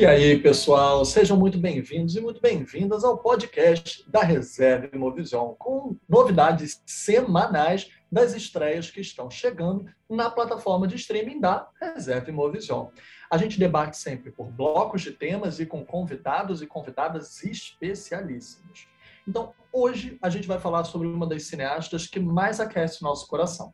E aí, pessoal, sejam muito bem-vindos e muito bem-vindas ao podcast da Reserva Imovision, com novidades semanais das estreias que estão chegando na plataforma de streaming da Reserva Imovision. A gente debate sempre por blocos de temas e com convidados e convidadas especialíssimos. Então, hoje a gente vai falar sobre uma das cineastas que mais aquece nosso coração.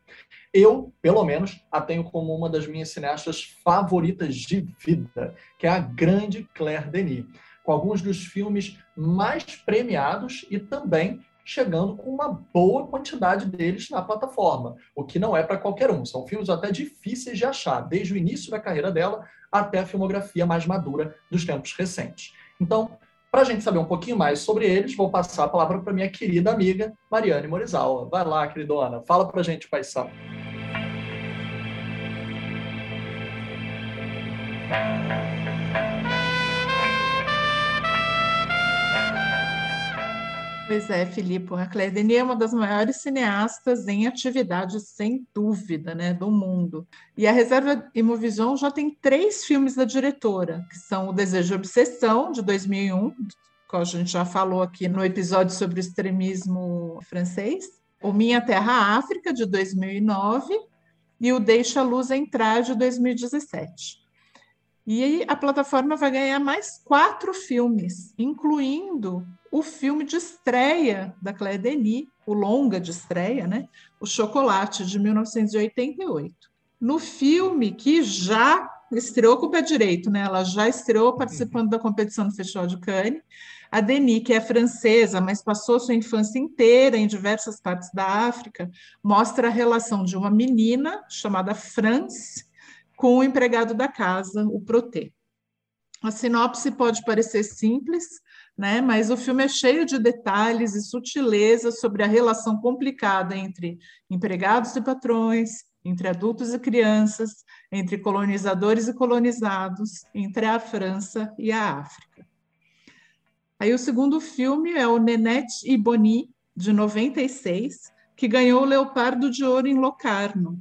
Eu, pelo menos, a tenho como uma das minhas cineastas favoritas de vida, que é a grande Claire Denis, com alguns dos filmes mais premiados e também chegando com uma boa quantidade deles na plataforma, o que não é para qualquer um. São filmes até difíceis de achar, desde o início da carreira dela até a filmografia mais madura dos tempos recentes. Então, para a gente saber um pouquinho mais sobre eles, vou passar a palavra para minha querida amiga Mariane Morizawa. Vai lá, queridona, fala para a gente quais são. Pois é, Filipe, a Claire Denis é uma das maiores cineastas em atividade, sem dúvida, né, do mundo. E a Reserva Imovision já tem três filmes da diretora, que são O Desejo e Obsessão, de 2001, que a gente já falou aqui no episódio sobre o extremismo francês, O Minha Terra África, de 2009, e O Deixa a Luz Entrar, de 2017. E a plataforma vai ganhar mais quatro filmes, incluindo o filme de estreia da Claire Denis, o longa de estreia, né? O Chocolate, de 1988. No filme que já estreou com o pé direito, né? Ela já estreou participando da competição do Festival de Cannes. A Denis, que é francesa, mas passou sua infância inteira em diversas partes da África, mostra a relação de uma menina chamada France com o empregado da casa, o Protê. A sinopse pode parecer simples, né, mas o filme é cheio de detalhes e sutilezas sobre a relação complicada entre empregados e patrões, entre adultos e crianças, entre colonizadores e colonizados, entre a França e a África. Aí o segundo filme é o Nenete e Boni, de 96, que ganhou o Leopardo de Ouro em Locarno,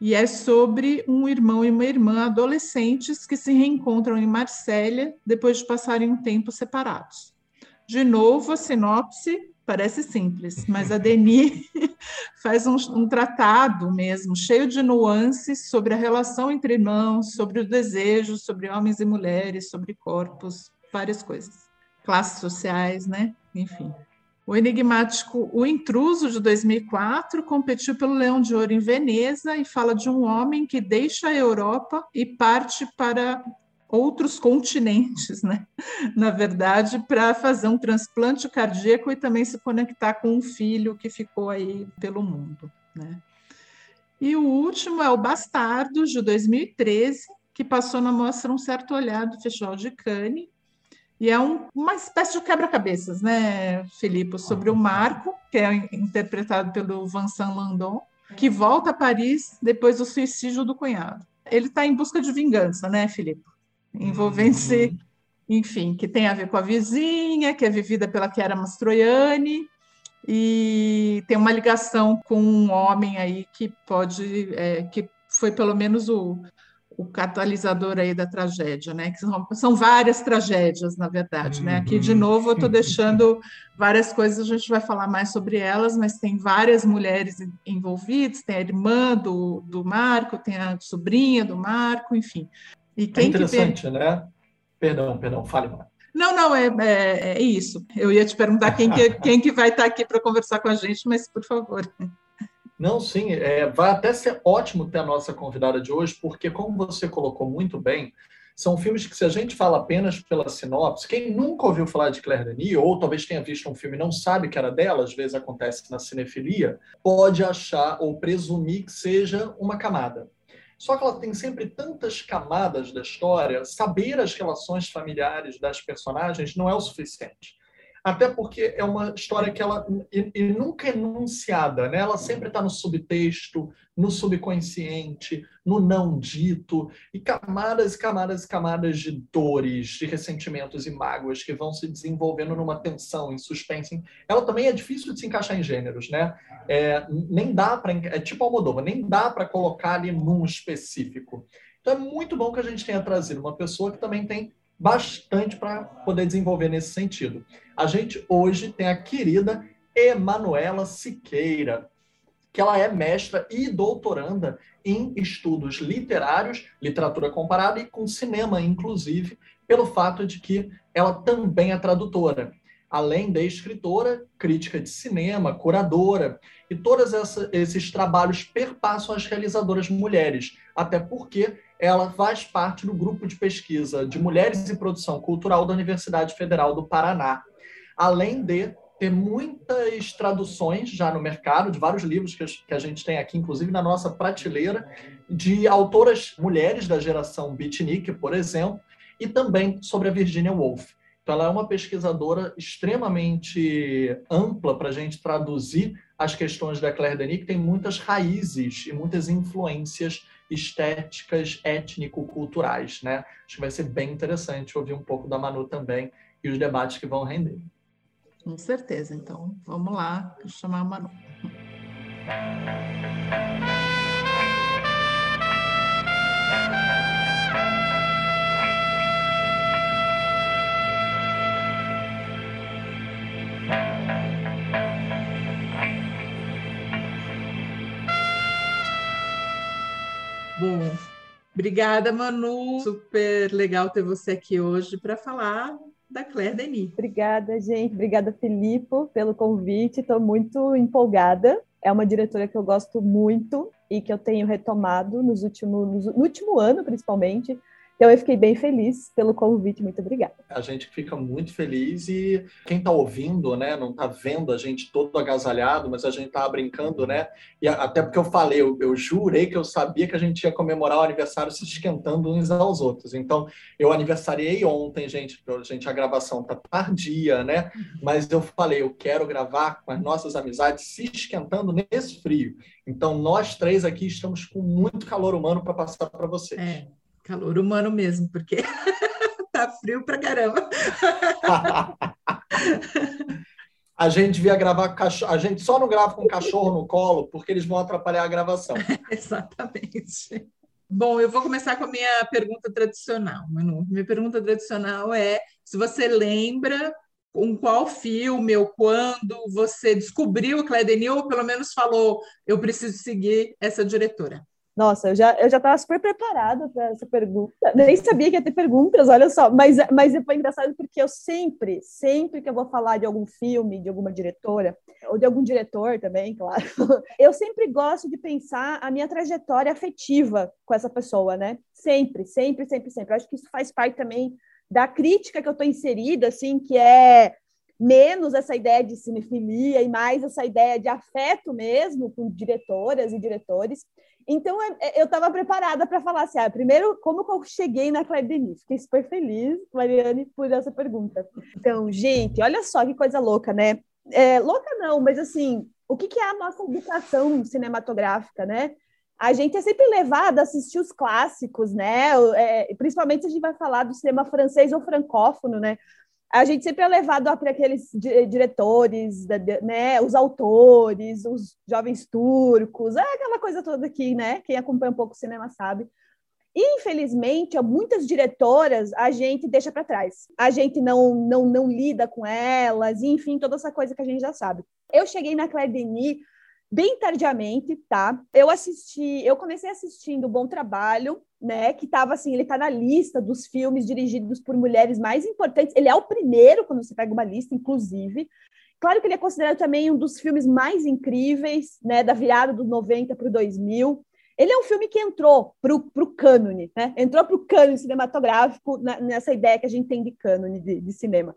e é sobre um irmão e uma irmã adolescentes que se reencontram em Marsella depois de passarem um tempo separados. De novo, a sinopse parece simples, mas a Denis faz um, um, tratado mesmo, cheio de nuances sobre a relação entre irmãos, sobre o desejo, sobre homens e mulheres, sobre corpos, várias coisas. Classes sociais, né? Enfim. O enigmático O Intruso, de 2004, competiu pelo Leão de Ouro em Veneza e fala de um homem que deixa a Europa e parte para outros continentes, né? Na verdade, para fazer um transplante cardíaco e também se conectar com um filho que ficou aí pelo mundo, né? E o último é o Bastardos, de 2013, que passou na mostra Um Certo Olhar do Festival de Cannes e é um, uma espécie de quebra-cabeças, né, Filipe, sobre o Marco, que é interpretado pelo Vincent Landon, que volta a Paris depois do suicídio do cunhado. Ele está em busca de vingança, né, Filipe? Envolvendo-se, uhum. enfim, que tem a ver com a vizinha, que é vivida pela Chiara Mastroianni, e tem uma ligação com um homem aí que pode, é, que foi pelo menos o, o catalisador aí da tragédia, né? Que são, são várias tragédias, na verdade, né? Aqui, de uhum. novo, eu estou deixando várias coisas, a gente vai falar mais sobre elas, mas tem várias mulheres envolvidas, tem a irmã do, do Marco, tem a sobrinha do Marco, enfim. E é quem é interessante, que... né? Perdão, perdão, fale mais. Não, não, é, é, é, isso. Eu ia te perguntar quem que, quem que vai estar aqui para conversar com a gente, mas por favor. Não, sim, é, vai até ser ótimo ter a nossa convidada de hoje, porque, como você colocou muito bem, são filmes que, se a gente fala apenas pela sinopse, quem nunca ouviu falar de Claire Denis, ou talvez tenha visto um filme e não sabe que era dela, às vezes acontece na cinefilia, pode achar ou presumir que seja uma camada. Só que ela tem sempre tantas camadas da história, saber as relações familiares das personagens não é o suficiente até porque é uma história que ela e, e nunca é enunciada, né? Ela sempre está no subtexto, no subconsciente, no não dito, e camadas e camadas e camadas de dores, de ressentimentos e mágoas que vão se desenvolvendo numa tensão, em suspense. Ela também é difícil de se encaixar em gêneros, né? É, nem dá para é tipo Almodóvar, nem dá para colocar ali num específico. Então é muito bom que a gente tenha trazido uma pessoa que também tem bastante para poder desenvolver nesse sentido. A gente hoje tem a querida Emanuela Siqueira, que ela é mestra e doutoranda em estudos literários, literatura comparada e com cinema, inclusive, pelo fato de que ela também é tradutora. Além de escritora, crítica de cinema, curadora, e todos esses trabalhos perpassam as realizadoras mulheres, até porque ela faz parte do grupo de pesquisa de mulheres e produção cultural da Universidade Federal do Paraná. Além de ter muitas traduções já no mercado, de vários livros que a gente tem aqui, inclusive na nossa prateleira, de autoras mulheres da geração beatnik, por exemplo, e também sobre a Virginia Woolf. Então, ela é uma pesquisadora extremamente ampla para a gente traduzir as questões da Claire Denis, que tem muitas raízes e muitas influências estéticas, étnico-culturais. Né? Acho que vai ser bem interessante ouvir um pouco da Manu também e os debates que vão render. Com certeza. Então, vamos lá chamar a Manu. Bom, obrigada, Manu. Super legal ter você aqui hoje para falar da Claire Denis. Obrigada, gente. Obrigada, Filipe, pelo convite. Estou muito empolgada. É uma diretora que eu gosto muito e que eu tenho retomado nos últimos, no último ano, principalmente. Então eu fiquei bem feliz pelo convite, muito obrigada. A gente fica muito feliz e quem está ouvindo, né, não está vendo a gente todo agasalhado, mas a gente está brincando, né? E até porque eu falei, eu, eu, jurei que eu sabia que a gente ia comemorar o aniversário se esquentando uns aos outros. Então eu aniversariei ontem, gente, gente a gravação tá tardia, né? Mas eu falei, eu quero gravar com as nossas amizades se esquentando nesse frio. Então nós três aqui estamos com muito calor humano para passar para vocês. É calor humano mesmo, porque tá frio pra caramba. a gente devia gravar cachorro. A gente só não grava com cachorro no colo, porque eles vão atrapalhar a gravação. Exatamente. Bom, eu vou começar com a minha pergunta tradicional, Manu. Minha pergunta tradicional é se você lembra com qual filme ou quando você descobriu a Claire Denis, ou pelo menos falou, eu preciso seguir essa diretora. Nossa, eu já eu já estava super preparada para essa pergunta. Nem sabia que ia ter perguntas, olha só. Mas, mas foi engraçado porque eu sempre, sempre que eu vou falar de algum filme, de alguma diretora, ou de algum diretor também, claro, eu sempre gosto de pensar a minha trajetória afetiva com essa pessoa, né? Sempre, sempre, sempre, sempre. Eu acho que isso faz parte também da crítica que eu estou inserida, assim, que é menos essa ideia de cinefilia e mais essa ideia de afeto mesmo com diretoras e diretores. Então, é, é, eu estava preparada para falar assim, ah, primeiro, como que eu cheguei na Claire Denis? Fiquei super feliz, Mariane, por essa pergunta. Então, gente, olha só que coisa louca, né? É, louca não, mas assim, o que, que é a nossa educação cinematográfica, né? A gente é sempre levado a assistir os clássicos, né? É, principalmente se a gente vai falar do cinema francês ou francófono, né? A gente sempre é levado para aqueles diretores, né, os autores, os jovens turcos, é aquela coisa toda aqui, né? Quem acompanha um pouco o cinema sabe. Infelizmente, muitas diretoras a gente deixa para trás. A gente não, não, não lida com elas, enfim, toda essa coisa que a gente já sabe. Eu cheguei na Claire Denis bem tardiamente, tá? Eu assisti, eu comecei assistindo Bom Trabalho, né? Que estava assim, ele está na lista dos filmes dirigidos por mulheres mais importantes. Ele é o primeiro quando você pega uma lista, inclusive. Claro que ele é considerado também um dos filmes mais incríveis, né? Da virada do 90 para o 2000. Ele é um filme que entrou para o cânone, né? Entrou para o cânone cinematográfico, na, nessa ideia que a gente tem de cânone de, de cinema.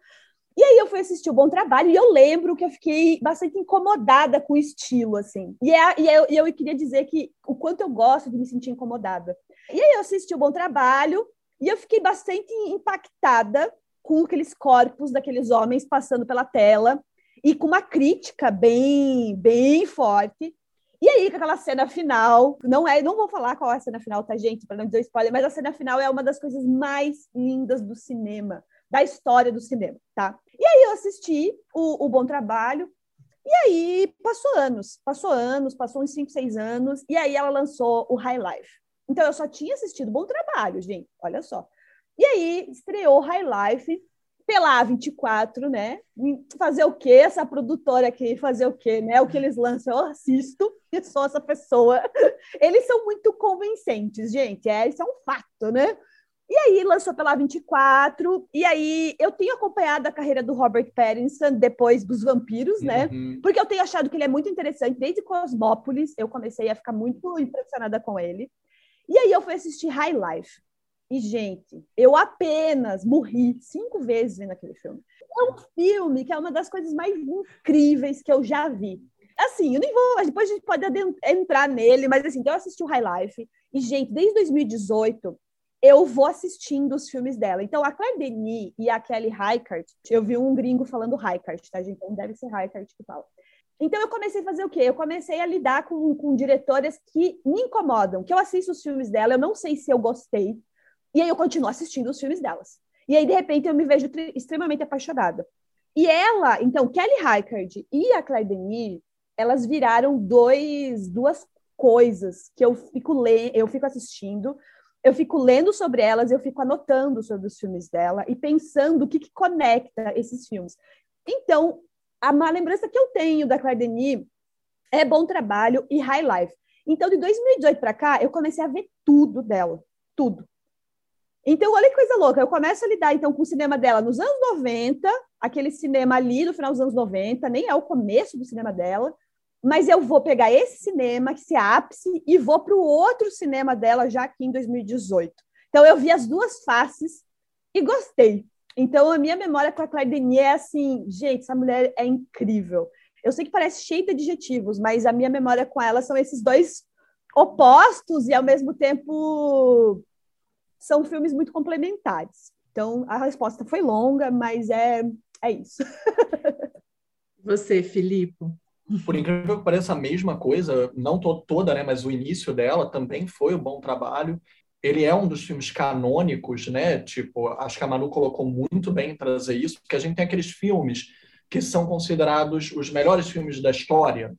E aí eu fui assistir o Bom Trabalho e eu lembro que eu fiquei bastante incomodada com o estilo, assim. E, é, e, eu, e eu queria dizer que o quanto eu gosto de me sentir incomodada. E aí eu assisti o Bom Trabalho e eu fiquei bastante impactada com aqueles corpos daqueles homens passando pela tela e com uma crítica bem, bem forte. E aí, com aquela cena final, não é, não vou falar qual é a cena final, tá, gente, para não dizer spoiler, mas a cena final é uma das coisas mais lindas do cinema, da história do cinema, tá? E aí eu assisti o, o Bom Trabalho, e aí passou anos, passou anos, passou uns 5, 6 anos, e aí ela lançou o High Life. Então eu só tinha assistido Bom Trabalho, gente, olha só. E aí estreou High Life pela A24, né? Fazer o quê? Essa produtora aqui, fazer o quê, né? O que eles lançam, eu assisto e sou essa pessoa. Eles são muito convincentes, gente. É, isso é um fato, né? E aí lançou pela 24, e aí eu tenho acompanhado a carreira do Robert Pattinson depois dos Vampiros, né? Uhum. Porque eu tenho achado que ele é muito interessante desde Cosmópolis, eu comecei a ficar muito impressionada com ele. E aí eu fui assistir High Life. E, gente, eu apenas morri cinco vezes vendo aquele filme. É um filme que é uma das coisas mais incríveis que eu já vi. Assim, eu nem vou. Depois a gente pode entrar nele, mas assim, então eu assisti o High Life. E, gente, desde 2018, eu vou assistindo os filmes dela. Então, a Claire Denis e a Kelly Reichardt, eu vi um gringo falando Reichardt, tá, gente? Então, deve ser Reichardt que fala. Então, eu comecei a fazer o quê? Eu comecei a lidar com, com diretoras que me incomodam, que eu assisto os filmes dela, eu não sei se eu gostei, e aí eu continuo assistindo os filmes delas. E aí, de repente, eu me vejo extremamente apaixonada. E ela, então, Kelly Reichardt e a Claire Denis, elas viraram dois, duas coisas que eu fico lendo, eu fico assistindo, eu fico lendo sobre elas, eu fico anotando sobre os filmes dela e pensando o que, que conecta esses filmes. Então, a uma lembrança que eu tenho da Claire Denis é Bom Trabalho e High Life. Então, de 2018 para cá, eu comecei a ver tudo dela, tudo. Então, olha que coisa louca. Eu começo a lidar, então, com o cinema dela nos anos 90, aquele cinema ali no final dos anos 90, nem é o começo do cinema dela, mas eu vou pegar esse cinema, que se ápice, e vou para o outro cinema dela já aqui em 2018. Então, eu vi as duas faces e gostei. Então, a minha memória com a Claire Denis é assim, gente, essa mulher é incrível. Eu sei que parece cheia de adjetivos, mas a minha memória com ela são esses dois opostos e, ao mesmo tempo, são filmes muito complementares. Então, a resposta foi longa, mas é, é isso. Você, Filipe? Por incrível que pareça, a mesma coisa, não toda, né, mas o início dela também foi um bom trabalho. Ele é um dos filmes canônicos, né? Tipo, acho que a Manu colocou muito bem em trazer isso, porque a gente tem aqueles filmes que são considerados os melhores filmes da história,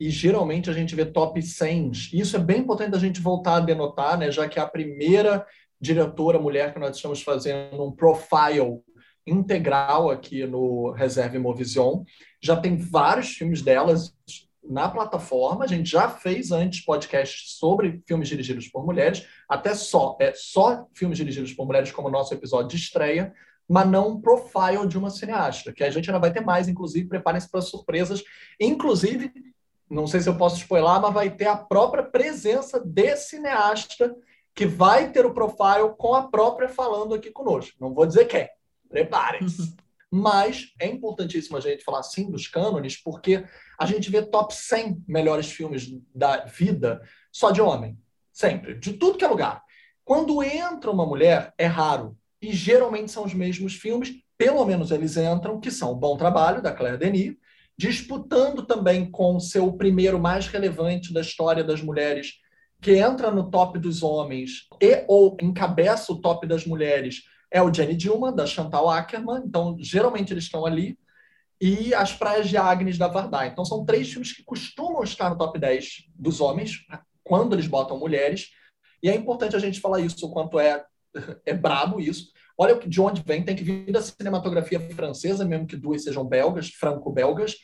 e geralmente a gente vê top 100. Isso é bem importante a gente voltar a denotar, né? Já que é a primeira diretora mulher que nós estamos fazendo um profile integral aqui no Reserve Movision. Já tem vários filmes delas na plataforma. A gente já fez antes podcasts sobre filmes dirigidos por mulheres, até só é só filmes dirigidos por mulheres como o nosso episódio de estreia, mas não um profile de uma cineasta, que a gente ainda vai ter mais, inclusive, preparem-se para surpresas, inclusive, não sei se eu posso spoiler, mas vai ter a própria presença de cineasta que vai ter o profile com a própria falando aqui conosco. Não vou dizer quem, preparem-se. Mas é importantíssimo a gente falar assim dos cânones, porque a gente vê top 100 melhores filmes da vida só de homem. Sempre. De tudo que é lugar. Quando entra uma mulher, é raro. E geralmente são os mesmos filmes, pelo menos eles entram, que são o Bom Trabalho, da Claire Denis, disputando também com o seu primeiro mais relevante da história das mulheres, que entra no top dos homens e ou encabeça o top das mulheres é o Jenny Dilma, da Chantal Ackerman. Então, geralmente eles estão ali. E As Praias de Agnes, da Vardai. Então, são três filmes que costumam estar no top 10 dos homens, quando eles botam mulheres. E é importante a gente falar isso, o quanto é, é brabo isso. Olha de onde vem, tem que vir da cinematografia francesa, mesmo que duas sejam belgas, franco-belgas,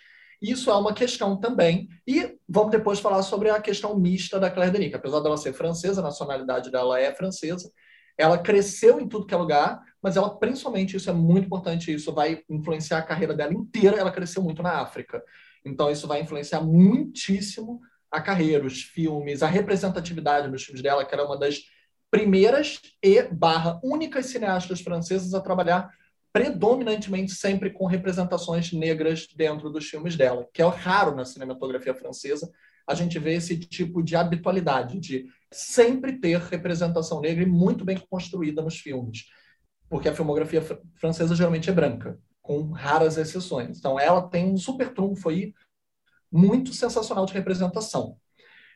isso é uma questão também. E vamos depois falar sobre a questão mista da Claire Denis, que apesar dela ser francesa, a nacionalidade dela é francesa, ela cresceu em tudo que é lugar, mas ela, principalmente, isso é muito importante, isso vai influenciar a carreira dela inteira, ela cresceu muito na África. Então, isso vai influenciar muitíssimo a carreira, os filmes, a representatividade nos filmes dela, que era uma das primeiras e barra únicas cineastas francesas a trabalhar predominantemente sempre com representações negras dentro dos filmes dela, que é raro na cinematografia francesa a gente vê esse tipo de habitualidade de sempre ter representação negra e muito bem construída nos filmes, porque a filmografia fr francesa geralmente é branca, com raras exceções. Então ela tem um super trunfo aí muito sensacional de representação.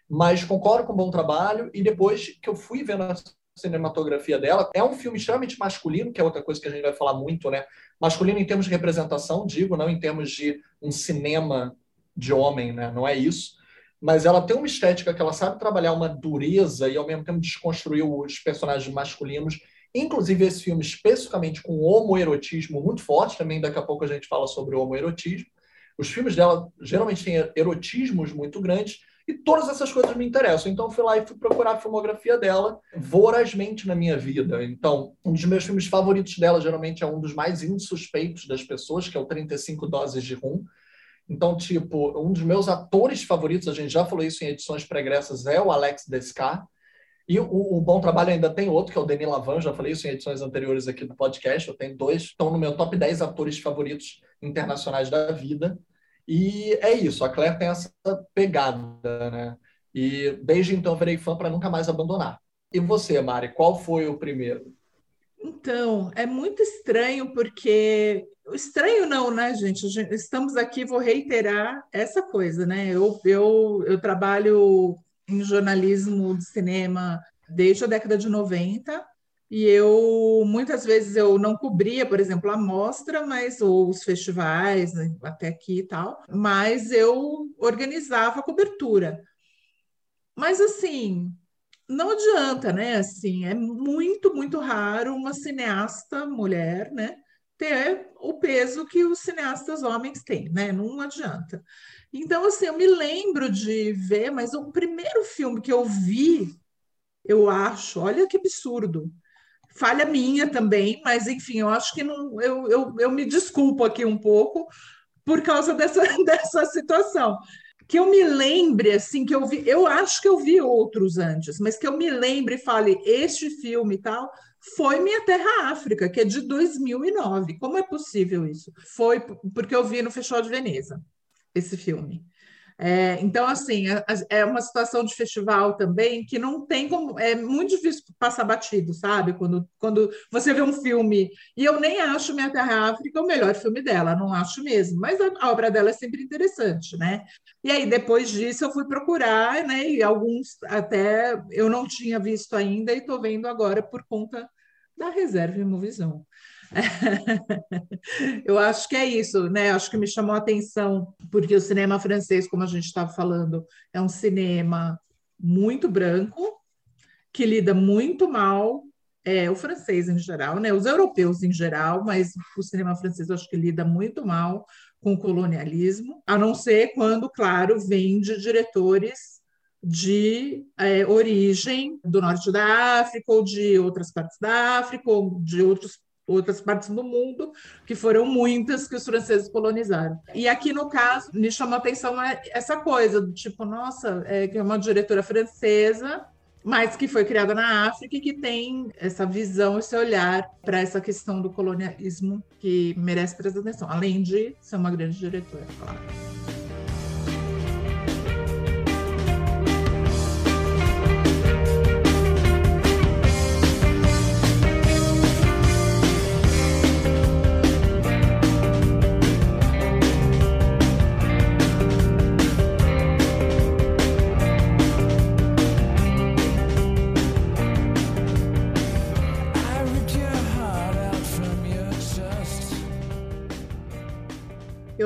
Mas concordo com o bom trabalho e depois que eu fui vendo a cinematografia dela. É um filme extremamente masculino, que é outra coisa que a gente vai falar muito, né? Masculino em termos de representação, digo, não em termos de um cinema de homem, né? Não é isso. Mas ela tem uma estética que ela sabe trabalhar uma dureza e ao mesmo tempo desconstruir os personagens masculinos inclusive esse filme especificamente com homoerotismo muito forte, também daqui a pouco a gente fala sobre o homoerotismo. Os filmes dela geralmente têm erotismos muito grandes, e todas essas coisas me interessam. Então, fui lá e fui procurar a filmografia dela vorazmente na minha vida. Então, um dos meus filmes favoritos dela, geralmente, é um dos mais insuspeitos das pessoas, que é o 35 Doses de Rum. Então, tipo, um dos meus atores favoritos, a gente já falou isso em edições pregressas, é o Alex Descar. E o, o, Bom Trabalho ainda tem outro, que é o Denis Lavan, já falei isso em edições anteriores aqui do podcast. Eu tenho dois, estão no meu top 10 atores favoritos internacionais da vida. E é isso, a Claire tem essa pegada, né? E desde então virei fã para nunca mais abandonar. E você, Mari, qual foi o primeiro? Então, é muito estranho, porque. Estranho não, né, gente? Estamos aqui, vou reiterar essa coisa, né? Eu, eu, eu trabalho em jornalismo de cinema desde a década de 90 e eu muitas vezes eu não cobria, por exemplo, a mostra, mas ou os festivais, né, até aqui e tal, mas eu organizava a cobertura. Mas assim, não adianta, né? Assim, é muito, muito raro uma cineasta mulher, né, ter o peso que os cineastas homens têm, né? Não adianta. Então, assim, eu me lembro de ver, mas o primeiro filme que eu vi, eu acho, olha que absurdo, falha minha também, mas enfim, eu acho que não, eu, eu, eu me desculpo aqui um pouco por causa dessa, dessa situação. Que eu me lembre, assim, que eu vi, eu acho que eu vi outros antes, mas que eu me lembre e fale, este filme e tal, foi Minha Terra África, que é de 2009. Como é possível isso? Foi porque eu vi no Festival de Veneza esse filme. É, então, assim, é, é, uma situação de festival também que não tem como. É muito difícil passar batido, sabe? Quando, quando você vê um filme. E eu nem acho Minha Terra África o melhor filme dela, não acho mesmo. Mas a, obra dela é sempre interessante, né? E aí, depois disso, eu fui procurar, né? E alguns até eu não tinha visto ainda e estou vendo agora por conta da reserva Imovisão. Eu acho que é isso, né? Acho que me chamou a atenção, porque o cinema francês, como a gente estava falando, é um cinema muito branco, que lida muito mal, é, o francês em geral, né? Os europeus em geral, mas o cinema francês eu acho que lida muito mal com o colonialismo, a não ser quando, claro, vem de diretores de é, origem do norte da África ou de outras partes da África ou de outros outras partes do mundo, que foram muitas que os franceses colonizaram. E aqui, no caso, me chamou a atenção essa coisa, do tipo, nossa, é, é uma diretora francesa, mas que foi criada na África e que tem essa visão, esse olhar para essa questão do colonialismo que merece prestar atenção, além de ser uma grande diretora, claro.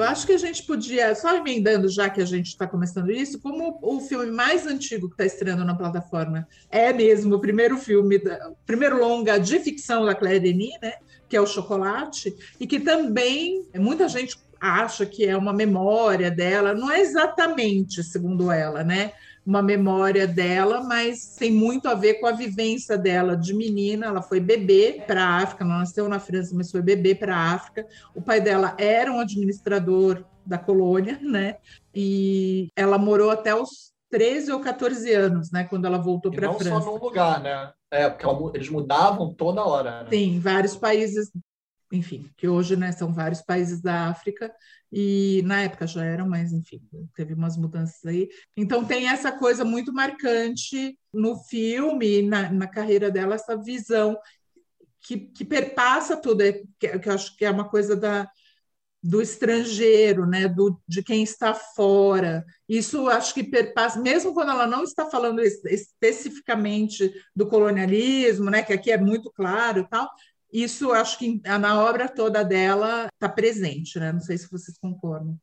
Acho que a gente podia, só emendando, já que a gente está começando isso, como o filme mais antigo que está estreando na plataforma é mesmo o primeiro filme, o primeiro longa de ficção da Claire Denis, né? Que é o Chocolate, e que também muita gente acha que é uma memória dela, não é exatamente, segundo ela, né? Uma memória dela, mas tem muito a ver com a vivência dela de menina. Ela foi bebê para a África, não nasceu na França, mas foi bebê para a África. O pai dela era um administrador da colônia, né? E ela morou até os 13 ou 14 anos, né? Quando ela voltou para a França. Não só num lugar, né? É, porque eles mudavam toda hora. Né? Sim, vários países enfim, que hoje né, são vários países da África, e na época já eram, mas enfim, teve umas mudanças aí. Então tem essa coisa muito marcante no filme, na, na carreira dela, essa visão que, que perpassa tudo, é, que, que eu acho que é uma coisa da, do estrangeiro, né, do, de quem está fora. Isso acho que perpassa, mesmo quando ela não está falando especificamente do colonialismo, né, que aqui é muito claro e tal, isso acho que na obra toda dela está presente, né? Não sei se vocês concordam.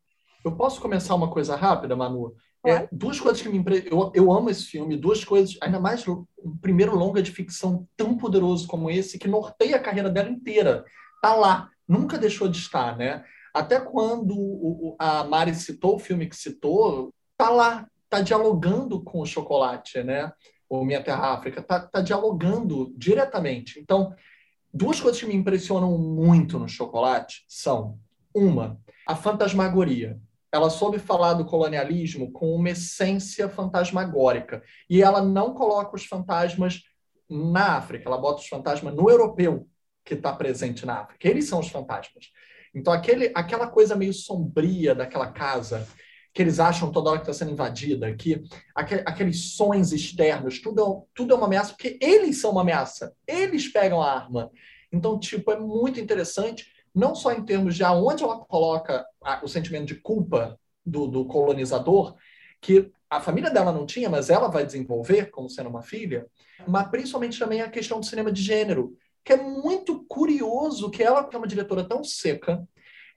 Eu posso começar uma coisa rápida, Manu? É, duas coisas que me impre... eu, eu amo esse filme, duas coisas, ainda mais o primeiro longa de ficção tão poderoso como esse, que norteia a carreira dela inteira. Tá lá, nunca deixou de estar, né? Até quando o, a Mari citou o filme que citou, tá lá, tá dialogando com o chocolate, né? O Minha Terra África, tá, tá dialogando diretamente. Então, duas coisas que me impressionam muito no chocolate são, uma, a fantasmagoria ela soube falar do colonialismo com uma essência fantasmagórica. E ela não coloca os fantasmas na África, ela bota os fantasmas no europeu que está presente na África. Eles são os fantasmas. Então, aquele, aquela coisa meio sombria daquela casa, que eles acham toda hora que está sendo invadida, que aquel, aqueles sons externos, tudo é, tudo é uma ameaça, porque eles são uma ameaça. Eles pegam a arma. Então, tipo, é muito interessante não só em termos de aonde ela coloca a, o sentimento de culpa do, do, colonizador, que a família dela não tinha, mas ela vai desenvolver como sendo uma filha, mas principalmente também a questão do cinema de gênero, que é muito curioso que ela, que é uma diretora tão seca,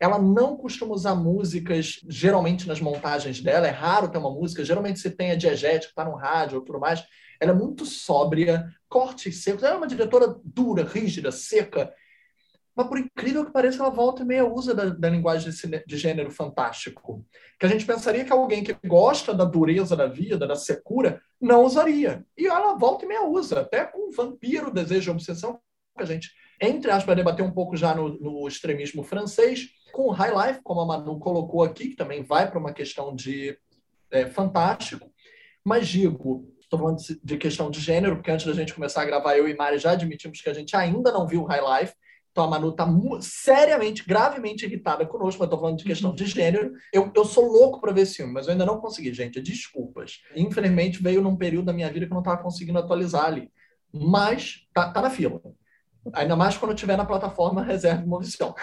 ela não costuma usar músicas, geralmente nas montagens dela, é raro ter uma música, geralmente se tem a diegética, está no rádio ou tudo mais. Ela é muito sóbria, cortes secos, ela é uma diretora dura, rígida, seca, mas por incrível que pareça, ela volta e meia usa da, da linguagem de, gênero fantástico. Que a gente pensaria que alguém que gosta da dureza da vida, da secura, não usaria. E ela volta e meia usa, até com vampiro, desejo obsessão, que a gente, entre aspas, debater um pouco já no, no extremismo francês, com High Life, como a Manu colocou aqui, que também vai para uma questão de é, fantástico. Mas digo, estou falando de questão de gênero, porque antes da gente começar a gravar, eu e Mari já admitimos que a gente ainda não viu High Life, então a Manu está seriamente, gravemente irritada conosco, mas estou falando de questão de gênero. Eu, eu sou louco para ver esse filme, mas eu ainda não consegui, gente. Desculpas. Infelizmente veio num período da minha vida que eu não estava conseguindo atualizar ali. Mas tá, tá na fila. Ainda mais quando estiver na plataforma Reserva Movição.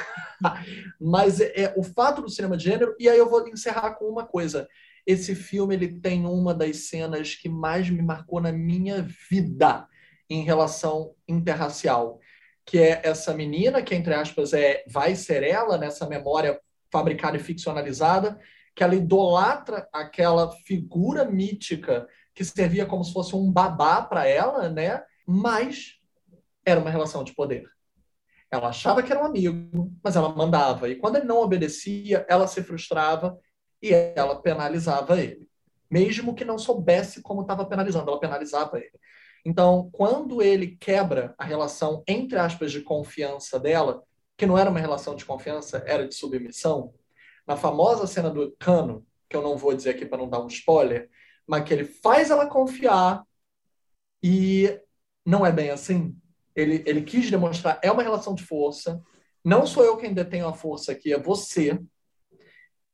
mas é, é, o fato do cinema de gênero, e aí eu vou encerrar com uma coisa. Esse filme ele tem uma das cenas que mais me marcou na minha vida em relação interracial que é essa menina, que entre aspas é vai ser ela nessa memória fabricada e ficcionalizada, que ela idolatra aquela figura mítica que servia como se fosse um babá para ela, né? Mas era uma relação de poder. Ela achava que era um amigo, mas ela mandava. E quando ele não obedecia, ela se frustrava e ela penalizava ele. Mesmo que não soubesse como estava penalizando, ela penalizava ele. Então, quando ele quebra a relação, entre aspas, de confiança dela, que não era uma relação de confiança, era de submissão, na famosa cena do cano, que eu não vou dizer aqui para não dar um spoiler, mas que ele faz ela confiar e não é bem assim. Ele, ele quis demonstrar, é uma relação de força, não sou eu quem detenho a força aqui, é você,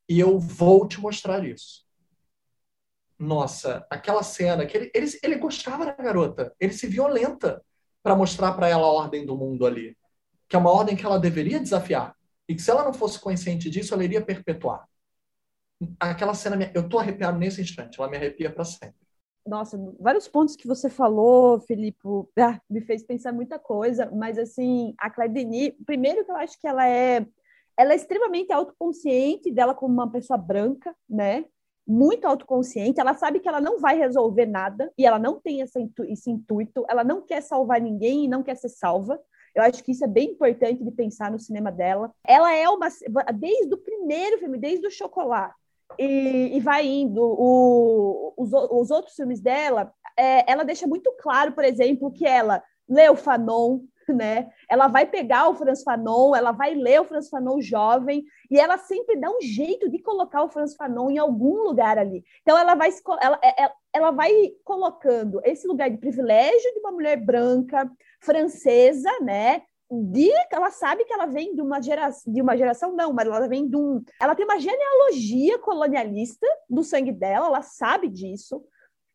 e eu vou te mostrar isso. Nossa, aquela cena que ele, ele, ele gostava da garota, ele se violenta para mostrar para ela a ordem do mundo ali, que é uma ordem que ela deveria desafiar. E que se ela não fosse consciente disso, ela iria perpetuar. Aquela cena, eu tô arrepiado nesse instante, ela me arrepia para sempre. Nossa, vários pontos que você falou, Felipe, ah, me fez pensar muita coisa, mas assim, a Claire Denis, primeiro que eu acho que ela é ela é extremamente autoconsciente dela como uma pessoa branca, né? muito autoconsciente, ela sabe que ela não vai resolver nada e ela não tem esse intuito, ela não quer salvar ninguém e não quer ser salva. Eu acho que isso é bem importante de pensar no cinema dela. Ela é uma. Desde o primeiro filme, desde o Chocolate, e, e vai indo. O, os, os outros filmes dela, é, ela deixa muito claro, por exemplo, que ela leu Fanon, né? Ela vai pegar o Franz Fanon, ela vai ler o Franz Fanon jovem, e ela sempre dá um jeito de colocar o Franz Fanon em algum lugar ali. Então ela vai, ela, ela, é, é, ela vai colocando esse lugar de privilégio de uma mulher branca, francesa, né? De, ela sabe que ela vem de uma geração, de uma geração não, mas ela vem de um, ela tem uma genealogia colonialista do sangue dela, ela sabe disso.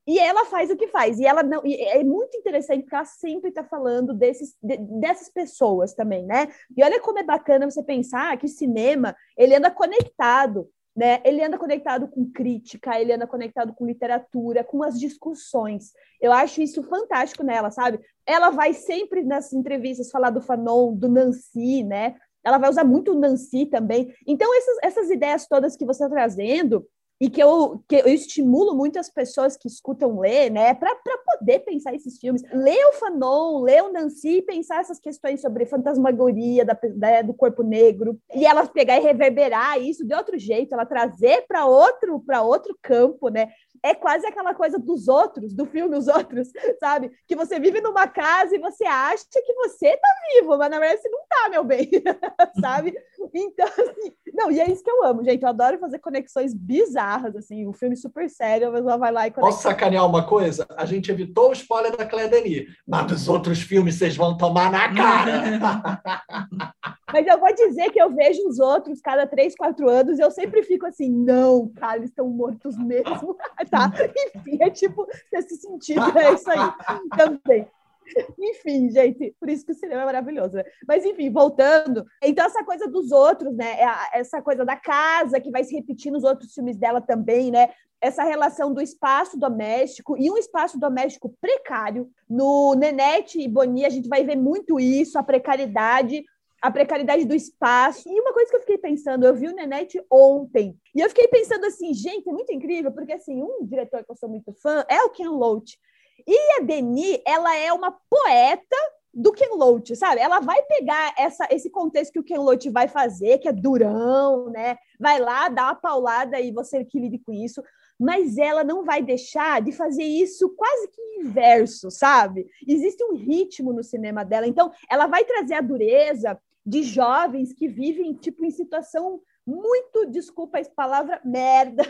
E ela faz o que faz. E ela não. E é muito interessante porque ela sempre está falando desses, de, dessas pessoas também, né? E olha como é bacana você pensar que o cinema ele anda conectado, né? Ele anda conectado com crítica, ele anda conectado com literatura, com as discussões. Eu acho isso fantástico nela, sabe? Ela vai sempre nas entrevistas falar do Fanon, do Nancy, né? Ela vai usar muito o Nancy também. Então, essas, essas ideias todas que você está trazendo e que eu, que eu estimulo muito as pessoas que escutam ler, né, para poder pensar esses filmes. Ler o Fanon, ler o Nancy e pensar essas questões sobre fantasmagoria da, da, do corpo negro, e ela pegar e reverberar isso de outro jeito, ela trazer para outro, outro campo, né? É quase aquela coisa dos outros, do filme Os Outros, sabe? Que você vive numa casa e você acha que você tá vivo, mas na verdade você não tá, meu bem, sabe? Então, assim, não, e é isso que eu amo, gente. Eu adoro fazer conexões bizarras, assim, um filme super sério, a pessoa vai lá e conecta. Posso sacanear uma coisa? A gente evitou o spoiler da Claire Denis, mas dos outros filmes vocês vão tomar na cara. mas eu vou dizer que eu vejo os outros cada três, quatro anos e eu sempre fico assim, não, cara, eles estão mortos mesmo, tá? Enfim, é tipo, nesse sentido, é isso aí. Também. Enfim, gente, por isso que o cinema é maravilhoso. Né? Mas, enfim, voltando. Então, essa coisa dos outros, né? É essa coisa da casa que vai se repetir nos outros filmes dela também, né? Essa relação do espaço doméstico e um espaço doméstico precário. No Nenete e Boni, a gente vai ver muito isso, a precariedade a precariedade do espaço. E uma coisa que eu fiquei pensando, eu vi o Nenete ontem, e eu fiquei pensando assim, gente, é muito incrível, porque assim, um diretor que eu sou muito fã é o Ken Loach. E a Denis, ela é uma poeta do Ken Loach, sabe? Ela vai pegar essa, esse contexto que o Ken Loach vai fazer, que é durão, né? Vai lá, dá uma paulada e você que lide com isso, mas ela não vai deixar de fazer isso quase que inverso, sabe? Existe um ritmo no cinema dela, então ela vai trazer a dureza de jovens que vivem tipo em situação muito, desculpa a palavra, merda,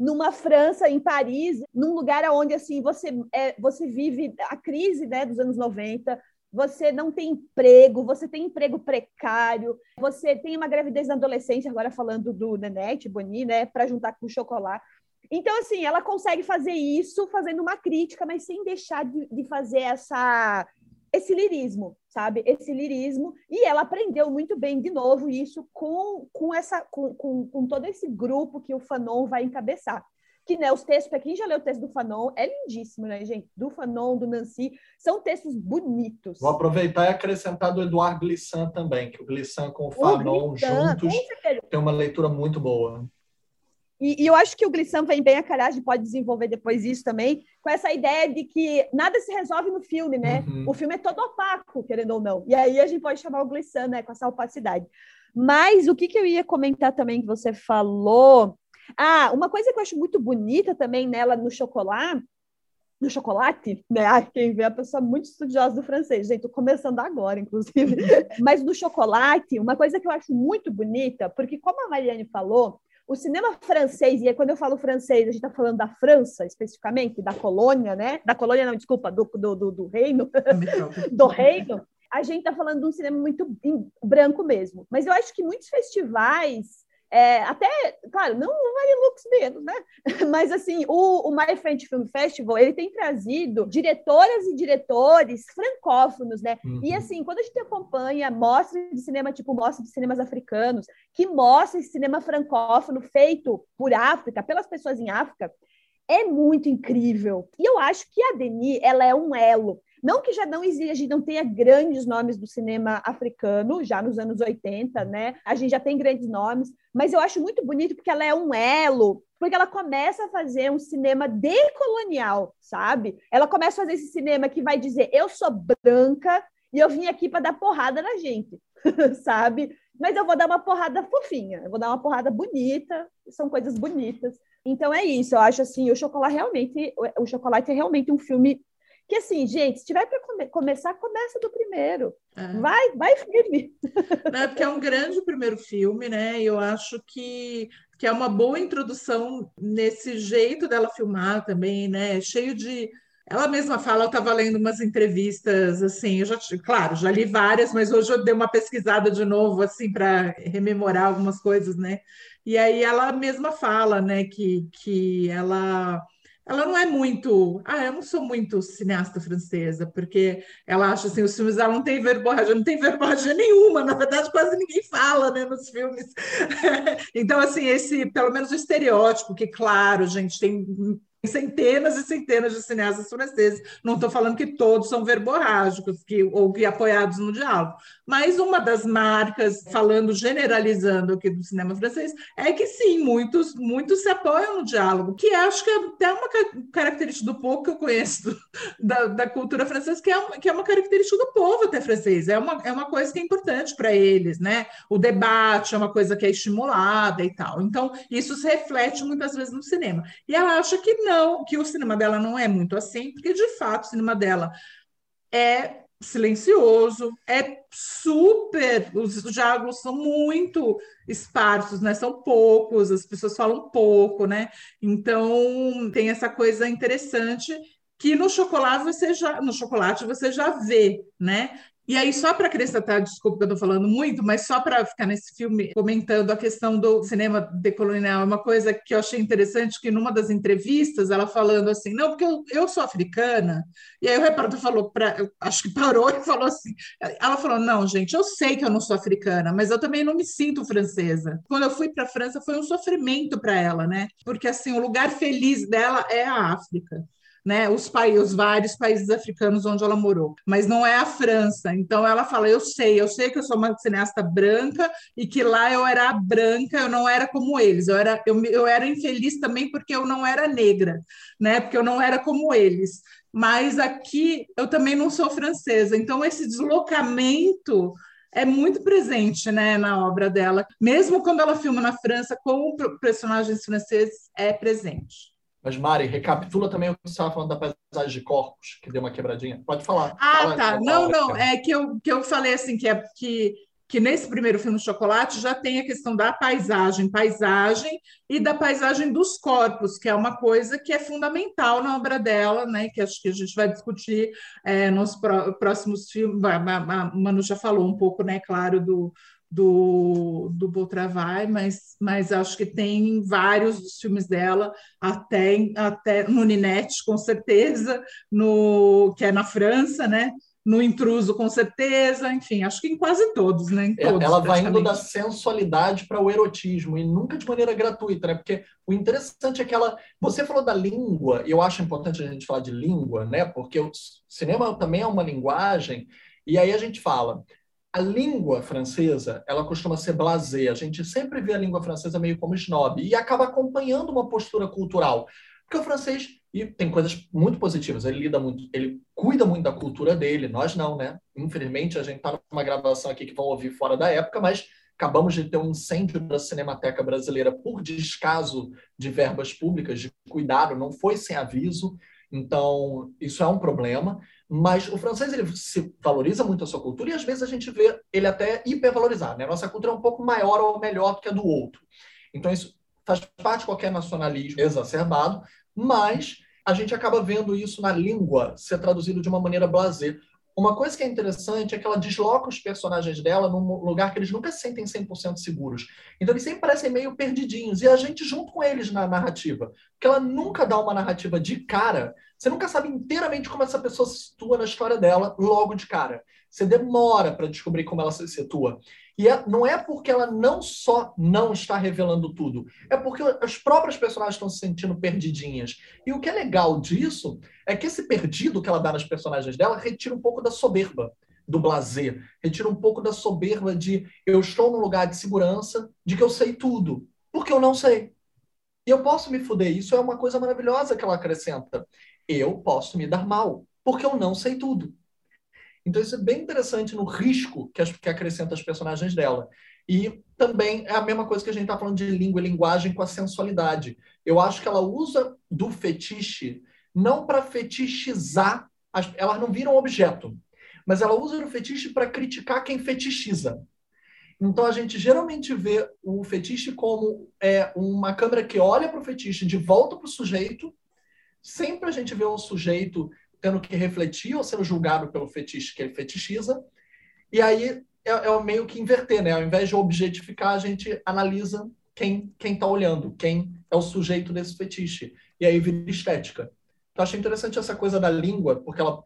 numa França, em Paris, num lugar onde assim você, é, você vive a crise né, dos anos 90, você não tem emprego, você tem emprego precário, você tem uma gravidez na adolescência, agora falando do Nenete, Boni, né, para juntar com o chocolate. Então, assim, ela consegue fazer isso fazendo uma crítica, mas sem deixar de, de fazer essa esse lirismo, sabe? Esse lirismo. E ela aprendeu muito bem, de novo, isso com, com, essa, com, com, com todo esse grupo que o Fanon vai encabeçar. Que né, os textos, para quem já leu o texto do Fanon, é lindíssimo, né, gente? Do Fanon, do Nancy, são textos bonitos. Vou aproveitar e acrescentar do Eduardo Glissant também, que o Glissant com o Fanon juntos tem uma leitura muito boa. E, e, eu acho que o Glissant vem bem a caragem, pode desenvolver depois isso também, com essa ideia de que nada se resolve no filme, né? Uhum. O filme é todo opaco, querendo ou não. E aí a gente pode chamar o Glissant, né, com essa opacidade. Mas o que, que eu ia comentar também que você falou... Ah, uma coisa que eu acho muito bonita também nela no chocolate, no chocolate, né? Ai, quem vê é a pessoa muito estudiosa do francês, gente, tô começando agora, inclusive. Mas no chocolate, uma coisa que eu acho muito bonita, porque como a Mariane falou, o cinema francês, e aí quando eu falo francês, a gente está falando da França, especificamente, da colônia, né? Da colônia, não, desculpa, do, do, do, do reino, do reino. A gente está falando de um cinema muito branco mesmo. Mas eu acho que muitos festivais é, até, claro, não o Marilux menos, né? Mas, assim, o, o My French Film Festival, ele tem trazido diretoras e diretores francófonos, né? Uhum. E, assim, quando a gente acompanha mostras de cinema, tipo mostra de cinemas africanos, que mostra esse cinema francófono feito por África, pelas pessoas em África, é muito incrível. E eu acho que a Denis, ela é um elo não que já não exista, a gente não tenha grandes nomes do cinema africano, já nos anos 80, né? A gente já tem grandes nomes, mas eu acho muito bonito porque ela é um elo, porque ela começa a fazer um cinema decolonial, sabe? Ela começa a fazer esse cinema que vai dizer: eu sou branca e eu vim aqui para dar porrada na gente, sabe? Mas eu vou dar uma porrada fofinha, eu vou dar uma porrada bonita, são coisas bonitas. Então é isso, eu acho assim, o chocolate realmente, o chocolate é realmente um filme que assim, gente, se tiver para come começar, começa do primeiro. É. Vai, vai firme. É porque é um grande primeiro filme, né? Eu acho que, que é uma boa introdução nesse jeito dela filmar também, né? Cheio de. Ela mesma fala, eu estava lendo umas entrevistas, assim, eu já, claro, já li várias, mas hoje eu dei uma pesquisada de novo, assim, para rememorar algumas coisas, né? E aí ela mesma fala, né, que, que ela ela não é muito. Ah, eu não sou muito cineasta francesa, porque ela acha assim: os filmes ela não tem verborragia, não tem verborragia nenhuma, na verdade, quase ninguém fala né, nos filmes. então, assim, esse, pelo menos o estereótipo, que, claro, gente, tem centenas e centenas de cineastas franceses. Não estou falando que todos são verborrágicos que, ou que apoiados no diálogo. Mas uma das marcas, falando, generalizando aqui do cinema francês, é que sim, muitos, muitos se apoiam no diálogo, que acho que é até uma característica do pouco que eu conheço da, da cultura francesa, que é, uma, que é uma característica do povo até francês. É uma, é uma coisa que é importante para eles, né? O debate é uma coisa que é estimulada e tal. Então, isso se reflete muitas vezes no cinema. E ela acha que que o cinema dela não é muito assim, porque de fato o cinema dela é silencioso, é super, os diálogos são muito esparsos, né? São poucos, as pessoas falam pouco, né? Então tem essa coisa interessante que no chocolate você já no chocolate você já vê, né? E aí, só para acrescentar, desculpa que eu estou falando muito, mas só para ficar nesse filme comentando a questão do cinema decolonial, é uma coisa que eu achei interessante, que numa das entrevistas, ela falando assim, não, porque eu, eu sou africana, e aí o repórter falou, pra, acho que parou e falou assim, ela falou, não, gente, eu sei que eu não sou africana, mas eu também não me sinto francesa. Quando eu fui para a França, foi um sofrimento para ela, né? Porque, assim, o lugar feliz dela é a África né, os, os vários países africanos onde ela morou, mas não é a França. Então ela fala: eu sei, eu sei que eu sou uma cineasta branca e que lá eu era branca, eu não era como eles, eu era, eu, eu era infeliz também porque eu não era negra, né, porque eu não era como eles. Mas aqui eu também não sou francesa, então esse deslocamento é muito presente né, na obra dela. Mesmo quando ela filma na França com personagens franceses, é presente. Mas, Mari, recapitula também o que você estava falando da paisagem de corpos, que deu uma quebradinha. Pode falar. Ah, Fala, tá. Não, não. É que eu, que eu falei assim, que, é, que, que nesse primeiro filme Chocolate já tem a questão da paisagem, paisagem e da paisagem dos corpos, que é uma coisa que é fundamental na obra dela, né? Que acho que a gente vai discutir é, nos próximos filmes. A Manu já falou um pouco, né, claro, do, do, do Botravai, mas, mas acho que tem vários dos filmes dela, até, até no Ninette, com certeza, no que é na França, né? No Intruso, com certeza, enfim, acho que em quase todos, né? É, todos, ela vai indo da sensualidade para o erotismo, e nunca de maneira gratuita, né? Porque o interessante é que ela. Você falou da língua, e eu acho importante a gente falar de língua, né? Porque o cinema também é uma linguagem, e aí a gente fala, a língua francesa, ela costuma ser blasé. A gente sempre vê a língua francesa meio como snob e acaba acompanhando uma postura cultural. Porque o francês e tem coisas muito positivas. Ele lida muito, ele cuida muito da cultura dele. Nós não, né? Infelizmente a gente está numa gravação aqui que vão ouvir fora da época, mas acabamos de ter um incêndio da Cinemateca Brasileira por descaso de verbas públicas, de cuidado, não foi sem aviso. Então, isso é um problema. Mas o francês ele se valoriza muito a sua cultura e às vezes a gente vê ele até hipervalorizar. Né? Nossa cultura é um pouco maior ou melhor do que a do outro. Então isso faz parte de qualquer nacionalismo exacerbado, mas a gente acaba vendo isso na língua ser traduzido de uma maneira blasé. Uma coisa que é interessante é que ela desloca os personagens dela num lugar que eles nunca se sentem 100% seguros. Então eles sempre parecem meio perdidinhos e a gente junto com eles na narrativa. Porque ela nunca dá uma narrativa de cara você nunca sabe inteiramente como essa pessoa se situa na história dela logo de cara. Você demora para descobrir como ela se situa. E é, não é porque ela não só não está revelando tudo, é porque as próprias personagens estão se sentindo perdidinhas. E o que é legal disso é que esse perdido que ela dá nas personagens dela retira um pouco da soberba do blazer, retira um pouco da soberba de eu estou num lugar de segurança, de que eu sei tudo, porque eu não sei. E eu posso me fuder. Isso é uma coisa maravilhosa que ela acrescenta eu posso me dar mal, porque eu não sei tudo. Então, isso é bem interessante no risco que, as, que acrescenta as personagens dela. E também é a mesma coisa que a gente está falando de língua e linguagem com a sensualidade. Eu acho que ela usa do fetiche não para fetichizar, as, elas não viram objeto, mas ela usa o fetiche para criticar quem fetichiza. Então a gente geralmente vê o fetiche como é, uma câmera que olha para o fetiche de volta para o sujeito sempre a gente vê um sujeito tendo que refletir ou sendo julgado pelo fetiche que ele fetichiza. E aí é, é meio que inverter, né? Ao invés de objetificar, a gente analisa quem quem está olhando, quem é o sujeito desse fetiche. E aí vira estética. Então, achei interessante essa coisa da língua, porque ela,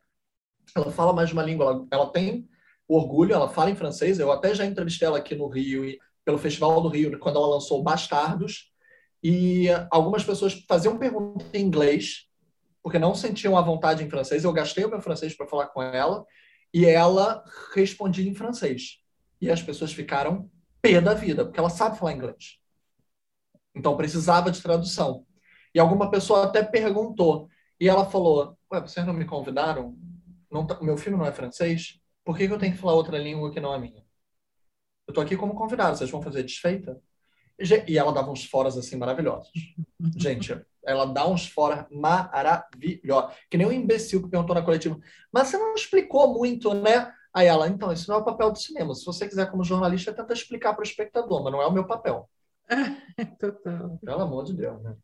ela fala mais de uma língua, ela, ela tem orgulho, ela fala em francês. Eu até já entrevistei ela aqui no Rio, pelo Festival do Rio, quando ela lançou Bastardos, e algumas pessoas faziam pergunta em inglês, porque não sentiam a vontade em francês. Eu gastei o meu francês para falar com ela e ela respondia em francês. E as pessoas ficaram pé da vida, porque ela sabe falar inglês. Então precisava de tradução. E alguma pessoa até perguntou, e ela falou: Ué, vocês não me convidaram? Não tá, meu filme não é francês? Por que, que eu tenho que falar outra língua que não é minha? Eu estou aqui como convidado, vocês vão fazer desfeita? E ela dava uns foras assim maravilhosos. Gente, ela dá uns fora maravilhosos. Que nem um imbecil que perguntou na coletiva. Mas você não explicou muito, né? Aí ela, então, isso não é o papel do cinema. Se você quiser, como jornalista, tenta explicar para o espectador, mas não é o meu papel. Total. Pelo amor de Deus, né?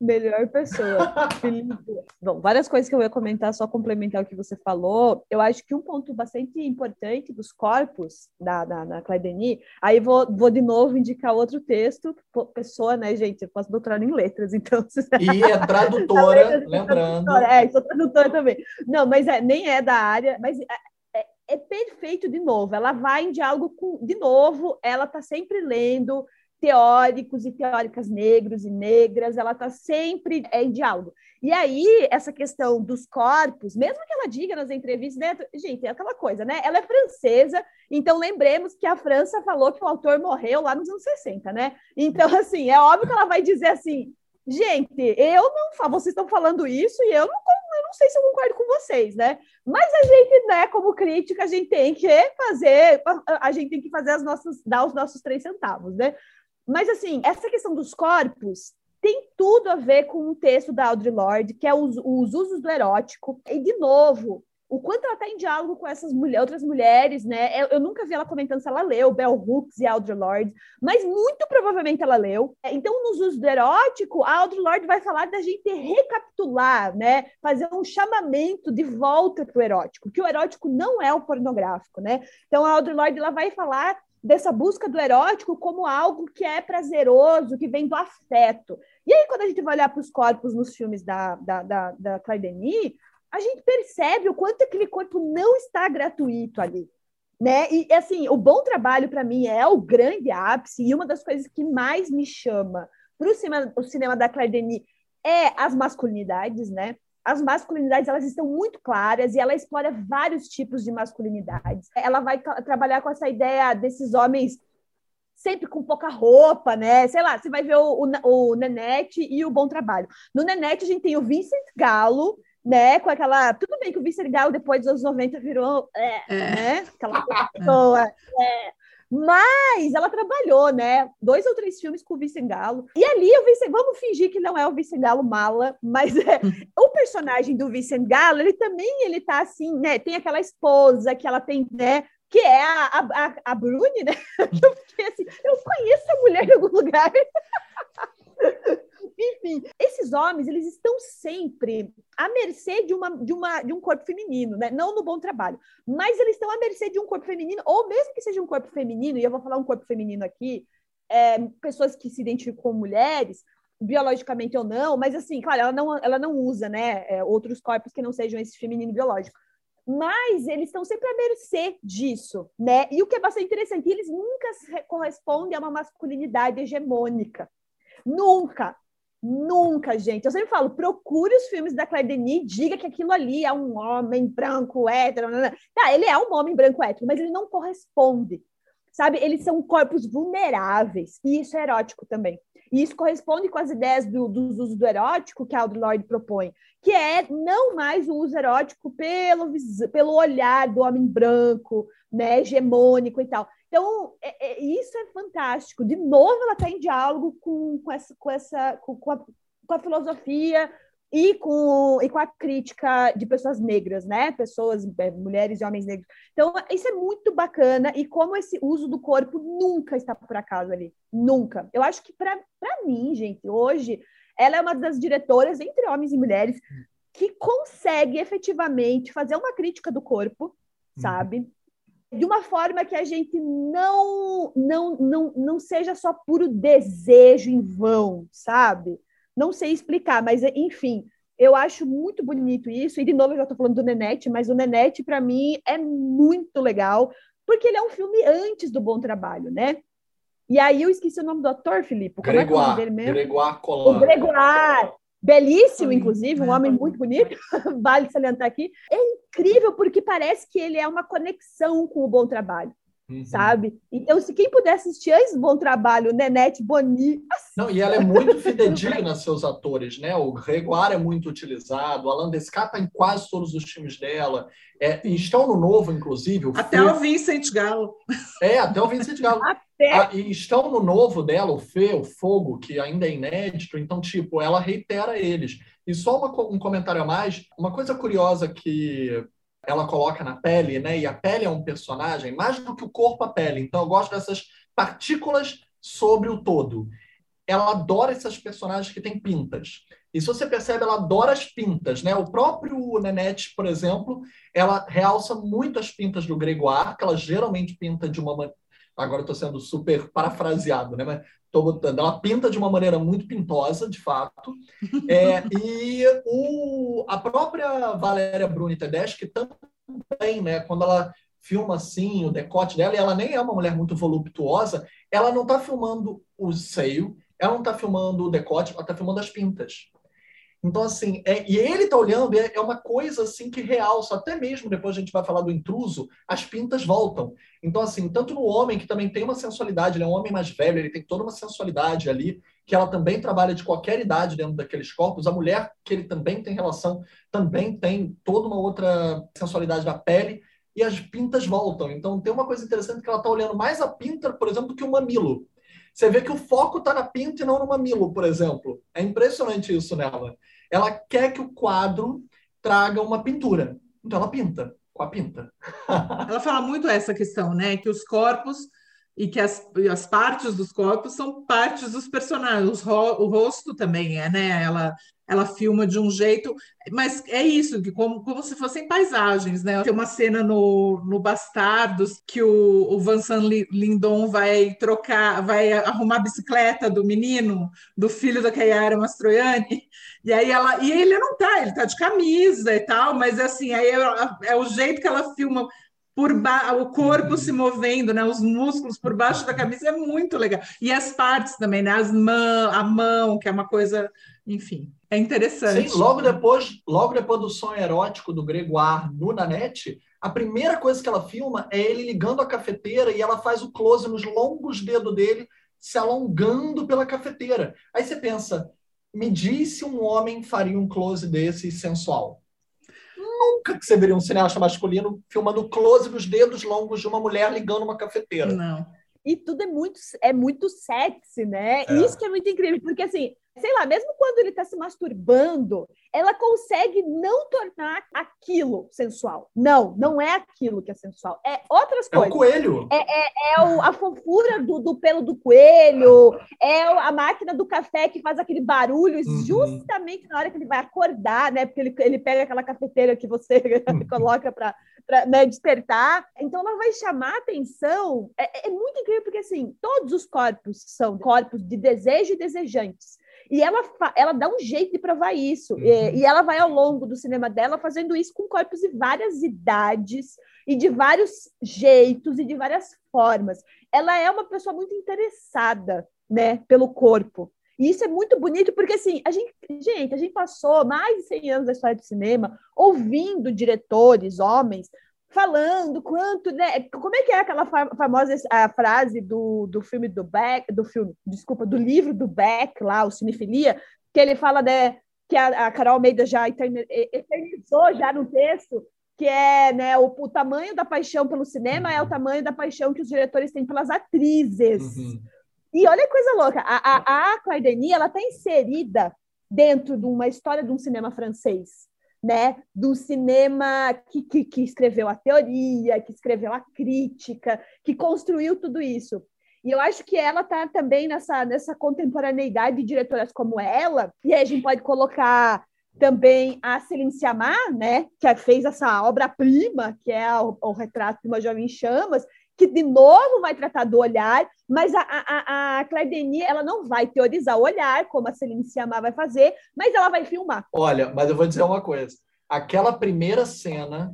Melhor pessoa. Felipe. Bom, várias coisas que eu ia comentar, só complementar o que você falou. Eu acho que um ponto bastante importante dos corpos da, da, da aí vou, vou de novo indicar outro texto, pessoa, né, gente? Eu posso doutorar em letras, então. E é tradutora, lembrando. É, sou tradutora também. Não, mas é, nem é da área, mas é, é, é perfeito de novo. Ela vai em diálogo com, de novo, ela está sempre lendo teóricos e teóricas negros e negras, ela está sempre é, em diálogo. E aí, essa questão dos corpos, mesmo que ela diga nas entrevistas, né, gente, é aquela coisa, né? Ela é francesa, então lembremos que a França falou que o autor morreu lá nos anos 60, né? Então, assim, é óbvio que ela vai dizer assim, gente, eu não vocês estão falando isso e eu não, eu não sei se eu concordo com vocês, né? Mas a gente, né, como crítica, a gente tem que fazer, a gente tem que fazer as nossas, dar os nossos três centavos, né? Mas, assim, essa questão dos corpos tem tudo a ver com o texto da Audre Lorde, que é os, os usos do erótico. E, de novo, o quanto ela está em diálogo com essas mulher, outras mulheres, né? Eu, eu, nunca vi ela comentando se ela leu Bell Hooks e Audre Lorde, mas muito provavelmente ela leu. Então, nos usos do erótico, a Audre Lorde vai falar da gente recapitular, né? Fazer um chamamento de volta para o erótico, que o erótico não é o pornográfico, né? Então, a Audre Lorde ela vai falar dessa busca do erótico como algo que é prazeroso, que vem do afeto. E aí, quando a gente vai olhar para os corpos nos filmes da, da, da, da Claire Denis, a gente percebe o quanto aquele corpo não está gratuito ali. Né? E assim, o bom trabalho para mim é o grande ápice, e uma das coisas que mais me chama para o cinema, o cinema da Claire Denis é as masculinidades, né? As masculinidades elas estão muito claras e ela explora vários tipos de masculinidades. Ela vai trabalhar com essa ideia desses homens sempre com pouca roupa, né? Sei lá, você vai ver o, o, o Nenete e o Bom Trabalho. No Nenete a gente tem o Vincent Galo, né? Com aquela. Tudo bem que o Vincent Galo depois dos anos 90 virou. É, é. Né? Aquela pessoa. É. Mas ela trabalhou, né? Dois ou três filmes com o Vincent Galo. E ali o Vincent, vamos fingir que não é o Vincent Galo mala, mas é hum. o personagem do Vincent Galo, ele também ele tá assim, né? Tem aquela esposa que ela tem, né? Que é a, a, a Bruni, né? Eu fiquei assim, eu conheço a mulher em algum lugar. Enfim, esses homens, eles estão sempre à mercê de, uma, de, uma, de um corpo feminino, né? Não no bom trabalho, mas eles estão à mercê de um corpo feminino, ou mesmo que seja um corpo feminino, e eu vou falar um corpo feminino aqui, é, pessoas que se identificam como mulheres, biologicamente ou não, mas assim, claro, ela não, ela não usa, né, é, outros corpos que não sejam esse feminino biológico. Mas eles estão sempre à mercê disso, né? E o que é bastante interessante, eles nunca correspondem a uma masculinidade hegemônica. Nunca. Nunca, gente. Eu sempre falo, procure os filmes da Claire Denis, diga que aquilo ali é um homem branco, hétero. Não, não. Tá, ele é um homem branco hétero, mas ele não corresponde. Sabe? Eles são corpos vulneráveis. E isso é erótico também. E isso corresponde com as ideias do, dos usos do erótico que Audre Lorde propõe, que é não mais o uso erótico pelo, pelo olhar do homem branco, né, hegemônico e tal, então, é, é, isso é fantástico. De novo, ela está em diálogo com, com, essa, com, essa, com, com, a, com a filosofia e com, e com a crítica de pessoas negras, né? Pessoas, é, mulheres e homens negros. Então, isso é muito bacana e como esse uso do corpo nunca está por acaso ali. Nunca. Eu acho que, para mim, gente, hoje, ela é uma das diretoras, entre homens e mulheres, que consegue efetivamente fazer uma crítica do corpo, uhum. sabe? De uma forma que a gente não, não, não, não seja só puro desejo em vão, sabe? Não sei explicar, mas enfim, eu acho muito bonito isso. E de novo, eu já estou falando do Nenete, mas o Nenete, para mim, é muito legal, porque ele é um filme antes do Bom Trabalho, né? E aí eu esqueci o nome do ator, Felipe. Como Gregoire, é, é o nome dele mesmo? Gregoire Collin. O Gregoire. Belíssimo, inclusive, um homem muito bonito, vale salientar aqui. É incrível porque parece que ele é uma conexão com o bom trabalho. Uhum. Sabe? Então, se quem puder assistir antes do bom trabalho, Nenete Boni. Não, e ela é muito fidedigna seus atores, né? O Gregoire é muito utilizado, o Alan Descat está em quase todos os filmes dela. É, estão no novo, inclusive. O até Fê... o Vincent Gallo. É, até o Vincent Gallo. Ah, e estão no novo dela, o Fê, o Fogo, que ainda é inédito, então, tipo, ela reitera eles. E só uma, um comentário a mais, uma coisa curiosa que ela coloca na pele, né? E a pele é um personagem, mais do que o corpo, a pele. Então, eu gosto dessas partículas sobre o todo. Ela adora esses personagens que têm pintas. E se você percebe, ela adora as pintas, né? O próprio Nenete, por exemplo, ela realça muito as pintas do Gregoire, que ela geralmente pinta de uma agora estou sendo super parafraseado, né? Mas estou botando. Ela pinta de uma maneira muito pintosa, de fato. É, e o, a própria Valéria Bruni Tedeschi também, né? Quando ela filma assim o decote dela, e ela nem é uma mulher muito voluptuosa, ela não está filmando o seio, ela não está filmando o decote, ela está filmando as pintas. Então, assim, é, e ele tá olhando, é, é, uma coisa assim que realça, até mesmo depois a gente vai falar do intruso, as pintas voltam. Então, assim, tanto no homem, que também tem uma sensualidade, ele é um homem mais velho, ele tem toda uma sensualidade ali, que ela também trabalha de qualquer idade dentro daqueles corpos. A mulher, que ele também tem relação, também tem toda uma outra sensualidade da pele, e as pintas voltam. Então, tem uma coisa interessante que ela tá olhando mais a pinta, por exemplo, do que o mamilo. Você vê que o foco está na pinta e não no mamilo, por exemplo. É impressionante isso nela. Ela quer que o quadro traga uma pintura. Então ela pinta com a pinta. ela fala muito essa questão, né? Que os corpos e que as, as partes dos corpos são partes dos personagens. o rosto também é, né? Ela ela filma de um jeito, mas é isso, que como, como se fossem paisagens, né? Tem uma cena no, no Bastardos que o, o Vincent Lindon vai trocar, vai arrumar a bicicleta do menino, do filho da Kayara Mastroianni, e aí ela, e ele não tá, ele tá de camisa e tal, mas assim, aí é, é o jeito que ela filma por o corpo se movendo, né? Os músculos por baixo da camisa é muito legal. E as partes também, né? As mão, a mão, que é uma coisa, enfim. É interessante. Sim, logo depois, logo depois do sonho erótico do Gregoire no Nanette, a primeira coisa que ela filma é ele ligando a cafeteira e ela faz o close nos longos dedos dele se alongando pela cafeteira. Aí você pensa, me diz se um homem faria um close desse sensual. Nunca que você veria um cineasta masculino filmando close nos dedos longos de uma mulher ligando uma cafeteira. Não. E tudo é muito, é muito sexy, né? É. Isso que é muito incrível, porque assim, sei lá, mesmo quando ele está se masturbando, ela consegue não tornar aquilo sensual. Não, não é aquilo que é sensual. É outras coisas. É o coelho. É, é, é o, a fofura do, do, pelo do coelho, é a máquina do café que faz aquele barulho uhum. justamente na hora que ele vai acordar, né? Porque ele, ele pega aquela cafeteira que você coloca para né, despertar. Então ela vai chamar atenção. É, é muito incrível porque assim, todos os corpos são corpos de desejo e desejantes. E ela, ela dá um jeito de provar isso. Uhum. E, e, ela vai ao longo do cinema dela fazendo isso com corpos de várias idades e de vários jeitos e de várias formas. Ela é uma pessoa muito interessada, né, pelo corpo. E isso é muito bonito porque assim, a gente, gente, a gente passou mais de 100 anos da história do cinema ouvindo diretores, homens, falando quanto, né? Como é que é aquela famosa a frase do, do filme do Beck, do filme, desculpa, do livro do Beck lá, o Cinefilia, que ele fala, né, que a, a Carol Almeida já eternizou já no texto, que é, né, o, o tamanho da paixão pelo cinema é o tamanho da paixão que os diretores têm pelas atrizes. Uhum. E olha que coisa louca, a, a, a Claire Denis, ela está inserida dentro de uma história de um cinema francês né, do cinema que, que, que, escreveu a teoria, que escreveu a crítica, que construiu tudo isso. E eu acho que ela está também nessa, nessa contemporaneidade de diretoras como ela, e aí a gente pode colocar também a Celine Sciamma, né, que fez essa obra-prima, que é o, o, retrato de uma jovem em chamas, que de novo vai tratar do olhar, mas a, a, a Claire Denis, ela não vai teorizar o olhar, como a Celine Sciamma vai fazer, mas ela vai filmar. Olha, mas eu vou dizer uma coisa. Aquela primeira cena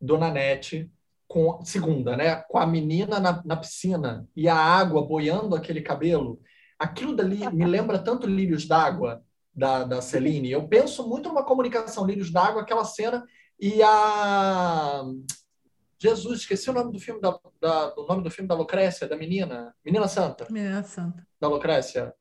do Nanette, com segunda, né? Com a menina na, na piscina e a água boiando aquele cabelo. Aquilo dali me lembra tanto Lírios d'Água da, da Celine. Eu penso muito numa comunicação Lírios d'Água, aquela cena e a Jesus, esqueci o nome do filme da, da, do nome do filme da Lucrécia, da menina, Menina Santa. Menina Santa. Da Lucrécia.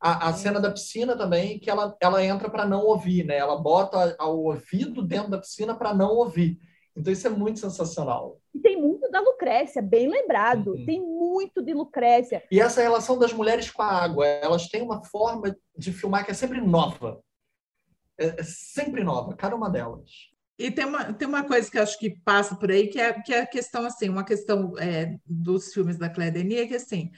A, a cena da piscina também, que ela, ela entra para não ouvir, né? Ela bota o ouvido dentro da piscina para não ouvir. Então isso é muito sensacional. E tem muito da Lucrécia, bem lembrado. Uhum. Tem muito de Lucrécia. E essa relação das mulheres com a água, elas têm uma forma de filmar que é sempre nova. É, é sempre nova, cada uma delas. E tem uma, tem uma coisa que acho que passa por aí, que é, que é a questão, assim, uma questão é, dos filmes da Claire Denis, que assim,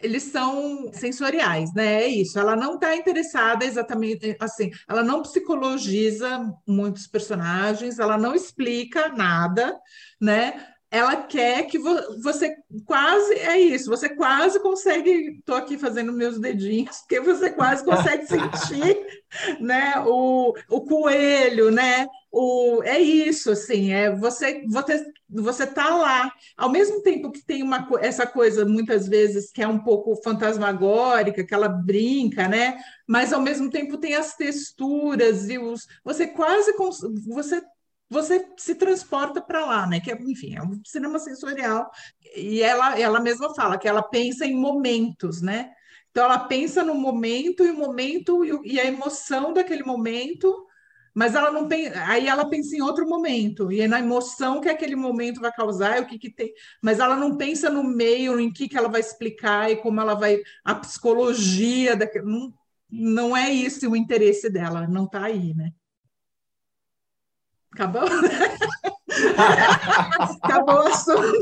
eles são sensoriais, né? É isso. Ela não está interessada exatamente assim, ela não psicologiza muitos personagens, ela não explica nada, né? Ela quer que você quase é isso, você quase consegue, estou aqui fazendo meus dedinhos, porque você quase consegue sentir, né, o, o coelho, né, o, é isso, assim, é você você você tá lá, ao mesmo tempo que tem uma essa coisa muitas vezes que é um pouco fantasmagórica, que ela brinca, né, mas ao mesmo tempo tem as texturas e os você quase você você se transporta para lá, né? Que é, enfim, é um cinema sensorial. E ela, ela mesma fala que ela pensa em momentos, né? Então ela pensa no momento e o momento e, a emoção daquele momento, mas ela não pensa, aí ela pensa em outro momento e é na emoção que aquele momento vai causar, o que que tem, mas ela não pensa no meio, em que que ela vai explicar e como ela vai a psicologia daquele, não, não é esse o interesse dela, não está aí, né? Acabou? Acabou o assunto.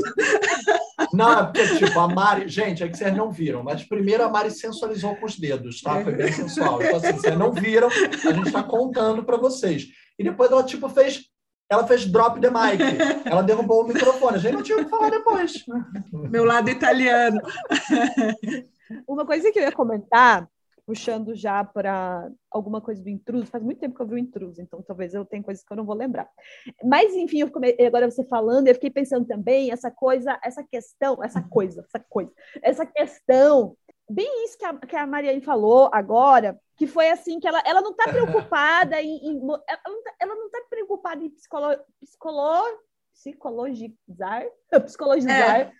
Não, é porque, tipo, a Mari. Gente, é que vocês não viram, mas primeiro a Mari sensualizou com os dedos, tá? Foi bem sensual. Então, assim, vocês não viram, a gente está contando para vocês. E depois ela, tipo, fez. Ela fez drop the mic. Ela derrubou o microfone. A gente não tinha o que falar depois. Meu lado italiano. Uma coisa que eu ia comentar puxando já para alguma coisa do intruso. Faz muito tempo que eu vi o intruso, então talvez eu tenha coisas que eu não vou lembrar. Mas, enfim, eu come... agora você falando, eu fiquei pensando também essa coisa, essa questão, essa coisa, essa coisa, essa questão, bem isso que a, que a Mariane falou agora, que foi assim, que ela, ela não está preocupada em, em, ela não está tá preocupada em psicolo, psicolo, psicologizar, psicologizar é.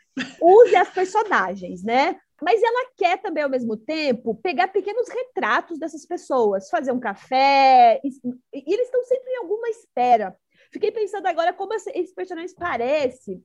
use as personagens, né? Mas ela quer também, ao mesmo tempo, pegar pequenos retratos dessas pessoas, fazer um café. E, e eles estão sempre em alguma espera. Fiquei pensando agora como esses personagens parecem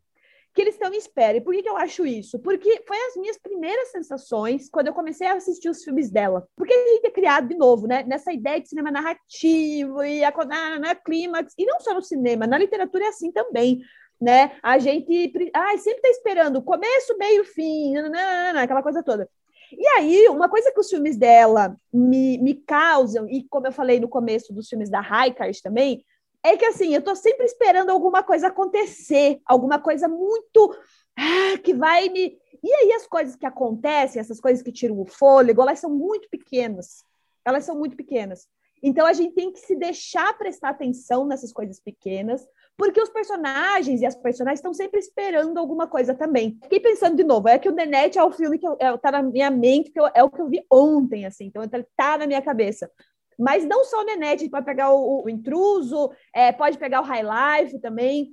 que eles estão em espera. E por que, que eu acho isso? Porque foi as minhas primeiras sensações quando eu comecei a assistir os filmes dela. Porque a gente é criado de novo, né? Nessa ideia de cinema narrativo e a, na, na clímax. E não só no cinema, na literatura é assim também né? A gente ah, sempre está esperando começo, meio, fim, nanana, aquela coisa toda. E aí, uma coisa que os filmes dela me, me causam, e como eu falei no começo dos filmes da Raikart também, é que assim, eu estou sempre esperando alguma coisa acontecer, alguma coisa muito ah, que vai me. E aí, as coisas que acontecem, essas coisas que tiram o fôlego, elas são muito pequenas. Elas são muito pequenas. Então, a gente tem que se deixar prestar atenção nessas coisas pequenas, porque os personagens e as personagens estão sempre esperando alguma coisa também. Fiquei pensando de novo, é que o Nenete é o filme que eu, é, tá na minha mente, que eu, é o que eu vi ontem, assim, então ele tá na minha cabeça. Mas não só o Nenete, pode pegar o, o Intruso, é, pode pegar o High Life também.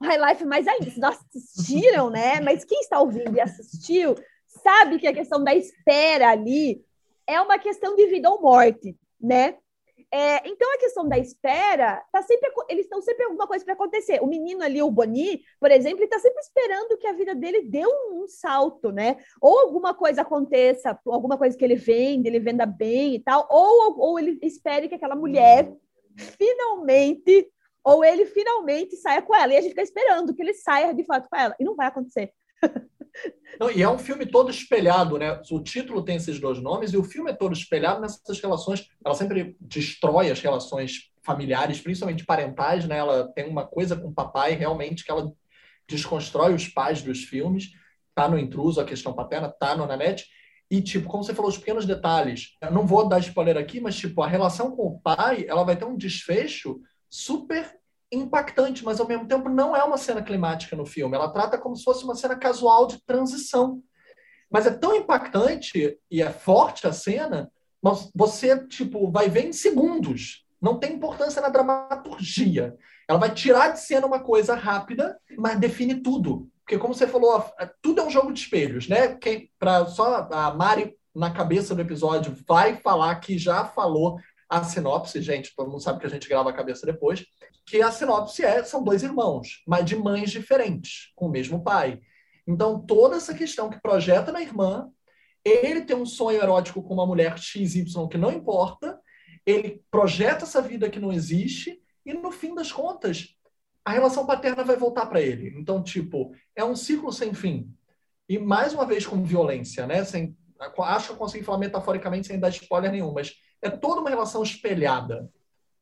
O High Life mais ainda, se não assistiram, né? Mas quem está ouvindo e assistiu, sabe que a questão da espera ali é uma questão de vida ou morte, né? É, então, a questão da espera, tá sempre, eles estão sempre alguma coisa para acontecer. O menino ali, o Boni, por exemplo, ele está sempre esperando que a vida dele dê um, um, salto, né? Ou alguma coisa aconteça, alguma coisa que ele vende, ele venda bem e tal, ou, ou ele espere que aquela mulher finalmente, ou ele finalmente saia com ela. E a gente fica esperando que ele saia de fato com ela. E não vai acontecer. Não, e é um filme todo espelhado, né? O título tem esses dois nomes e o filme é todo espelhado nessas relações. Ela sempre destrói as relações familiares, principalmente parentais, né? Ela tem uma coisa com o papai, realmente, que ela desconstrói os pais dos filmes. Tá no Intruso, a questão paterna, tá no Nanette. E, tipo, como você falou, os pequenos detalhes. Eu não vou dar spoiler aqui, mas, tipo, a relação com o pai, ela vai ter um desfecho super impactante, mas ao mesmo tempo não é uma cena climática no filme. Ela trata como se fosse uma cena casual de transição. Mas é tão impactante e é forte a cena, mas você tipo vai ver em segundos. Não tem importância na dramaturgia. Ela vai tirar de cena uma coisa rápida, mas define tudo. Porque como você falou, tudo é um jogo de espelhos, né? Quem para só a Mari na cabeça do episódio vai falar que já falou a sinopse, gente, todo mundo sabe que a gente grava a cabeça depois, que a sinopse é, são dois irmãos, mas de mães diferentes, com o mesmo pai. Então, toda essa questão que projeta na irmã, ele tem um sonho erótico com uma mulher XY que não importa, ele projeta essa vida que não existe, e no fim das contas, a relação paterna vai voltar para ele. Então, tipo, é um ciclo sem fim. E mais uma vez com violência, né? Sem, acho que eu consigo falar metaforicamente sem dar spoiler nenhum, mas é toda uma relação espelhada.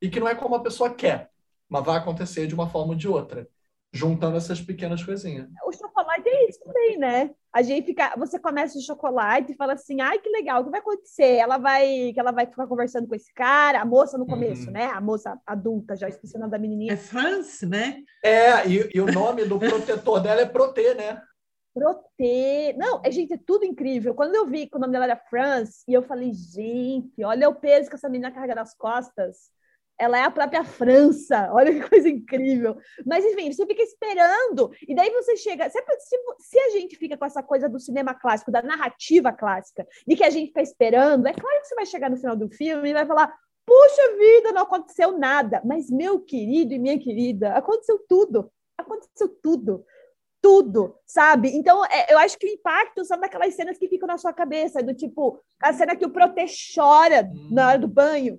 E que não é como a pessoa quer, mas vai acontecer de uma forma ou de outra, juntando essas pequenas coisinhas. O chocolate é isso também, né? A gente fica, você começa de chocolate e fala assim, ai que legal, o que vai acontecer? Ela vai, que ela vai ficar conversando com esse cara, a moça no começo, uhum. né? A moça adulta, já esqueci o nome da menininha. É France, né? É, e, e o nome do protetor dela é Proté, né? Proter. Não, é, gente, é tudo incrível. Quando eu vi que o nome dela era France, e eu falei, gente, olha o peso que essa menina carrega nas costas. Ela é a própria França, olha que coisa incrível. Mas, enfim, você fica esperando, e daí você chega. Se, se a gente fica com essa coisa do cinema clássico, da narrativa clássica, de que a gente fica esperando, é claro que você vai chegar no final do filme e vai falar: puxa vida, não aconteceu nada. Mas, meu querido e minha querida, aconteceu tudo. Aconteceu tudo tudo, sabe? Então, é, eu acho que o impacto são daquelas cenas que ficam na sua cabeça, do tipo, a cena que o Prote chora na hora do banho.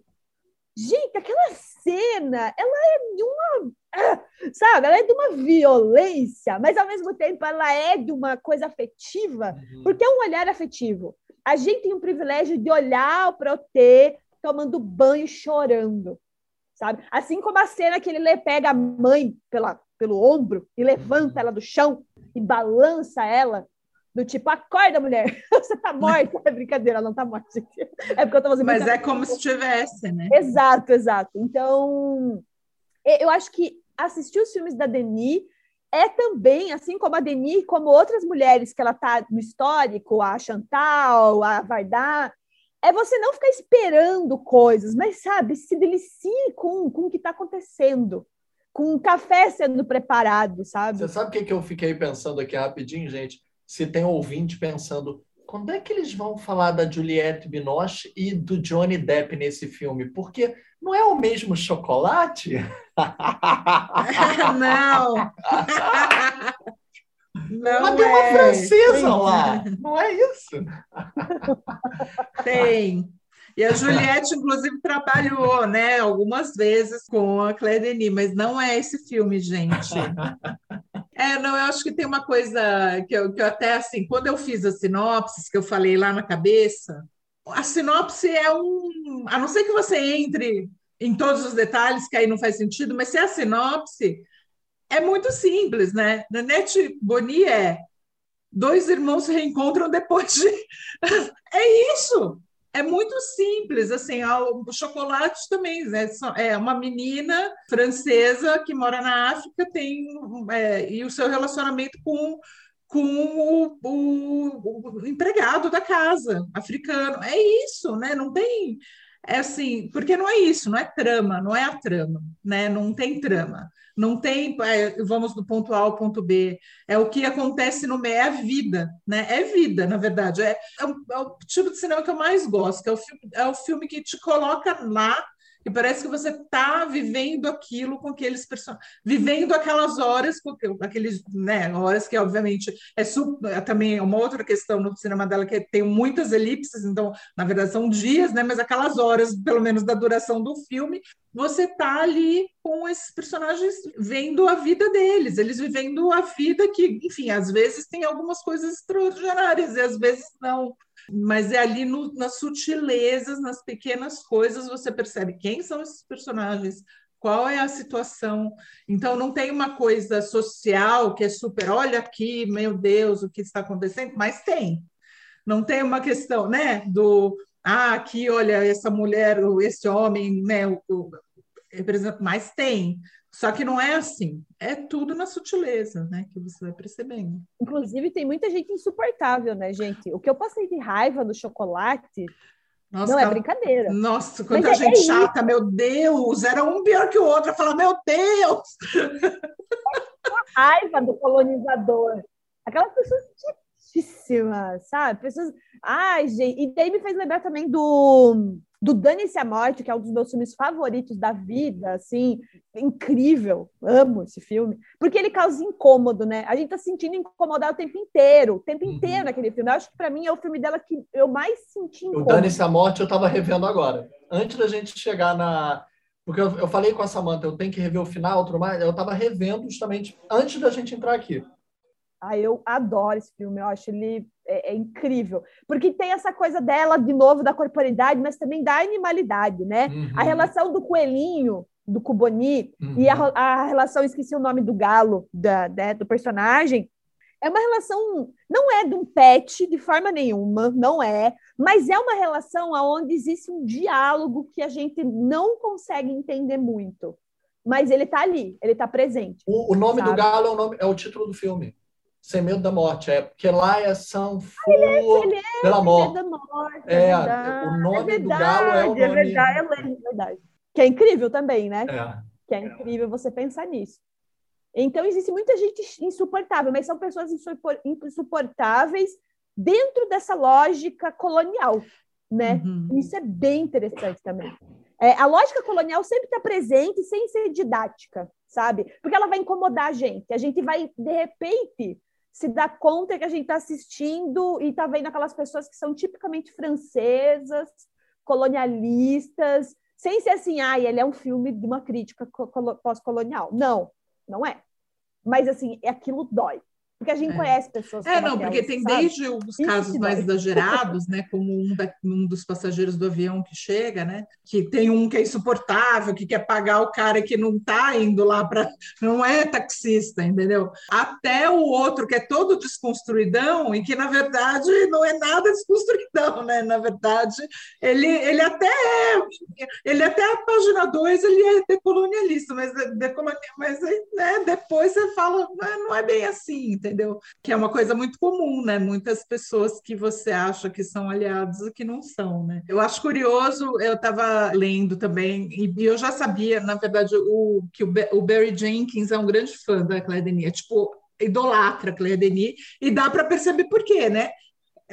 Gente, aquela cena, ela é de uma. Ah, sabe, ela é de uma violência, mas ao mesmo tempo ela é de uma coisa afetiva, uhum. porque é um olhar afetivo. A gente tem o privilégio de olhar o Prote tomando banho chorando, sabe? Assim como a cena que ele pega a mãe pela pelo ombro e levanta ela do chão e balança ela do tipo, acorda, mulher, você tá morta. É brincadeira, ela não tá morta. É porque eu tô fazendo Mas é como se tivesse, né? Exato, exato. Então, eu acho que assistir os filmes da Denis é também, assim como a Denis, como outras mulheres que ela tá no histórico, a Chantal, a Vardar, é você não ficar esperando coisas, mas, sabe, se delicie com, com o que está acontecendo com um café sendo preparado, sabe? Você sabe o que, que eu fiquei pensando aqui rapidinho, gente? Se tem ouvinte pensando, quando é que eles vão falar da Juliette Binoche e do Johnny Depp nesse filme? Porque não é o mesmo chocolate? não! Não Mas tem uma é. francesa lá, não é isso? Tem. E a Juliette, inclusive, trabalhou né, algumas vezes com a Claire Denis, mas não é esse filme, gente. É, não, eu acho que tem uma coisa que eu, que eu até, assim, quando eu fiz a sinopse, que eu falei lá na cabeça, a sinopse é um... A não ser que você entre em todos os detalhes, que aí não faz sentido, mas se é a sinopse, é muito simples, né? Nanette Boni é dois irmãos se reencontram depois de... é isso! É muito simples, assim, o chocolate também, né? é uma menina francesa que mora na África, tem é, e o seu relacionamento com com o, o, o, empregado da casa africano. É isso, né? Não tem. É assim, porque não é isso, não é trama, não é a trama, né? Não tem trama. Não tem, é, vamos do ponto A ao ponto B. É o que acontece no meio, é a vida, né? É vida, na verdade. É, é, o, é o tipo de cinema que eu mais gosto, é o filme, é o filme que te coloca lá e parece que você está vivendo aquilo com aqueles personagens, vivendo aquelas horas, aqueles, né, horas que obviamente é, super, é também uma outra questão no cinema dela que tem muitas elipses, então na verdade são dias, né, mas aquelas horas, pelo menos da duração do filme, você está ali com esses personagens vendo a vida deles, eles vivendo a vida que, enfim, às vezes tem algumas coisas extraordinárias e às vezes não. Mas é ali no, nas sutilezas, nas pequenas coisas, você percebe quem são esses personagens, qual é a situação. Então, não tem uma coisa social que é super, olha aqui, meu Deus, o que está acontecendo, mas tem. Não tem uma questão, né, do, ah, aqui, olha, essa mulher, esse homem, né, o, o, mas tem. Só que não é assim. É tudo na sutileza, né? Que você vai percebendo. Inclusive, tem muita gente insuportável, né, gente? O que eu passei de raiva no chocolate. Nossa, não é brincadeira. Nossa, quanta Mas é gente é, chata, isso. meu Deus! Era um pior que o outro. Eu falo, meu Deus! A raiva do colonizador. Aquelas pessoas chatíssimas, sabe? Pessoas. Ai, gente. E daí me fez lembrar também do do Dane-se a Morte, que é um dos meus filmes favoritos da vida, assim, incrível, amo esse filme, porque ele causa incômodo, né? A gente tá sentindo incomodado o tempo inteiro, o tempo uhum. inteiro uhum. naquele filme. Eu acho que para mim é o filme dela que eu mais senti incômodo. O Dane-se a Morte eu tava revendo agora. Antes da gente chegar na... Porque eu, eu falei com a Samantha, eu tenho que rever o final, tudo mais, eu tava revendo justamente antes da gente entrar aqui. Ah, eu adoro esse filme, eu acho ele é, é, incrível. Porque tem essa coisa dela, de novo, da corporidade, mas também da animalidade, né? Uhum. A relação do coelhinho, do Cuboni, uhum. e a, a, relação, esqueci o nome do galo, da, né, do personagem, é uma relação, não é de um pet de forma nenhuma, não é, mas é uma relação onde existe um diálogo que a gente não consegue entender muito. Mas ele está ali, ele está presente. O, o nome sabe? do galo é o, nome, é o título do filme. Sem Medo da Morte. É porque lá é São Fu ele é, pela morte. morte. É, é o nome é verdade, do galo é o nome. É verdade, é verdade. Que é incrível também, né? É. Que é incrível você pensar nisso. Então, existe muita gente insuportável, mas são pessoas insuportáveis dentro dessa lógica colonial, né? Uhum. Isso é bem interessante também. É, a lógica colonial sempre está presente sem ser didática, sabe? Porque ela vai incomodar a gente. A gente vai, de repente, se dá conta que a gente está assistindo e está vendo aquelas pessoas que são tipicamente francesas, colonialistas, sem ser assim, ah, ele é um filme de uma crítica pós-colonial. Não, não é. Mas, assim, aquilo dói. Porque a gente é. conhece pessoas. É, não, porque tem sabe? desde os casos mais exagerados, né? Como um, da, um dos passageiros do avião que chega, né? Que tem um que é insuportável, que quer pagar o cara que não está indo lá para. não é taxista, entendeu? Até o outro que é todo desconstruidão e que, na verdade, não é nada desconstruidão, né? Na verdade, ele, ele até é. Ele até a página 2 ele é decolonialista, mas, decolonial, mas né, depois você fala, não é bem assim, entendeu? Que é uma coisa muito comum, né? Muitas pessoas que você acha que são aliados e que não são, né? Eu acho curioso, eu estava lendo também, e eu já sabia, na verdade, o, que o, Barry Jenkins é um grande fã da Claire Denis, é tipo, idolatra Claire Denis, e dá para perceber por quê, né?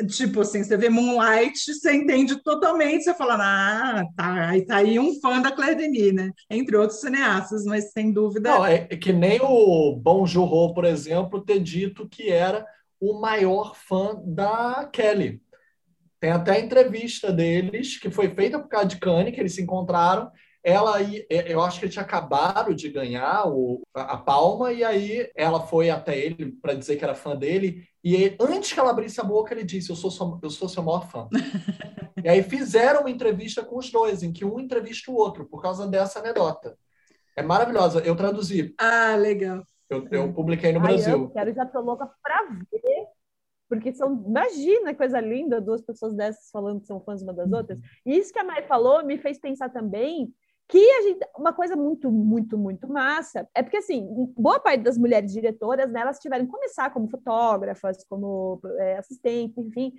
Tipo assim, você vê Moonlight, você entende totalmente, você fala, ah, tá, aí tá aí um fã da Claire Denis, né? Entre outros cineastas, mas sem dúvida. Não, é, é que nem o Bon Joon-ho, por exemplo, ter dito que era o maior fã da Kelly. Tem até a entrevista deles, que foi feita por causa de Cannes, que eles se encontraram. Ela, eu acho que eles acabaram de ganhar o, a palma, e aí ela foi até ele para dizer que era fã dele, e ele, antes que ela abrisse a boca, ele disse: Eu sou, seu, eu sou seu maior fã. e aí fizeram uma entrevista com os dois, em que um entrevista o outro, por causa dessa anedota. É maravilhosa. Eu traduzi. Ah, legal. Eu, eu publiquei no Ai, Brasil. Eu quero, já tô louca para ver. Porque são, imagina, coisa linda, duas pessoas dessas falando que são fãs uma das outras. E isso que a Mai falou me fez pensar também que a gente, uma coisa muito, muito, muito massa é porque, assim, boa parte das mulheres diretoras, né, elas tiveram que começar como fotógrafas, como é, assistentes, enfim.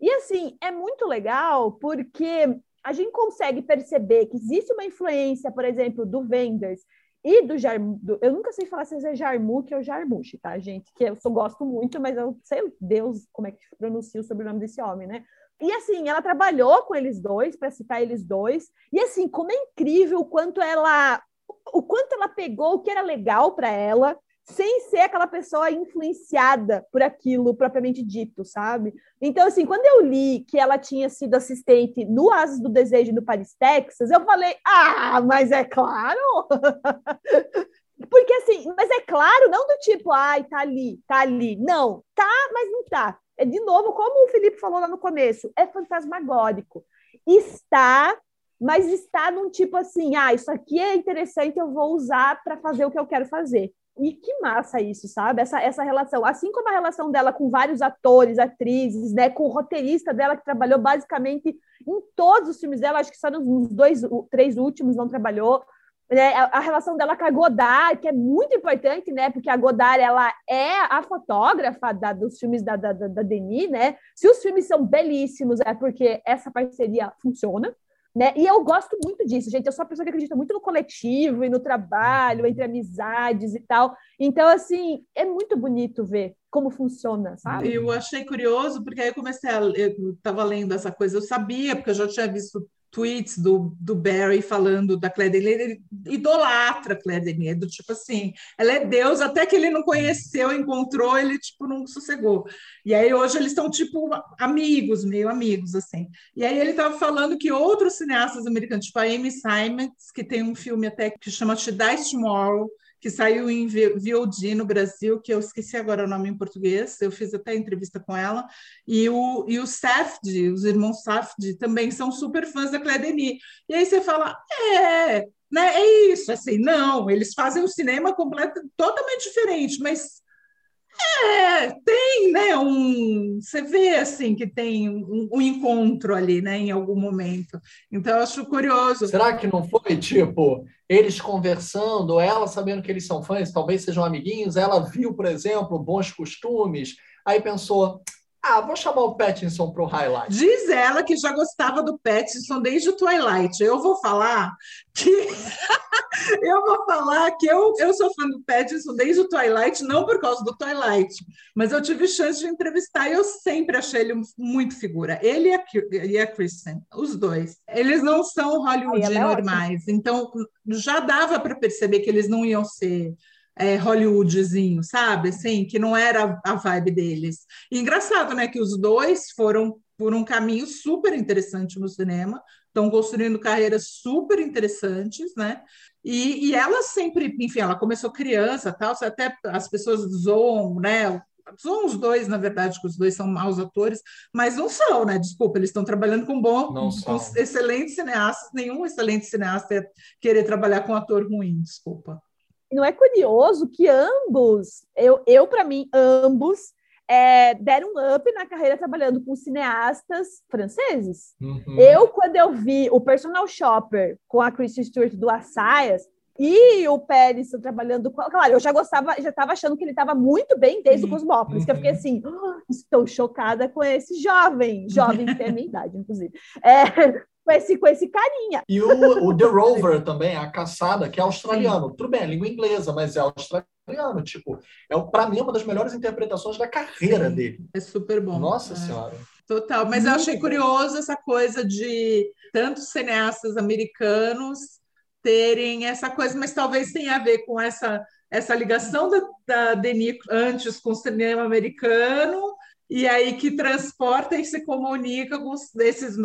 E, assim, é muito legal porque a gente consegue perceber que existe uma influência, por exemplo, do Wenders e do Jarmusch. Eu nunca sei falar se é Jarmusch ou Jarmusch, tá, gente? Que eu só gosto muito, mas eu sei Deus como é que pronuncia o sobrenome desse homem, né? E assim, ela trabalhou com eles dois, para citar eles dois. E assim, como é incrível o quanto ela o quanto ela pegou o que era legal para ela, sem ser aquela pessoa influenciada por aquilo propriamente dito, sabe? Então, assim, quando eu li que ela tinha sido assistente no Asas do Desejo no Paris, Texas, eu falei, ah, mas é claro! Porque assim, mas é claro, não do tipo, ai, tá ali, tá ali. Não, tá, mas não tá. É, de novo, como o Felipe falou lá no começo, é fantasmagórico. Está, mas está num tipo assim, ah, isso aqui é interessante, eu vou usar para fazer o que eu quero fazer. E que massa isso, sabe? Essa, essa relação. Assim como a relação dela com vários atores, atrizes, né? Com o roteirista dela, que trabalhou basicamente em todos os filmes dela, acho que só nos dois, três últimos não trabalhou. Né, a, a, relação dela com a Godard, que é muito importante, né? Porque a Godard ela é a fotógrafa da, dos filmes da, da, da Denis, né? Se os filmes são belíssimos, é porque essa parceria funciona. Né? E eu gosto muito disso, gente. Eu sou uma pessoa que acredita muito no coletivo e no trabalho, entre amizades e tal. Então, assim, é muito bonito ver como funciona, sabe? Eu achei curioso, porque aí eu comecei a. Eu estava lendo essa coisa, eu sabia, porque eu já tinha visto tweets do, do Barry falando da Claire Denis, ele idolatra a Claire Denis, é do tipo assim, ela é Deus, até que ele não conheceu, encontrou, ele tipo não sossegou. E aí hoje eles estão tipo amigos, meio amigos assim. E aí ele estava falando que outros cineastas americanos, tipo a Amy Simons, que tem um filme até que chama She Dies Tomorrow, que saiu em VOD no Brasil, que eu esqueci agora o nome em português, eu fiz até entrevista com ela, e o, e o Safdie, os irmãos Safdie, também são super fãs da Claire. E aí você fala, é, né, é isso, assim, não, eles fazem um cinema completo, totalmente diferente, mas é, tem, né? Um, você vê assim que tem um, um, encontro ali, né? Em algum momento. Então eu acho curioso. Será que não foi tipo eles conversando, ela sabendo que eles são fãs, talvez sejam amiguinhos, ela viu, por exemplo, bons costumes, aí pensou, ah, vou chamar o Pattinson para o highlight. Diz ela que já gostava do Pattinson desde o Twilight. Eu vou falar que eu vou falar que eu, eu sou fã do Pattinson desde o Twilight, não por causa do Twilight, mas eu tive chance de entrevistar e eu sempre achei ele muito figura. Ele e a, e a Kristen, os dois. Eles não são Hollywood é normais, então já dava para perceber que eles não iam ser é, Hollywoodzinho, sabe? Assim, que não era a vibe deles. E engraçado, né? Que os dois foram por um caminho super interessante no cinema, estão construindo carreiras super interessantes, né? E, e ela sempre, enfim, ela começou criança, tal, até as pessoas zoam, né? São os dois, na verdade, que os dois são maus atores, mas não são, né? Desculpa, eles estão trabalhando com bom, não com excelentes cineastas, nenhum excelente cineasta querer trabalhar com ator ruim, desculpa não é curioso que ambos, eu, eu para mim, ambos é, deram um up na carreira trabalhando com cineastas franceses. Uhum. Eu, quando eu vi o Personal Shopper com a Kristen Stewart do Assayas e o Pérez trabalhando com. Claro, eu já gostava, já estava achando que ele estava muito bem desde uhum. o Cosmópolis, uhum. que eu fiquei uhum. assim, oh, estou chocada com esse jovem, jovem que tem a minha idade, inclusive. É, com esse, com esse carinha. E o, o The Rover também, a caçada, que é australiano. Sim. Tudo bem, é língua inglesa, mas é australiano. Tipo, é, para mim, uma das melhores interpretações da carreira Sim, dele. É super bom. Nossa é. Senhora. Total, mas Muito eu achei curioso essa coisa de tantos cineastas americanos terem essa coisa, mas talvez tenha a ver com essa, essa ligação da, da Denis antes com o cinema americano e aí que transporta e se comunica com esses,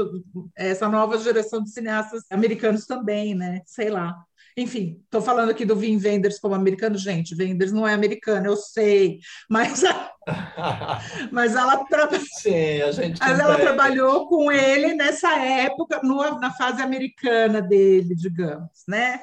essa nova geração de cineastas americanos também, né? Sei lá. Enfim, estou falando aqui do Vin Wenders como americano, gente. Wenders não é americano, eu sei, mas mas ela tra... Sim, a gente mas ela trabalhou com ele nessa época, no, na fase americana dele, digamos, né?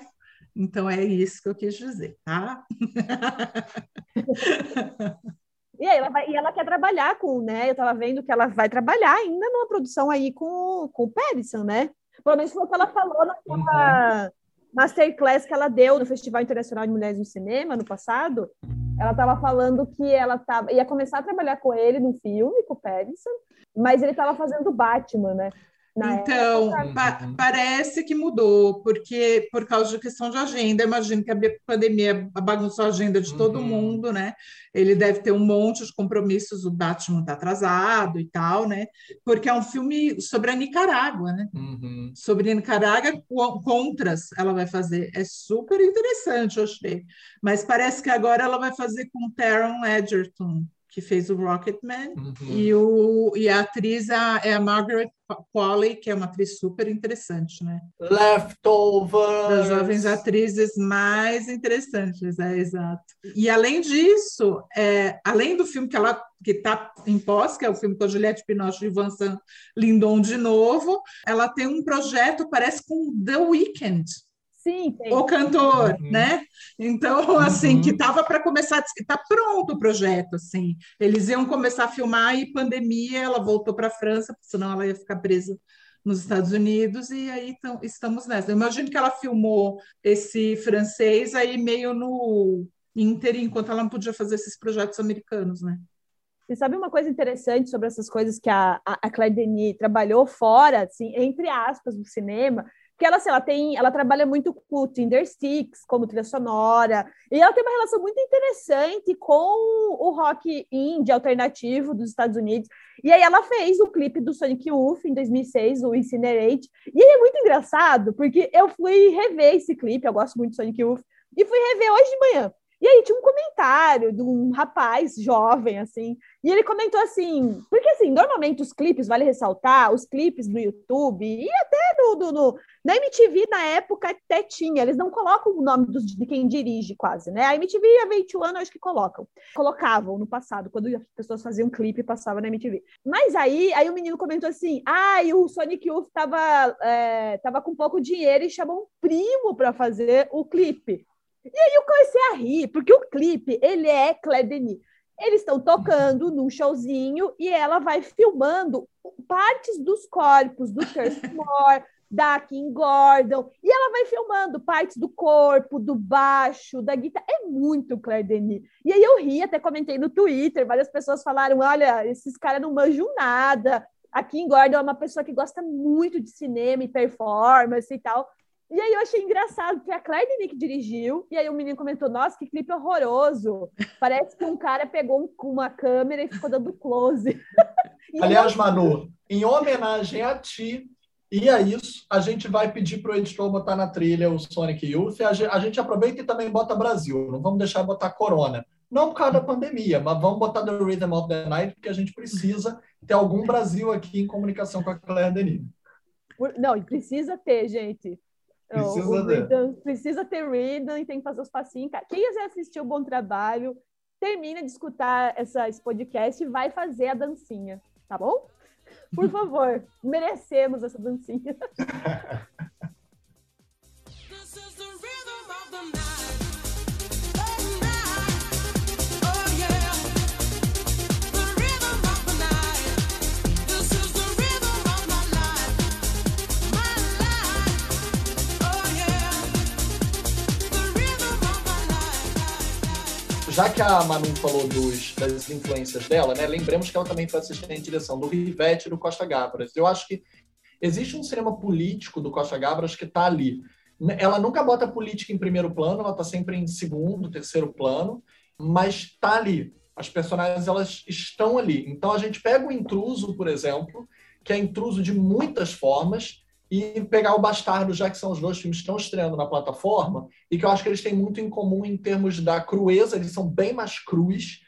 Então é isso que eu quis dizer, tá? E aí ela, vai, e ela quer trabalhar com, né? Eu estava vendo que ela vai trabalhar ainda numa produção aí com, com o Pattinson, né? Pelo menos foi o que ela falou naquela uhum. masterclass que ela deu no Festival Internacional de Mulheres no Cinema no passado. Ela estava falando que ela tava, ia começar a trabalhar com ele no filme, com o Pattinson, mas ele estava fazendo Batman, né? Então, pa parece que mudou, porque por causa de questão de agenda, imagino que a pandemia bagunçou a agenda de todo uhum. mundo, né? Ele deve ter um monte de compromissos, o Batman está atrasado e tal, né? Porque é um filme sobre a Nicarágua, né? Uhum. Sobre a Nicarágua, contras ela vai fazer. É super interessante, eu achei. Mas parece que agora ela vai fazer com Taron Edgerton, que fez o Rocketman, uhum. e, o, e a atriz a, é a Margaret Qualley, que é uma atriz super interessante, né? Leftovers! Das jovens atrizes mais interessantes, é exato. E além disso, é, além do filme que ela que está em pós, que é o filme com a Juliette Binoche e Vincent Lindon de novo, ela tem um projeto, parece com The Weeknd, Sim, tem. o cantor, uhum. né? Então, assim, uhum. que estava para começar, está pronto o projeto, assim. Eles iam começar a filmar e pandemia, ela voltou para a França, senão ela ia ficar presa nos Estados Unidos e aí então, estamos nessa. Eu imagino que ela filmou esse francês aí meio no ínter, enquanto ela não podia fazer esses projetos americanos, né? E sabe uma coisa interessante sobre essas coisas que a, a Claire Denis trabalhou fora, assim, entre aspas, do cinema, que ela, assim, ela tem, ela trabalha muito com o Tinder Sticks como trilha sonora, e ela tem uma relação muito interessante com o rock indie alternativo dos Estados Unidos. E aí ela fez o clipe do Sonic Youth em 2006, o Incinerate. E é muito engraçado, porque eu fui rever esse clipe, eu gosto muito do Sonic Youth, e fui rever hoje de manhã. E aí tinha um comentário de um rapaz jovem, assim, e ele comentou assim, porque assim, normalmente os clipes, vale ressaltar, os clipes no YouTube e até no, no, no na MTV na época até tinha, eles não colocam o nome dos, de quem dirige quase, né? A MTV e a VH1 acho que colocam. Colocavam no passado, quando as pessoas faziam clipe passavam na MTV. Mas aí, aí o menino comentou assim, ah, e o Sonic Youth tava, é, tava com pouco dinheiro e chamou um primo para fazer o clipe. E aí eu comecei a rir, porque o clipe, ele é Claire Denis. Eles estão tocando num showzinho e ela vai filmando partes dos corpos do Thurston Moore, da Kim Gordon, e ela vai filmando partes do corpo, do baixo, da guitarra. É muito Claire Denis. E aí eu ri, até comentei no Twitter, várias pessoas falaram: olha, esses caras não manjam nada. A Kim Gordon é uma pessoa que gosta muito de cinema e performance e tal. E aí eu achei engraçado, que a Claire que dirigiu, e aí o menino comentou, nossa, que clipe horroroso. Parece que um cara pegou uma câmera e ficou dando close. Aliás, eu... Manu, em homenagem a ti e a isso, a gente vai pedir para o editor botar na trilha o Sonic Youth. A gente aproveita e também bota Brasil, não vamos deixar botar Corona. Não por causa da pandemia, mas vamos botar The Rhythm of the Night, porque a gente precisa ter algum Brasil aqui em comunicação com a Claire Denis. Não, e precisa ter, gente. Precisa, o, o precisa ter Readan e tem que fazer os passinhos. Quem quiser assistir o Bom Trabalho, termina de escutar essa, esse podcast e vai fazer a dancinha, tá bom? Por favor, merecemos essa dancinha. já que a Manu falou dos, das influências dela, né, lembremos que ela também foi assistente de direção do Rivete e do Costa Gabras. Eu acho que existe um cinema político do Costa Gabras que está ali. Ela nunca bota política em primeiro plano, ela está sempre em segundo, terceiro plano, mas está ali. As personagens elas estão ali. Então a gente pega o intruso, por exemplo, que é intruso de muitas formas, e pegar o Bastardo, já que são os dois filmes que estão estreando na plataforma, e que eu acho que eles têm muito em comum em termos da crueza, eles são bem mais crus,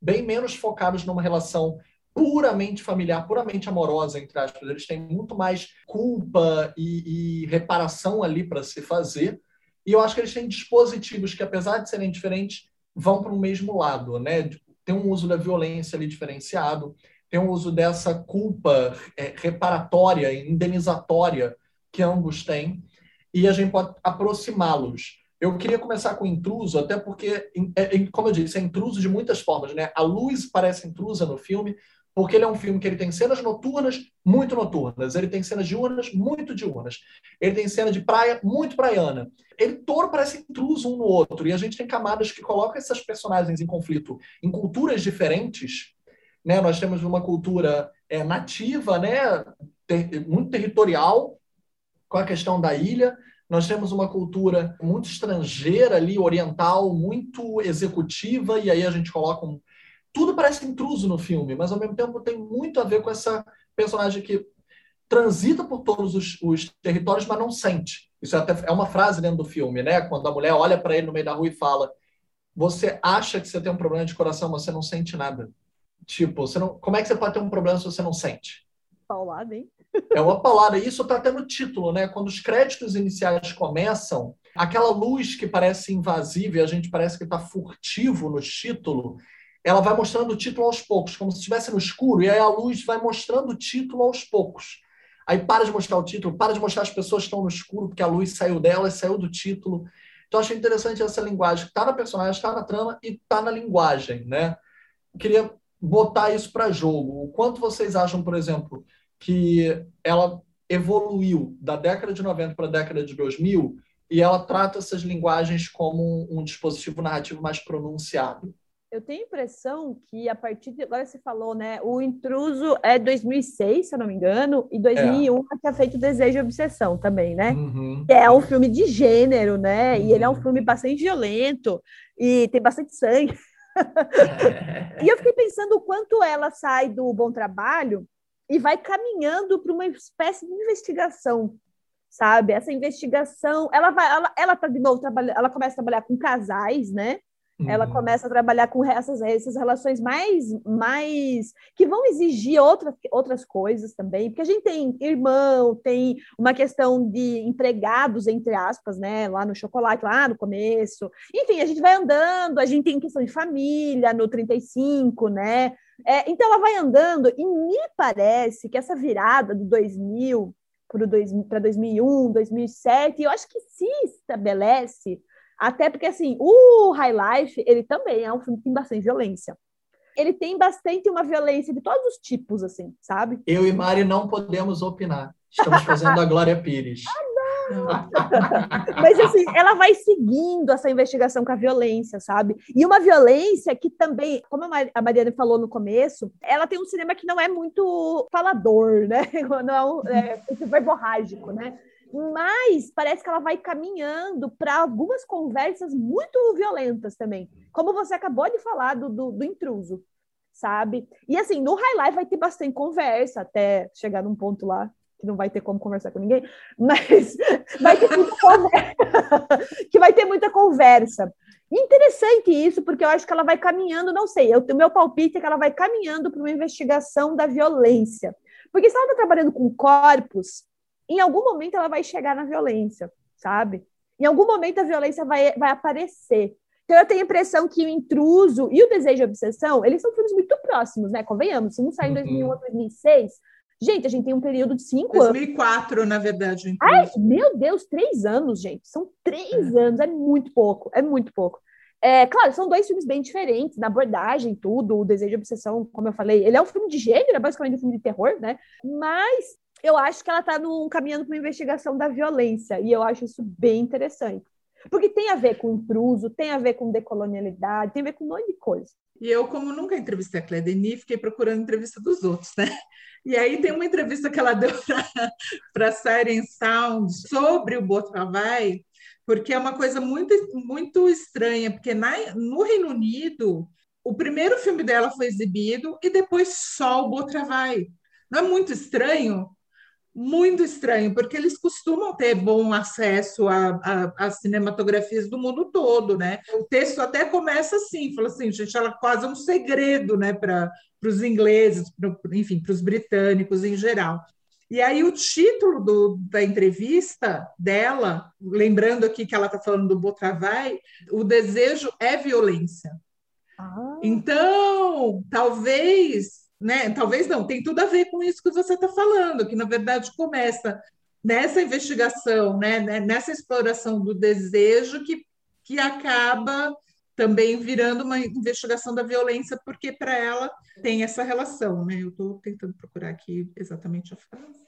bem menos focados numa relação puramente familiar, puramente amorosa, entre aspas. Eles têm muito mais culpa e, e reparação ali para se fazer. E eu acho que eles têm dispositivos que, apesar de serem diferentes, vão para o mesmo lado, né? Tem um uso da violência ali diferenciado tem o uso dessa culpa é, reparatória, indenizatória que ambos têm, e a gente pode aproximá-los. Eu queria começar com intruso, até porque, é, como eu disse, é intruso de muitas formas. Né? A luz parece intrusa no filme, porque ele é um filme que ele tem cenas noturnas, muito noturnas. Ele tem cenas diurnas, muito diurnas. Ele tem cena de praia, muito praiana. Ele todo parece intruso um no outro. E a gente tem camadas que colocam essas personagens em conflito em culturas diferentes, né? Nós temos uma cultura é, nativa, né? Ter, muito territorial, com a questão da ilha. Nós temos uma cultura muito estrangeira ali, oriental, muito executiva, e aí a gente coloca um. Tudo parece intruso no filme, mas ao mesmo tempo tem muito a ver com essa personagem que transita por todos os, os territórios, mas não sente. Isso é, até, é uma frase dentro do filme, né? Quando a mulher olha para ele no meio da rua e fala: Você acha que você tem um problema de coração, mas você não sente nada. Tipo, você não, como é que você pode ter um problema se você não sente? Paulada, hein? É uma paulada. Isso está até no título, né? Quando os créditos iniciais começam, aquela luz que parece invasiva e a gente parece que está furtivo no título, ela vai mostrando o título aos poucos, como se estivesse no escuro, e aí a luz vai mostrando o título aos poucos. Aí para de mostrar o título, para de mostrar as pessoas que estão no escuro, porque a luz saiu dela, saiu do título. Então achei interessante essa linguagem, que está na personagem, está na trama e está na linguagem, né? Queria botar isso para jogo. O quanto vocês acham, por exemplo, que ela evoluiu da década de 90 para a década de 2000 e ela trata essas linguagens como um, um dispositivo narrativo mais pronunciado. Eu tenho a impressão que a partir de agora você falou, né? O intruso é 2006, se eu não me engano, e 2001 é. que é feito Desejo e Obsessão também, né? Uhum. É um filme de gênero, né? Uhum. E ele é um uhum. filme bastante violento e tem bastante sangue. E eu fiquei pensando o quanto ela sai do Bom Trabalho e vai caminhando para uma espécie de investigação, sabe? Essa investigação, ela vai, ela, ela tá de novo trabalhando, ela começa a trabalhar com casais, né? Uhum. Ela começa a trabalhar com essas, essas relações mais, mais que vão exigir outras, outras coisas também, porque a gente tem irmão, tem uma questão de empregados, entre aspas, né? Lá no chocolate, lá no começo. Enfim, a gente vai andando, a gente tem questão de família no 35, né? É, então ela vai andando, e me parece que essa virada do 2000 para 2001, 2007, eu acho que se estabelece até porque, assim, o High Life, ele também é um filme que tem bastante violência. Ele tem bastante uma violência de todos os tipos, assim, sabe? Eu e Mari não podemos opinar. Estamos fazendo a Glória Pires. Mas assim, ela vai seguindo essa investigação com a violência, sabe? E uma violência que também, como a Mariana falou no começo, ela tem um cinema que não é muito falador, né? Não é, é verborrágico, né? Mas parece que ela vai caminhando para algumas conversas muito violentas também, como você acabou de falar do, do, do, intruso, sabe? E assim, no highlight vai ter bastante conversa até chegar num ponto lá que não vai ter como conversar com ninguém, mas vai ter muita conversa, que vai ter muita conversa. Interessante isso, porque eu acho que ela vai caminhando, não sei, o meu palpite é que ela vai caminhando para uma investigação da violência. Porque se ela está trabalhando com corpos, em algum momento ela vai chegar na violência, sabe? Em algum momento a violência vai, vai aparecer. Então eu tenho a impressão que o Intruso e o Desejo e Obsessão, eles são filmes muito próximos, né? Convenhamos, se um saiu em 2001 ou 2006, gente, a gente tem um período de cinco 2004, anos. 2004, na verdade. Ai, meu Deus, três anos, gente. São três é. anos, é muito pouco, é muito pouco. É, claro, são dois filmes bem diferentes na abordagem, tudo. O Desejo e Obsessão, como eu falei, ele é um filme de gênero, é basicamente um filme de terror, né? Mas eu acho que ela está caminhando para uma investigação da violência, e eu acho isso bem interessante. Porque tem a ver com intruso, tem a ver com decolonialidade, tem a ver com um monte de coisa. E eu, como nunca entrevistei a Claire Denis, fiquei procurando entrevista dos outros, né? E aí tem uma entrevista que ela deu para a Siren Sound sobre o Botravai, porque é uma coisa muito, muito estranha, porque na, no Reino Unido, o primeiro filme dela foi exibido e depois só o Botravai. Não é muito estranho? Muito estranho, porque eles costumam ter bom acesso às cinematografias do mundo todo, né? O texto até começa assim, fala assim, gente, ela quase um segredo, né, para os ingleses, pro, enfim, para os britânicos em geral. E aí o título do, da entrevista dela, lembrando aqui que ela está falando do Botravai, o desejo é violência. Ah. Então, talvez né? Talvez não, tem tudo a ver com isso que você está falando, que na verdade começa nessa investigação, né? né? nessa exploração do desejo que, que acaba também virando uma investigação da violência, porque para ela tem essa relação, né? Eu estou tentando procurar aqui exatamente a frase.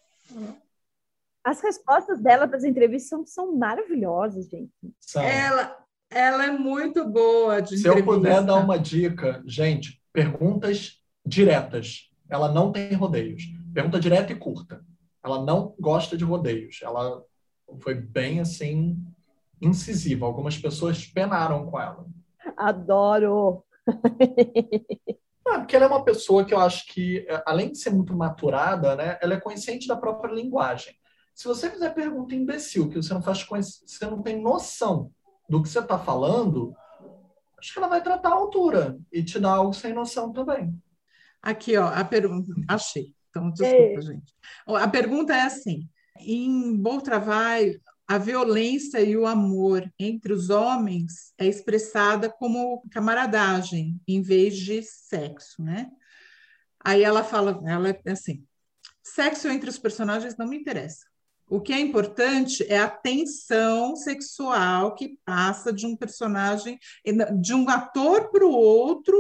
As respostas dela para as entrevistas são, são maravilhosas, gente. Ela, ela é muito boa de Se entrevista. eu puder dar uma dica, gente, perguntas diretas. Ela não tem rodeios. Pergunta direta e curta. Ela não gosta de rodeios. Ela foi bem assim incisiva. Algumas pessoas penaram com ela. Adoro. Ah, porque ela é uma pessoa que eu acho que, além de ser muito maturada, né, ela é consciente da própria linguagem. Se você fizer pergunta imbecil, que você não faz você não tem noção do que você está falando, acho que ela vai tratar a altura e te dar algo sem noção também. Aqui, ó, a pergunta. Achei. Então, desculpa, gente. A pergunta é assim: em Bom Trabalho, a violência e o amor entre os homens é expressada como camaradagem, em vez de sexo, né? Aí ela fala, ela é assim: sexo entre os personagens não me interessa. O que é importante é a tensão sexual que passa de um personagem, de um ator para o outro,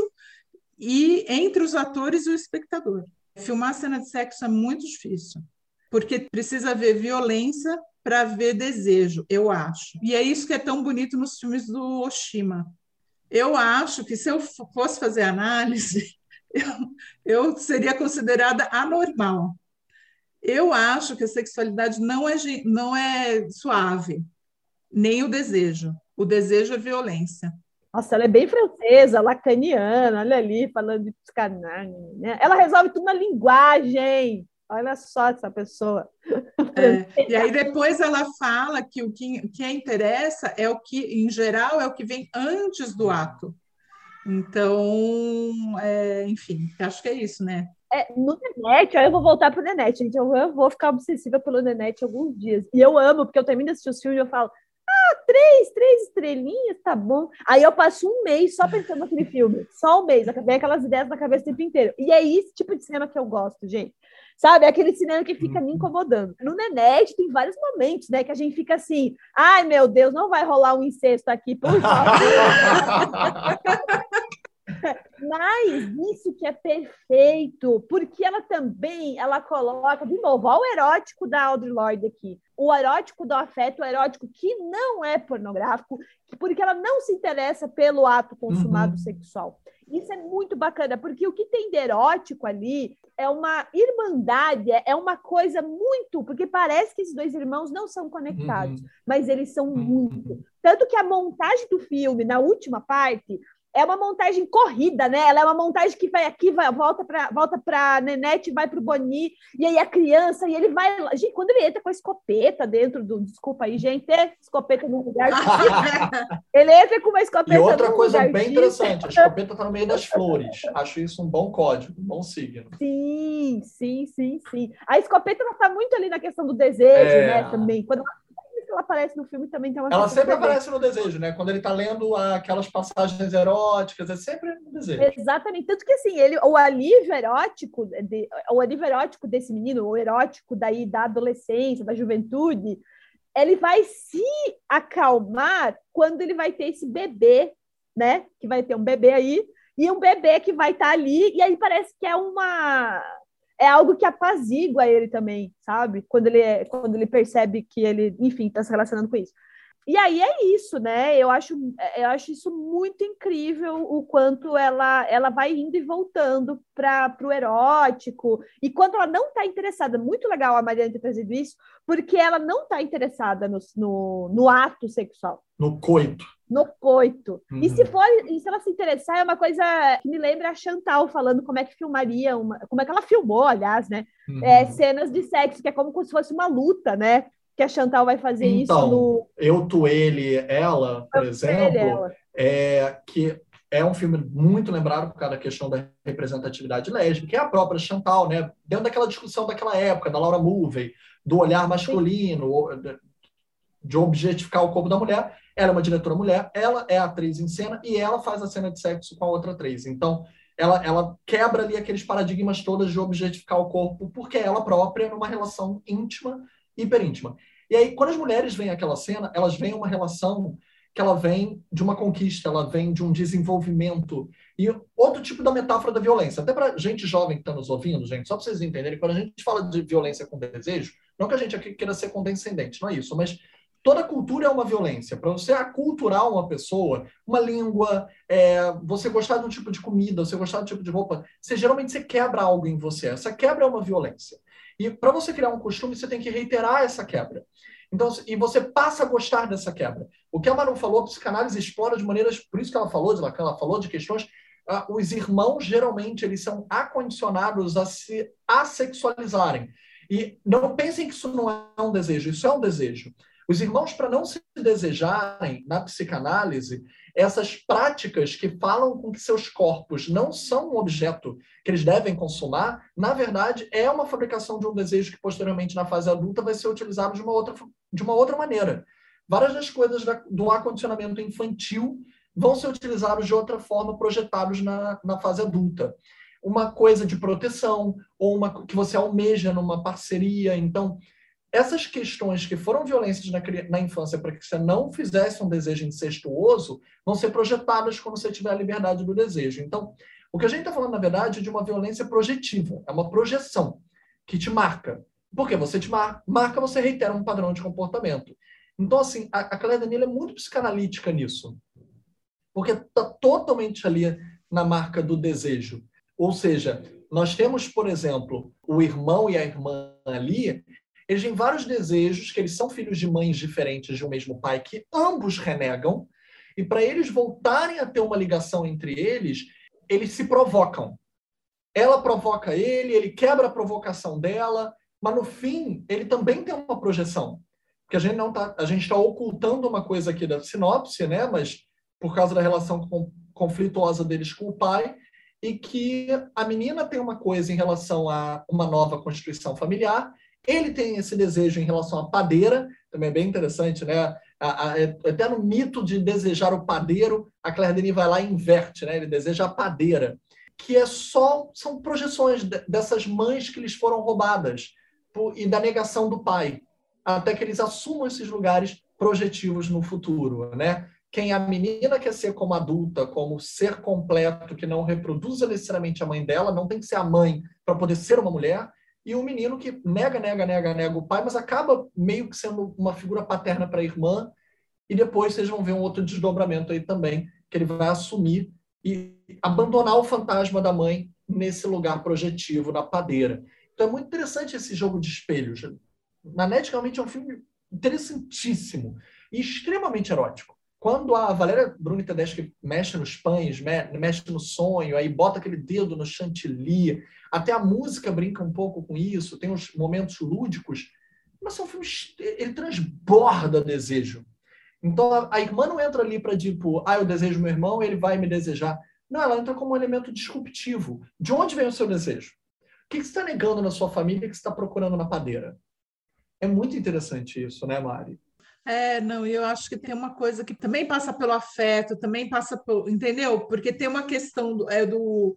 e entre os atores e o espectador. Filmar cena de sexo é muito difícil, porque precisa haver violência para ver desejo, eu acho. E é isso que é tão bonito nos filmes do Oshima. Eu acho que se eu fosse fazer análise, eu, eu seria considerada anormal. Eu acho que a sexualidade não é, não é suave, nem o desejo. O desejo é violência. Nossa, ela é bem francesa, lacaniana, olha ali, falando de psicanálise. Né? Ela resolve tudo na linguagem. Olha só essa pessoa. É, e aí depois ela fala que o que, que interessa é o que, em geral, é o que vem antes do ato. Então, é, enfim, acho que é isso, né? É, no Nenete, eu vou voltar pro Nenete, gente. Eu, eu vou ficar obsessiva pelo Nenete alguns dias. E eu amo, porque eu termino de assistir os filmes e eu falo, três, três estrelinhas, tá bom. Aí eu passo um mês só pensando naquele filme. Só um mês. Vem aquelas ideias na cabeça o tempo inteiro. E é esse tipo de cinema que eu gosto, gente. Sabe? É aquele cinema que fica me incomodando. No Nenete tem vários momentos, né? Que a gente fica assim, ai meu Deus, não vai rolar um incesto aqui, por favor. Mas isso que é perfeito, porque ela também, ela coloca, de novo, olha o erótico da Audre Lorde aqui. O erótico do afeto, o erótico que não é pornográfico, porque ela não se interessa pelo ato consumado uhum. sexual. Isso é muito bacana, porque o que tem de erótico ali é uma irmandade, é uma coisa muito. Porque parece que esses dois irmãos não são conectados, uhum. mas eles são uhum. muito. Tanto que a montagem do filme, na última parte, é uma montagem corrida, né? Ela é uma montagem que vai aqui, vai, volta para volta para Nenete, vai para o Boni, e aí a criança, e ele vai. Gente, quando ele entra com a escopeta dentro do. Desculpa aí, gente, escopeta no lugar. ele entra com uma escopeta. E outra coisa bem interessante: a escopeta está no meio das flores. Acho isso um bom código, um bom signo. Sim, sim, sim, sim. A escopeta está muito ali na questão do desejo, é... né? Também. Quando ela aparece no filme também tem uma Ela sempre aparece no desejo, né? Quando ele está lendo aquelas passagens eróticas, é sempre no desejo. Exatamente. Tanto que assim, ele, o alívio erótico, de, o alívio erótico desse menino, o erótico daí da adolescência, da juventude, ele vai se acalmar quando ele vai ter esse bebê, né? Que vai ter um bebê aí, e um bebê que vai estar tá ali, e aí parece que é uma é algo que apazigua ele também, sabe? Quando ele, é, quando ele percebe que ele, enfim, está se relacionando com isso. E aí é isso, né? Eu acho, eu acho isso muito incrível o quanto ela, ela vai indo e voltando para o erótico. E quando ela não está interessada, muito legal a Mariana ter trazido isso, porque ela não está interessada no, no, no ato sexual. No coito no coito. Uhum. E se uhum. for, e se ela se interessar, é uma coisa que me lembra a Chantal falando como é que filmaria, uma, como é que ela filmou, aliás, né? Uhum. É, cenas de sexo, que é como se fosse uma luta, né? Que a Chantal vai fazer então, isso no. Eu, tu, ele, ela, por eu, exemplo, ele, ela. é que é um filme muito lembrado por causa da questão da representatividade lésbica, que é a própria Chantal, né? Dentro daquela discussão daquela época, da Laura Mulvey, do olhar masculino, Sim. de objetificar o corpo da mulher ela é uma diretora mulher, ela é atriz em cena e ela faz a cena de sexo com a outra atriz. Então, ela, ela quebra ali aqueles paradigmas todos de objetificar o corpo, porque é ela própria numa relação íntima, hiperíntima. E aí, quando as mulheres veem aquela cena, elas veem uma relação que ela vem de uma conquista, ela vem de um desenvolvimento. E outro tipo da metáfora da violência. Até para gente jovem que está nos ouvindo, gente, só para vocês entenderem, quando a gente fala de violência com desejo, não que a gente aqui queira ser condescendente, não é isso, mas toda cultura é uma violência. Para você aculturar uma pessoa, uma língua, é, você gostar de um tipo de comida, você gostar de um tipo de roupa, você geralmente você quebra algo em você. Essa quebra é uma violência. E para você criar um costume, você tem que reiterar essa quebra. Então, e você passa a gostar dessa quebra. O que a Manu falou, a psicanálise explora de maneiras, por isso que ela falou de Lacan, ela falou de questões. Uh, os irmãos geralmente eles são acondicionados a se assexualizarem. E não pensem que isso não é um desejo, isso é um desejo. Os irmãos, para não se desejarem na psicanálise, essas práticas que falam com que seus corpos não são um objeto que eles devem consumar, na verdade, é uma fabricação de um desejo que posteriormente, na fase adulta, vai ser utilizado de uma outra, de uma outra maneira. Várias das coisas do acondicionamento infantil vão ser utilizados de outra forma, projetados na, na fase adulta. Uma coisa de proteção, ou uma que você almeja numa parceria. Então, essas questões que foram violências na, na infância para que você não fizesse um desejo incestuoso vão ser projetadas quando você tiver a liberdade do desejo. Então, o que a gente está falando, na verdade, é de uma violência projetiva, é uma projeção que te marca. Porque você te mar marca, você reitera um padrão de comportamento. Então, assim, a, a Denis é muito psicanalítica nisso. Porque está totalmente ali na marca do desejo. Ou seja, nós temos, por exemplo, o irmão e a irmã ali, eles têm vários desejos, que eles são filhos de mães diferentes de um mesmo pai, que ambos renegam, e para eles voltarem a ter uma ligação entre eles, eles se provocam. Ela provoca ele, ele quebra a provocação dela, mas no fim ele também tem uma projeção. Porque a gente não tá, a gente está ocultando uma coisa aqui da sinopse, né? Mas por causa da relação com, conflituosa deles com o pai, e que a menina tem uma coisa em relação a uma nova constituição familiar, ele tem esse desejo em relação à padeira, também é bem interessante, né? A, a, é até no mito de desejar o padeiro, a Claire Denis vai lá e inverte, né? Ele deseja a padeira, que é só são projeções dessas mães que lhes foram roubadas por, e da negação do pai, até que eles assumam esses lugares projetivos no futuro, né? Quem a menina quer ser como adulta, como ser completo que não reproduza necessariamente a mãe dela, não tem que ser a mãe para poder ser uma mulher, e um menino que nega, nega, nega, nega o pai, mas acaba meio que sendo uma figura paterna para a irmã, e depois vocês vão ver um outro desdobramento aí também, que ele vai assumir e abandonar o fantasma da mãe nesse lugar projetivo, na padeira. Então é muito interessante esse jogo de espelhos. Naneticamente é um filme interessantíssimo e extremamente erótico. Quando a Valéria Bruni Tedeschi mexe nos pães, mexe no sonho, aí bota aquele dedo no chantilly, até a música brinca um pouco com isso, tem uns momentos lúdicos, mas são filmes. Ele transborda desejo. Então a, irmã não entra ali para tipo, ah, eu desejo meu irmão, ele vai me desejar. Não, ela entra como um elemento disruptivo. De onde vem o seu desejo? O que você está negando na sua família que você está procurando na padeira? É muito interessante isso, né, Mari? É, não, eu acho que tem uma coisa que também passa pelo afeto, também passa pelo, entendeu? Porque tem uma questão do, é, do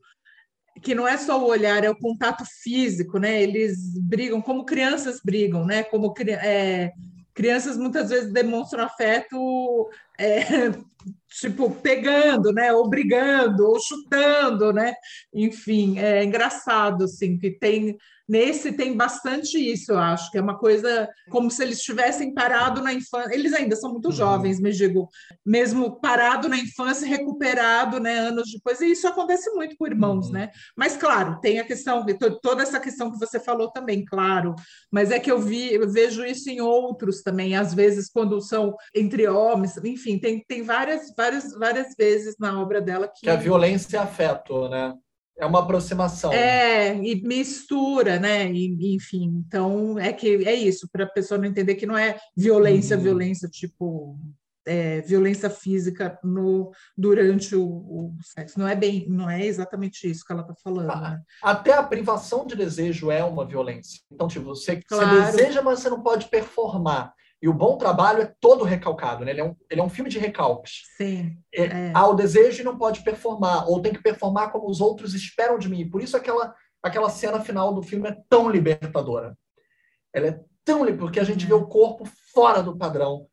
que não é só o olhar, é o contato físico, né? Eles brigam como crianças brigam, né? Como é, crianças muitas vezes demonstram afeto é, tipo pegando, né? Ou brigando, ou chutando, né? Enfim, é engraçado assim que tem Nesse tem bastante isso, eu acho, que é uma coisa como se eles tivessem parado na infância. Eles ainda são muito uhum. jovens, me digo, mesmo parado na infância, recuperado, né, anos depois. E isso acontece muito com irmãos, uhum. né? Mas claro, tem a questão, toda essa questão que você falou também, claro. Mas é que eu vi, eu vejo isso em outros também, às vezes quando são entre homens, enfim, tem, tem várias, várias, várias vezes na obra dela que. Que a violência é afeto, né? É uma aproximação. É, e mistura, né? E, enfim, então é que é isso, para a pessoa não entender que não é violência, uhum. violência, tipo é, violência física no, durante o, o, sexo. Não é bem, não é exatamente isso que ela está falando. Né? Até a privação de desejo é uma violência. Então, tipo, você, claro. você deseja, mas você não pode performar. E o bom trabalho é todo recalcado, né? Ele é um, ele é um filme de recalques. Sim. É, é. Há o desejo e não pode performar, ou tem que performar como os outros esperam de mim. Por isso aquela, aquela cena final do filme é tão libertadora. Ela é tão porque a gente vê o corpo fora do padrão,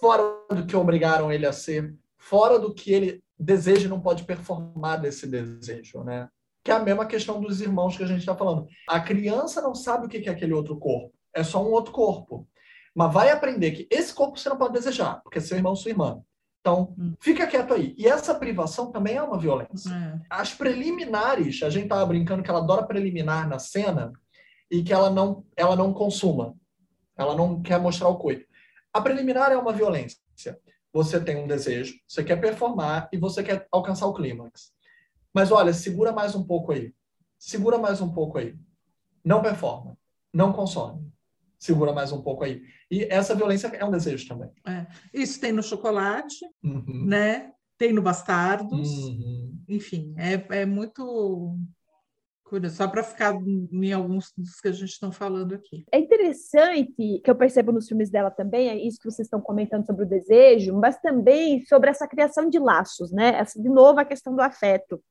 fora do que obrigaram ele a ser, fora do que ele deseja e não pode performar desse desejo, né? Que é a mesma questão dos irmãos que a gente está falando. A criança não sabe o que é aquele outro corpo. É só um outro corpo mas vai aprender que esse corpo você não pode desejar, porque é seu irmão ou sua irmã. Então, hum. fica quieto aí. E essa privação também é uma violência. É. As preliminares, a gente estava brincando que ela adora preliminar na cena e que ela não, ela não consuma. Ela não quer mostrar o coito. A preliminar é uma violência. Você tem um desejo, você quer performar e você quer alcançar o clímax. Mas olha, segura mais um pouco aí. Segura mais um pouco aí. Não performa. Não consome segura mais um pouco aí. E essa violência é um desejo também. É. Isso tem no chocolate, uhum. né? Tem no Bastardos. Uhum. Enfim, é, é muito curioso, só para ficar em alguns dos que a gente está falando aqui. É interessante que eu percebo nos filmes dela também, é isso que vocês estão comentando sobre o desejo, mas também sobre essa criação de laços, né? Essa, de novo, a questão do afeto.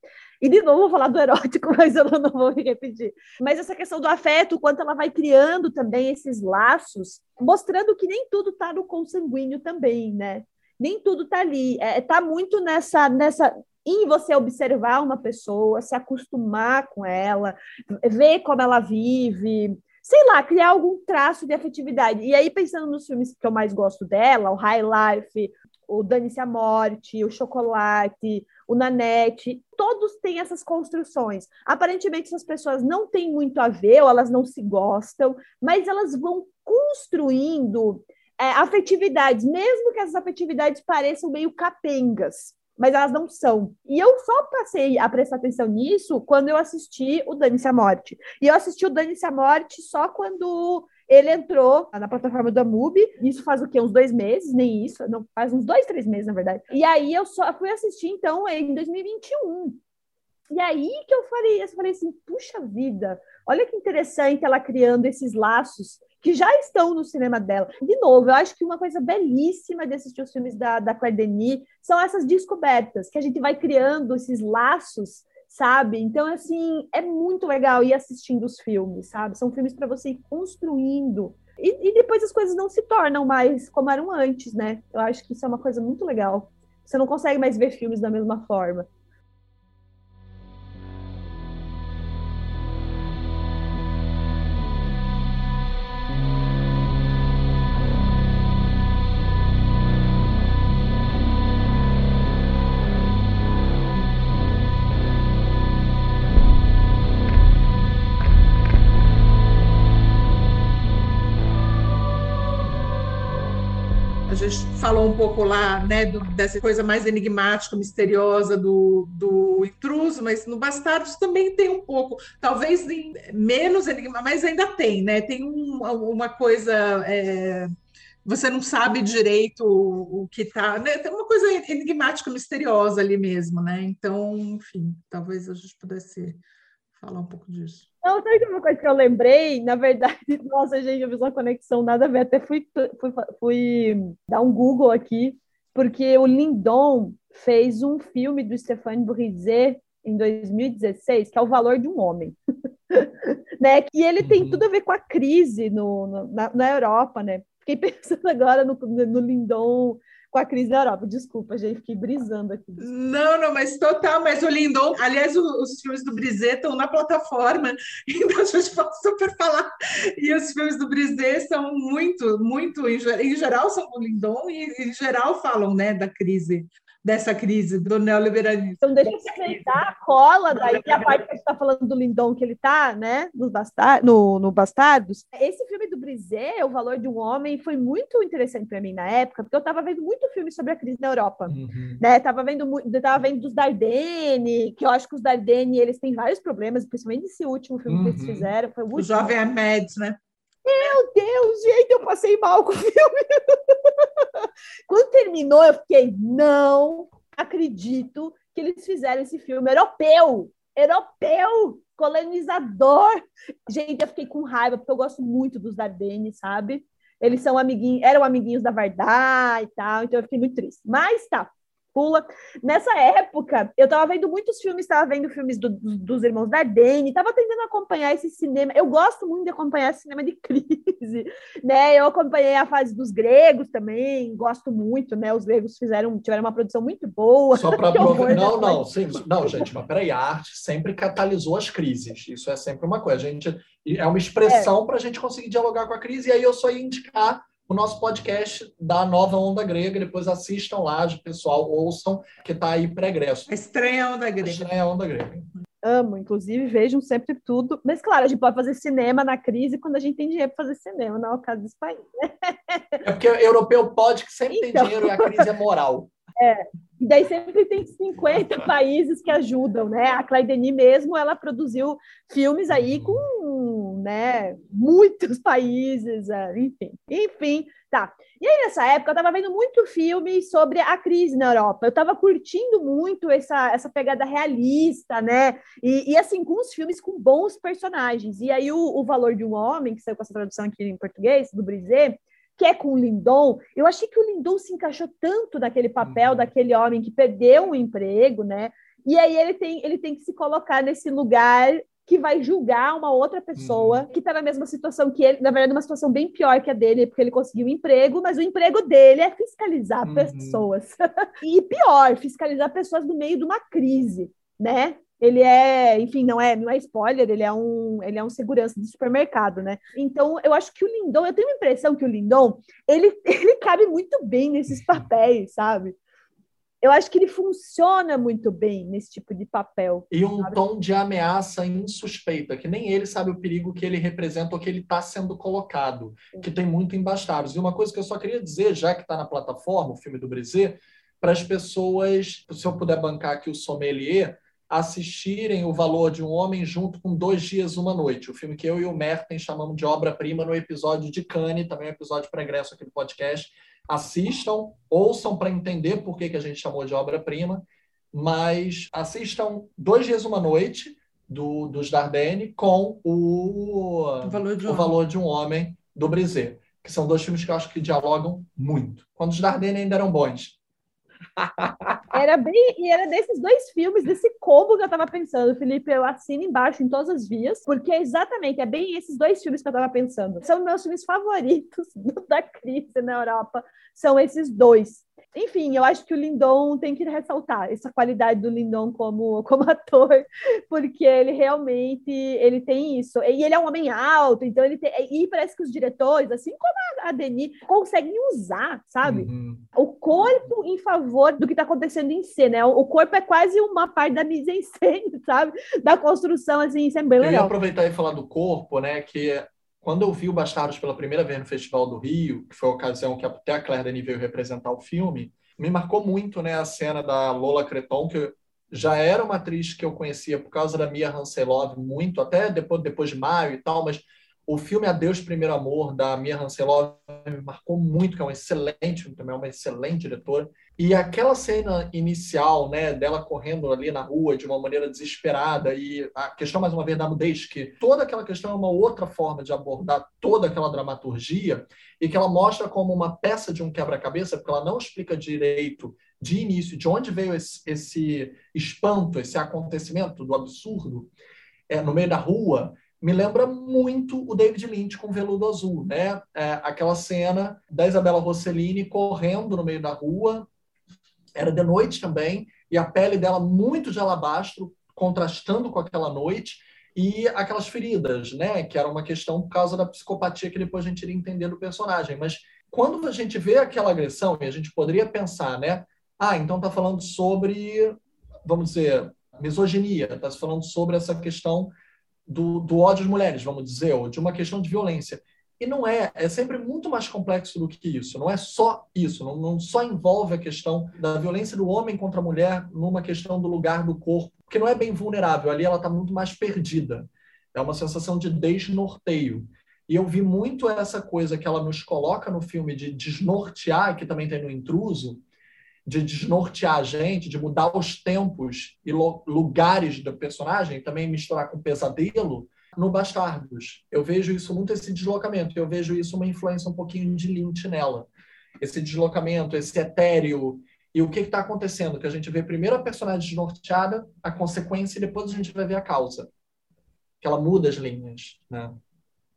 E de novo vou falar do erótico, mas eu não vou me repetir. Mas essa questão do afeto, quanto ela vai criando também esses laços, mostrando que nem tudo está no consanguíneo também, né? Nem tudo está ali. É, tá muito nessa, nessa em você observar uma pessoa, se acostumar com ela, ver como ela vive, sei lá, criar algum traço de afetividade. E aí, pensando nos filmes que eu mais gosto dela, o High Life, o Dane-se a Morte, o Chocolate, o Nanette, todos têm essas construções. Aparentemente, essas pessoas não têm muito a ver, ou elas não se gostam, mas elas vão construindo é, afetividades, mesmo que essas afetividades pareçam meio capengas mas elas não são. E eu só passei a prestar atenção nisso quando eu assisti o Dane-se a Morte. E eu assisti o Dane-se a Morte só quando ele entrou na plataforma da MUBI, isso faz o quê? Uns dois meses, nem isso, não, faz uns dois, três meses, na verdade. E aí eu só fui assistir, então, em 2021. E aí que eu falei, eu falei assim, puxa vida, olha que interessante ela criando esses laços que já estão no cinema dela. De novo, eu acho que uma coisa belíssima de assistir os filmes da, da Claire Denis são essas descobertas, que a gente vai criando esses laços, sabe? Então, assim, é muito legal ir assistindo os filmes, sabe? São filmes para você ir construindo. E, e depois as coisas não se tornam mais como eram antes, né? Eu acho que isso é uma coisa muito legal. Você não consegue mais ver filmes da mesma forma. Falou um pouco lá, né, do, dessa coisa mais enigmática, misteriosa do, do intruso, mas no Bastardos também tem um pouco, talvez menos enigma, mas ainda tem, né? Tem um, uma coisa. É, você não sabe direito o, o que está. Né? Tem uma coisa enigmática, misteriosa ali mesmo, né? Então, enfim, talvez a gente pudesse falar um pouco disso. Não, sabe uma coisa que eu lembrei? Na verdade, nossa, gente, eu fiz uma conexão nada a ver. Até fui, fui, fui dar um Google aqui, porque o Lindon fez um filme do Stéphane Brisé em 2016, que é O Valor de um Homem. né? E ele tem uhum. tudo a ver com a crise no, no na, na Europa, né? Fiquei pensando agora no, no Lindon com a crise da Europa. Desculpa, gente, fiquei brisando aqui. Não, não, mas total, mas o Lindon, aliás, os, os filmes do Brisé estão na plataforma, então a gente pode super falar. E os filmes do Brisé são muito, muito, em, em geral são o Lindon e em geral falam, né, da crise dessa crise do neoliberalismo. Então, deixa eu aproveitar a cola daí, a parte que a gente está falando do Lindon, que ele está né, no, Bastar, no, no Bastardos. Esse filme do Brisé, O Valor de um Homem, foi muito interessante para mim na época, porque eu estava vendo muito filme sobre a crise na Europa. Uhum. Né? Tava vendo tava vendo dos Dardenne, que eu acho que os Dardenne, eles têm vários problemas, principalmente esse último filme uhum. que eles uhum. fizeram. Foi o, o Jovem Ahmed, né? Meu Deus, gente, eu passei mal com o filme. Quando terminou, eu fiquei, não acredito que eles fizeram esse filme europeu, europeu, colonizador. Gente, eu fiquei com raiva, porque eu gosto muito dos Dardenne, sabe? Eles são amiguinhos, eram amiguinhos da Vardar e tal, então eu fiquei muito triste. Mas tá, pula. Nessa época, eu estava vendo muitos filmes, estava vendo filmes do, do, dos irmãos Dardenne, estava tentando acompanhar esse cinema. Eu gosto muito de acompanhar cinema de crise, né? Eu acompanhei a fase dos gregos também, gosto muito, né? Os gregos fizeram, tiveram uma produção muito boa. Só para provar. Não, não, sim, não, gente, mas peraí, a arte sempre catalisou as crises. Isso é sempre uma coisa. A gente é uma expressão é. para a gente conseguir dialogar com a crise, e aí eu só ia indicar o nosso podcast da Nova Onda Grega. Depois assistam lá, pessoal, ouçam, que está aí pregresso. Estranha Onda Grega. Estranha Onda Grega. Amo, inclusive vejam sempre tudo. Mas, claro, a gente pode fazer cinema na crise quando a gente tem dinheiro para fazer cinema, não é o caso desse país. É porque o europeu pode, que sempre então... tem dinheiro e a crise é moral. É, e daí sempre tem 50 países que ajudam, né? A Claire Denis mesmo, ela produziu filmes aí com, né, muitos países, é, enfim. Enfim, tá. E aí, nessa época, eu estava vendo muito filme sobre a crise na Europa. Eu estava curtindo muito essa, essa pegada realista, né? E, e, assim, com os filmes com bons personagens. E aí, o, o Valor de um Homem, que saiu com essa tradução aqui em português, do Brisé, que é com o Lindon, eu achei que o Lindon se encaixou tanto naquele papel uhum. daquele homem que perdeu o emprego, né? E aí ele tem, ele tem que se colocar nesse lugar que vai julgar uma outra pessoa uhum. que está na mesma situação que ele, na verdade, uma situação bem pior que a dele, porque ele conseguiu um emprego, mas o emprego dele é fiscalizar uhum. pessoas. e pior, fiscalizar pessoas no meio de uma crise, né? ele é, enfim, não é, não é spoiler, ele é um, ele é um segurança de supermercado, né? Então, eu acho que o Lindon, eu tenho a impressão que o Lindon, ele, ele cabe muito bem nesses papéis, sabe? Eu acho que ele funciona muito bem nesse tipo de papel. E um sabe? tom de ameaça insuspeita, que nem ele sabe o perigo que ele representa ou que ele está sendo colocado, que tem muito em Bastardos. E uma coisa que eu só queria dizer, já que está na plataforma, o filme do Brizet, para as pessoas, se eu puder bancar aqui o sommelier, assistirem O Valor de um Homem junto com Dois Dias, Uma Noite, o filme que eu e o Merten chamamos de obra-prima no episódio de Cannes, também é um episódio pregresso aqui do podcast. Assistam, ouçam para entender por que, que a gente chamou de obra-prima, mas assistam Dois Dias, Uma Noite, do, dos Dardenne, com o, o, valor, de um o valor de um Homem, do Brizet, que são dois filmes que eu acho que dialogam muito. Quando os Dardenne ainda eram bons. Era bem, e era desses dois filmes, desse combo que eu tava pensando, Felipe, eu assino embaixo em todas as vias, porque é exatamente, é bem esses dois filmes que eu tava pensando. São meus filmes favoritos da crise na Europa, são esses dois. Enfim, eu acho que o Lindon tem que ressaltar essa qualidade do Lindon como, como ator, porque ele realmente ele tem isso. E ele é um homem alto, então ele tem, e parece que os diretores, assim como a, Denis, conseguem usar, sabe? Uhum. O corpo em favor do que está acontecendo em cena. O corpo é quase uma parte da mise en scène, sabe? Da construção, assim, isso é bem legal. Eu ia aproveitar e falar do corpo, né? Que quando eu vi o Bastardos pela primeira vez no Festival do Rio, que foi a ocasião que até a Claire Denis veio representar o filme, me marcou muito né, a cena da Lola Creton, que já era uma atriz que eu conhecia por causa da Mia Hanselov muito, até depois, depois de Maio e tal, mas o filme Adeus Primeiro Amor, da Mia Hanselov, me marcou muito, que é um excelente, também é uma excelente diretora. E aquela cena inicial, né, dela correndo ali na rua de uma maneira desesperada e a questão mais uma vez da nudez, que toda aquela questão é uma outra forma de abordar toda aquela dramaturgia e que ela mostra como uma peça de um quebra-cabeça, porque ela não explica direito de início de onde veio esse, esse espanto, esse acontecimento do absurdo é, no meio da rua me lembra muito o David Lynch com Veludo Azul, né? É, aquela cena da Isabela Rossellini correndo no meio da rua, era de noite também, e a pele dela muito de alabastro, contrastando com aquela noite, e aquelas feridas, né? Que era uma questão por causa da psicopatia que depois a gente iria entender do personagem. Mas quando a gente vê aquela agressão, e a gente poderia pensar, né? Ah, então está falando sobre, vamos dizer, misoginia, está falando sobre essa questão do, do ódio às mulheres, vamos dizer, ou de uma questão de violência. E não é, é sempre muito mais complexo do que isso. Não é só isso, não, não só envolve a questão da violência do homem contra a mulher numa questão do lugar do corpo, porque não é bem vulnerável, ali ela está muito mais perdida. É uma sensação de desnorteio. E eu vi muito essa coisa que ela nos coloca no filme de desnortear, que também tem no Intruso, de desnortear a gente, de mudar os tempos e lugares do personagem, também misturar com pesadelo, no Bastardos. Eu vejo isso muito, esse deslocamento. Eu vejo isso uma influência um pouquinho de Lynch nela. Esse deslocamento, esse etéreo. E o que está acontecendo? Que a gente vê primeiro a personagem desnorteada, a consequência, e depois a gente vai ver a causa. Que ela muda as linhas, né?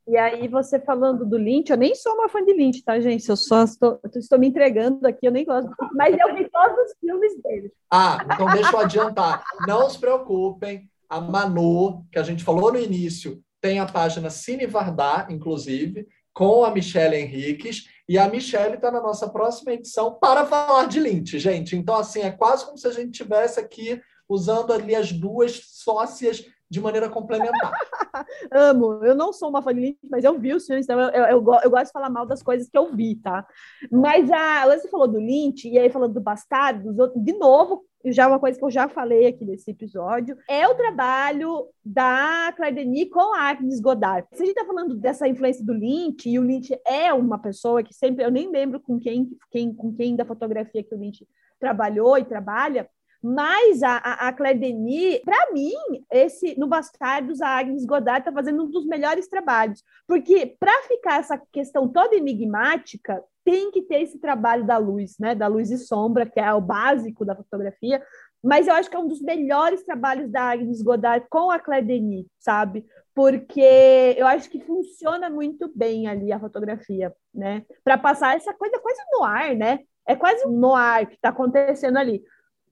E aí, você falando do Lynch, eu nem sou uma fã de Lynch, tá, gente? Eu só estou, estou me entregando aqui, eu nem gosto. Mas eu vi todos os filmes dele. Ah, então deixa eu adiantar. Não se preocupem, a Manu, que a gente falou no início, tem a página Cine Vardar, inclusive, com a Michelle Henriques, e a Michelle está na nossa próxima edição para falar de Lynch, gente. Então, assim, é quase como se a gente tivesse aqui usando ali as duas sócias de maneira complementar. Amo. Eu não sou uma fã de Lynch, mas eu vi os filmes, então eu, eu, eu, eu, gosto de falar mal das coisas que eu vi, tá? Mas a você falou do Lynch, e aí falando do Bastardos, de novo, já é uma coisa que eu já falei aqui nesse episódio, é o trabalho da Claire Denis com a Agnes Godard. Se a gente está falando dessa influência do Lynch, e o Lynch é uma pessoa que sempre, eu nem lembro com quem, quem, com quem da fotografia que o Lynch trabalhou e trabalha, mas a, a, Claire Denis, para mim, esse no Bastardos, a Agnes Godard está fazendo um dos melhores trabalhos. Porque para ficar essa questão toda enigmática, tem que ter esse trabalho da luz, né? Da luz e sombra, que é o básico da fotografia. Mas eu acho que é um dos melhores trabalhos da Agnes Godard com a Claire Denis, sabe? Porque eu acho que funciona muito bem ali a fotografia, né? Para passar essa coisa quase no ar, né? É quase no ar que está acontecendo ali.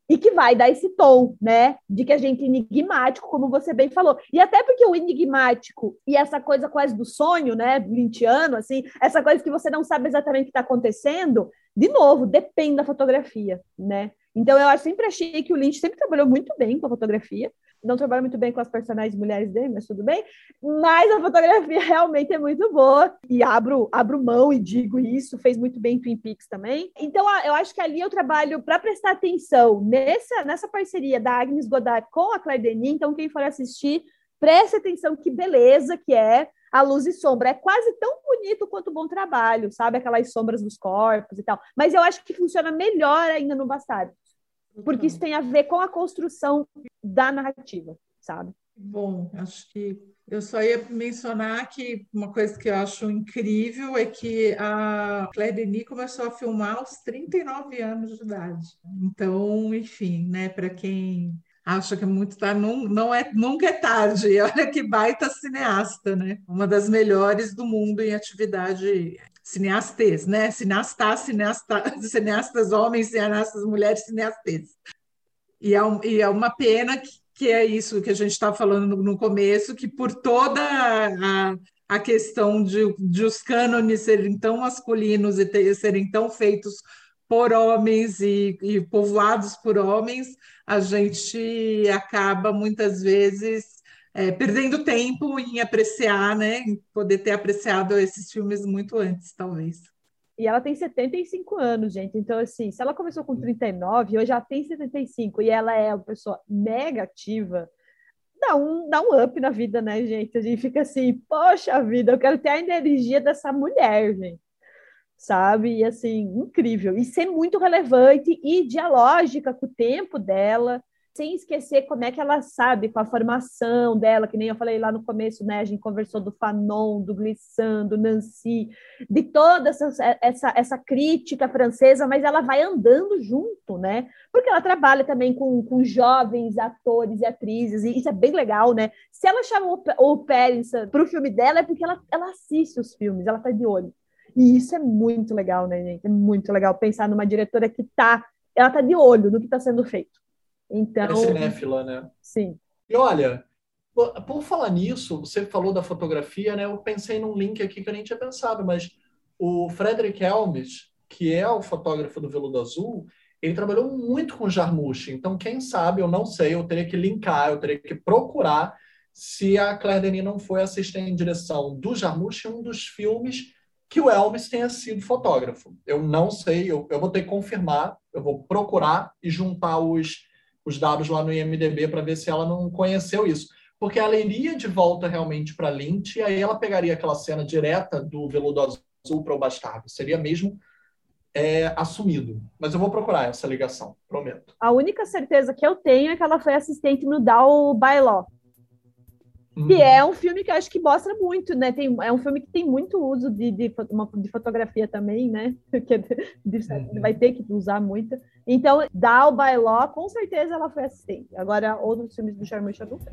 E que vai dar esse tom, né? De que a gente é enigmático, como você bem falou. E até porque o enigmático e essa coisa quase do sonho, né? Lintiano, assim, essa coisa que você não sabe exatamente o que está acontecendo, de novo, depende da fotografia, né? Então eu sempre achei que o Lynch sempre trabalhou muito bem com a fotografia, não trabalha muito bem com as personagens mulheres dele, mas tudo bem. Mas a fotografia realmente é muito boa. E abro, abro mão e digo isso. Fez muito bem em Twin Peaks também. Então, eu acho que ali eu trabalho para prestar atenção nessa, nessa parceria da Agnes Godard com a Claire Denis. Então, quem for assistir, preste atenção que beleza que é a luz e sombra. É quase tão bonito quanto o bom trabalho, sabe? Aquelas sombras dos corpos e tal. Mas eu acho que funciona melhor ainda no Bastardo porque isso tem a ver com a construção da narrativa, sabe? Bom, acho que eu só ia mencionar que uma coisa que eu acho incrível é que a Claire Denis começou a filmar aos 39 anos de idade. Então, enfim, né, para quem acha que é muito tarde, não, não é, nunca é tarde. Olha que baita cineasta, né? Uma das melhores do mundo em atividade cineastas, né? Cineastas, cineasta, cineastas homens, cineastas mulheres, cineastas. E é, um, e é uma pena que, que, é isso que a gente estava falando no, no, começo, que por toda a, a questão de, de os cânones serem tão masculinos e ter, serem tão feitos por homens e, e povoados por homens, a gente acaba muitas vezes é, perdendo tempo em apreciar, né? Em poder ter apreciado esses filmes muito antes, talvez. E ela tem 75 anos, gente. Então, assim, se ela começou com 39, hoje já tem 75 e ela é uma pessoa mega ativa, dá um, dá um up na vida, né, gente? A gente fica assim, poxa vida, eu quero ter a energia dessa mulher, gente. Sabe? E assim, incrível. E ser muito relevante e dialógica com o tempo dela sem esquecer como é que ela sabe, com a formação dela, que nem eu falei lá no começo, né? A gente conversou do Fanon, do Glissant, do Nancy, de toda essa, essa, essa crítica francesa, mas ela vai andando junto, né? Porque ela trabalha também com, com jovens atores e atrizes, e isso é bem legal, né? Se ela chamou o Pérez para o filme dela, é porque ela, ela assiste os filmes, ela está de olho. E isso é muito legal, né, gente? É muito legal pensar numa diretora que tá, ela tá de olho no que está sendo feito. Então, é cinéfila, né? Sim. E olha, por falar nisso, você falou da fotografia, né? Eu pensei num link aqui que eu nem tinha pensado, mas o Frederick Helms, que é o fotógrafo do Veludo Azul, ele trabalhou muito com Jarmusch. Então, quem sabe, eu não sei, eu teria que linkar, eu teria que procurar se a Claire Denis não foi assistente em direção do Jarmusch em um dos filmes que o Elvis tenha sido fotógrafo. Eu não sei, eu, eu vou ter que confirmar, eu vou procurar e juntar os os dados lá no IMDB para ver se ela não conheceu isso. Porque ela iria de volta realmente para Lynch e aí ela pegaria aquela cena direta do veludo azul para o bastardo. Seria mesmo é, assumido. Mas eu vou procurar essa ligação, prometo. A única certeza que eu tenho é que ela foi assistente no Dow Bailó. Que uhum. é um filme que eu acho que mostra muito, né? Tem, é um filme que tem muito uso de, de, de fotografia também, né? Que de, uhum. vai ter que usar muito. Então, Dal by Law, com certeza ela foi assistente. Agora, outros filmes do Jarmusch eu não sei.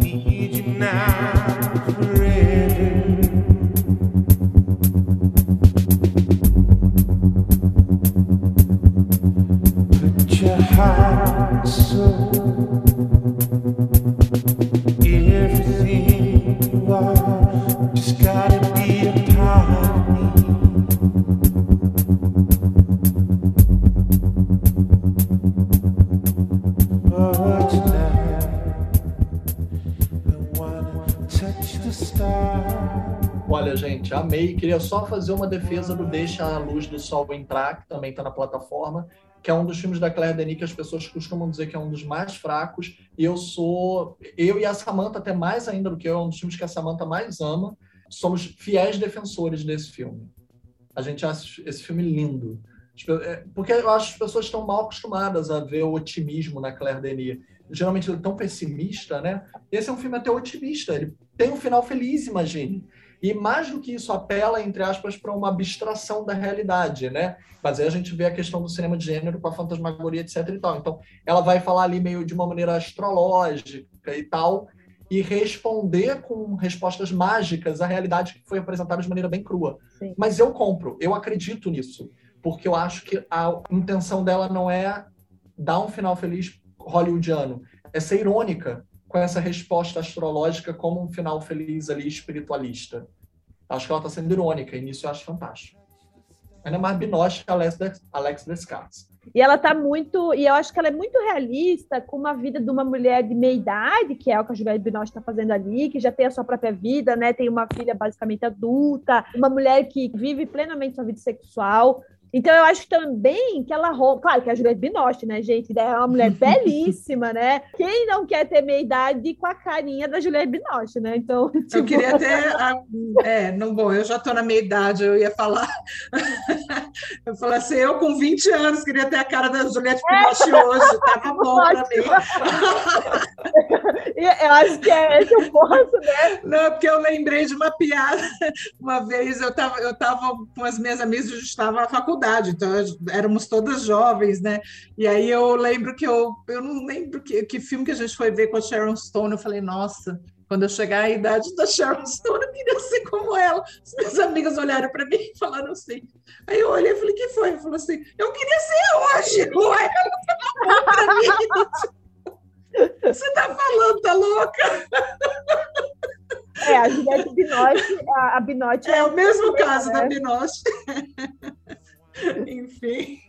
Need you now forever. Amei. Queria só fazer uma defesa do Deixa a Luz do Sol Entrar, que também está na plataforma que é um dos filmes da Claire Denis que as pessoas costumam dizer que é um dos mais fracos. E eu sou, eu e a Samantha até mais ainda do que eu, é um dos filmes que a Samantha mais ama. Somos fiéis defensores desse filme. A gente acha esse filme lindo. É, porque eu acho que as pessoas estão mal acostumadas a ver o otimismo na Claire Denis. Geralmente ele é tão pessimista, né? Esse é um filme até otimista. Ele tem um final feliz, imagine. E mais do que isso, apela, entre aspas, para uma abstração da realidade, né? Mas aí a gente vê a questão do cinema de gênero com a fantasmagoria, etc e tal. Então, ela vai falar ali meio de uma maneira astrológica e tal. e responder com respostas mágicas à realidade que foi apresentada de maneira bem crua. Sim. Mas eu compro, eu acredito nisso, porque eu acho que a intenção dela não é dar um final feliz hollywoodiano, é ser irônica com essa resposta astrológica como um final feliz ali espiritualista. Acho que ela está sendo irônica, e nisso eu acho fantástico. Ainda mais que Alex, Alex Descartes. E ela tá muito, e eu acho que ela é muito realista com uma vida de uma mulher de meia idade, que é o que a Juliette Binoche está fazendo ali, que já tem a sua própria vida, né? Tem uma filha basicamente adulta, uma mulher que vive plenamente sua vida sexual, então, eu acho também que ela rouba. Claro que a Juliette Binoche, né, gente? É uma mulher belíssima, né? Quem não quer ter meia idade com a carinha da Juliette Binoche, né? Então. Tipo... Eu queria ter. A... É, não, bom, eu já estou na meia idade, eu ia falar. eu falei assim, eu com 20 anos queria ter a cara da Juliette Binoche é. hoje, tava bom para mim. eu acho que é esse o ponto, né? Não, porque eu lembrei de uma piada. Uma vez eu estava eu tava com as minhas amigas, a gente estava na faculdade faculdade, então éramos todas jovens, né? E aí eu lembro que eu, eu não lembro que, que filme que a gente foi ver com a Sharon Stone, eu falei, nossa, quando eu chegar à idade da Sharon Stone, eu queria ser como ela. As minhas amigas olharam para mim e falaram assim. Aí eu olhei e falei, que foi? Ele falou assim, eu queria ser hoje. Ué, ela falou para mim. Você tá falando, tá louca? É, a Juliette Binoche, a, a Binoche é, é o mesmo caso né? da Binoche. Enfim.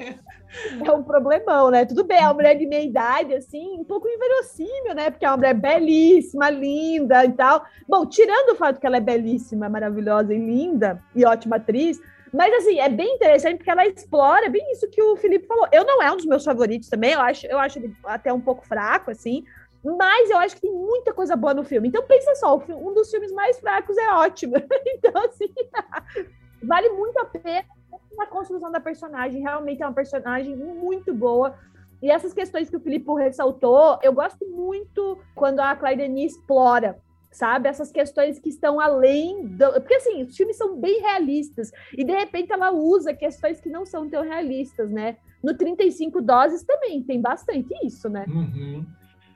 É um problemão, né? Tudo bem, é uma mulher de meia idade, assim, um pouco inverossímil, né? Porque é uma mulher belíssima, linda e tal. Bom, tirando o fato que ela é belíssima, maravilhosa e linda, e ótima atriz, mas assim, é bem interessante porque ela explora bem isso que o Felipe falou. Eu não é um dos meus favoritos também, eu acho, eu acho até um pouco fraco, assim, mas eu acho que tem muita coisa boa no filme. Então pensa só, um dos filmes mais fracos é ótimo. Então, assim, vale muito a pena na construção da personagem. Realmente é uma personagem muito boa. E essas questões que o Filipe ressaltou, eu gosto muito quando a Claire Denis explora, sabe? Essas questões que estão além do... Porque, assim, os filmes são bem realistas. E, de repente, ela usa questões que não são tão realistas, né? No 35 Doses também tem bastante isso, né? Uhum.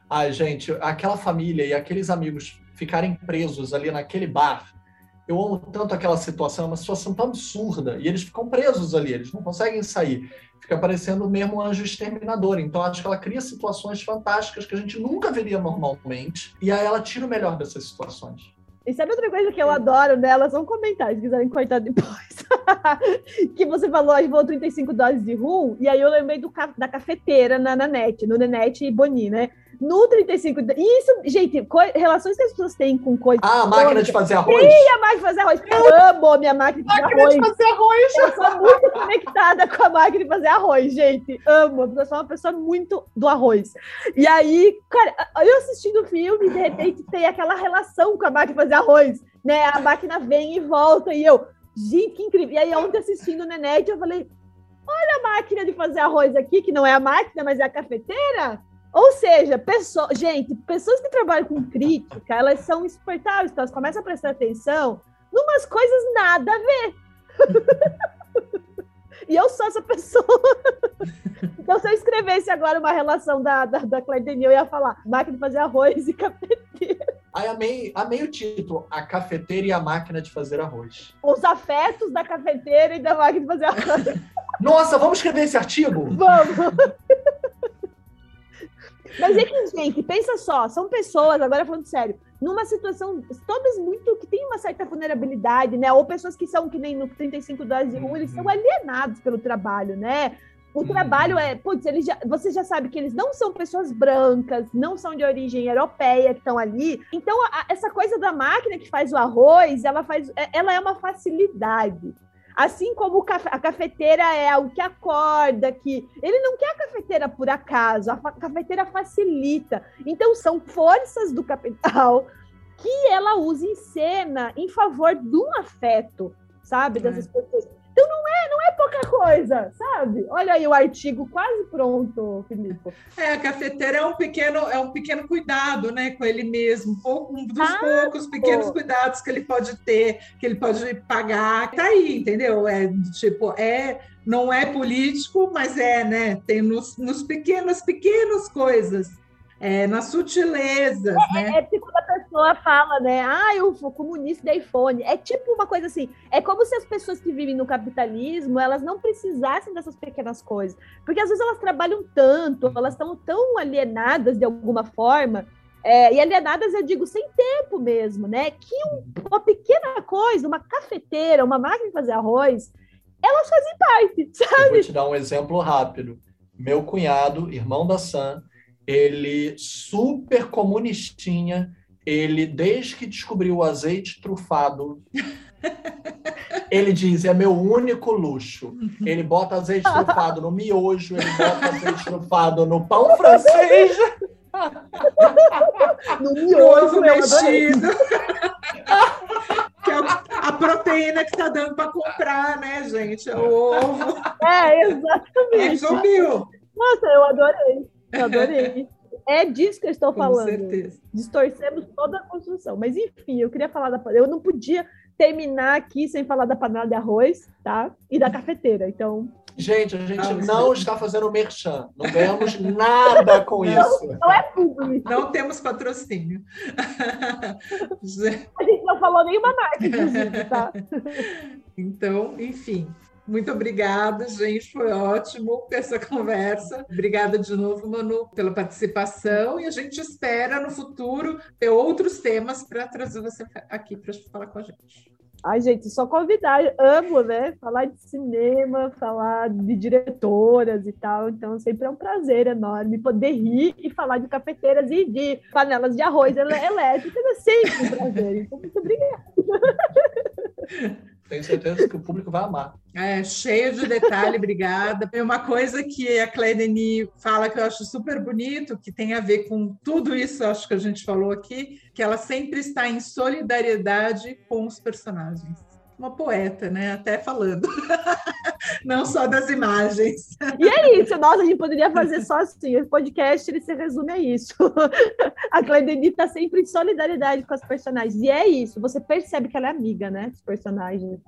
Ai, gente, aquela família e aqueles amigos ficarem presos ali naquele bar eu amo tanto aquela situação, é uma situação tão absurda, e eles ficam presos ali, eles não conseguem sair. Fica parecendo mesmo anjo exterminador. Então, acho que ela cria situações fantásticas que a gente nunca veria normalmente, e aí ela tira o melhor dessas situações. E sabe outra coisa que eu adoro nelas? São comentários, se quiserem cortar depois. que você falou, a gente falou 35 doses de rum, e aí eu lembrei do, da cafeteira na, na net, no Nenete e Boni, né? No 35. Isso, gente, relações que as pessoas têm com coisas. Ah, a máquina de fazer arroz? Sim, a máquina de fazer arroz. Eu amo a minha máquina de máquina arroz. De fazer arroz. Eu sou muito conectada com a máquina de fazer arroz, gente. Amo. Eu sou uma pessoa muito do arroz. E aí, cara, eu assistindo o filme, de repente tem aquela relação com a máquina de fazer arroz. Né? A máquina vem e volta, e eu, gente, que incrível. E aí, ontem assistindo o Nenete, eu falei: olha a máquina de fazer arroz aqui, que não é a máquina, mas é a cafeteira. Ou seja, pessoa, gente, pessoas que trabalham com crítica, elas são insuportáveis, então elas começam a prestar atenção numas coisas nada a ver. e eu sou essa pessoa. então, se eu escrevesse agora uma relação da, da, da Claire Denis, eu ia falar máquina de fazer arroz e cafeteira. Aí amei, amei o título, a cafeteira e a máquina de fazer arroz. Os afetos da cafeteira e da máquina de fazer arroz. Nossa, vamos escrever esse artigo? Vamos! Mas é que, gente, pensa só, são pessoas, agora falando sério, numa situação, todas muito, que tem uma certa vulnerabilidade, né? Ou pessoas que são, que nem no 35 dólares de um, eles são uhum. alienados pelo trabalho, né? O trabalho é, putz, eles já, você já sabe que eles não são pessoas brancas, não são de origem europeia que estão ali. Então, a, essa coisa da máquina que faz o arroz, ela faz, é, ela é uma facilidade. Assim como a cafeteira é algo que acorda, que ele não quer a cafeteira por acaso, a cafeteira facilita. Então são forças do capital que ela usa em cena em favor de um afeto, sabe, dessas é. pessoas. Então não é, não é pouca coisa, sabe? Olha aí o artigo quase pronto, Filipe. É, a cafeteira é um pequeno, é um pequeno cuidado, né, com ele mesmo, um dos ah, poucos pequenos pô. cuidados que ele pode ter, que ele pode pagar. Tá aí, entendeu? É tipo, é não é político, mas é, né? Tem nos, nos pequenos, pequenas coisas, é, nas sutilezas, é, né? É, é pessoa fala, né? Ah, eu sou comunista de iPhone. É tipo uma coisa assim. É como se as pessoas que vivem no capitalismo elas não precisassem dessas pequenas coisas. Porque às vezes elas trabalham tanto, elas estão tão alienadas de alguma forma. É, e alienadas, eu digo, sem tempo mesmo, né? Que um, uma pequena coisa, uma cafeteira, uma máquina de fazer arroz, elas fazem parte, sabe? Eu vou te dar um exemplo rápido. Meu cunhado, irmão da Sam, ele super comunistinha, ele desde que descobriu o azeite trufado, ele diz é meu único luxo. Ele bota azeite trufado no miojo, ele bota azeite trufado no pão francês. no miojo mexido. que é a proteína que está dando para comprar, né, gente? É o ovo. É, exatamente. É. Nossa, eu adorei. Eu adorei. É disso que eu estou Com falando. certeza. Distorcemos toda a construção. Mas, enfim, eu queria falar da. Eu não podia terminar aqui sem falar da panela de arroz, tá? E da cafeteira. Então. Gente, a gente não está fazendo merchan. Não ganhamos nada com não, isso. Não é público. Não temos patrocínio. A gente não falou nenhuma marca, inclusive, tá? Então, enfim. Muito obrigada, gente. Foi ótimo essa conversa. Obrigada de novo, Manu, pela participação. E a gente espera no futuro ter outros temas para trazer você aqui para falar com a gente. Ai, gente, só convidar. Amo, né? Falar de cinema, falar de diretoras e tal. Então, sempre é um prazer enorme poder rir e falar de cafeteiras e de panelas de arroz elétricas. É sempre um prazer. Então, muito obrigada. Tenho certeza que o público vai amar. É, cheio de detalhe, obrigada. É uma coisa que a Clédeni fala que eu acho super bonito, que tem a ver com tudo isso, acho que a gente falou aqui, que ela sempre está em solidariedade com os personagens. Uma poeta, né? Até falando. Não só das imagens. E é isso. Nossa, a gente poderia fazer só assim. O podcast ele se resume a isso. A Cledeni está sempre em solidariedade com as personagens. E é isso. Você percebe que ela é amiga, né? Dos personagens.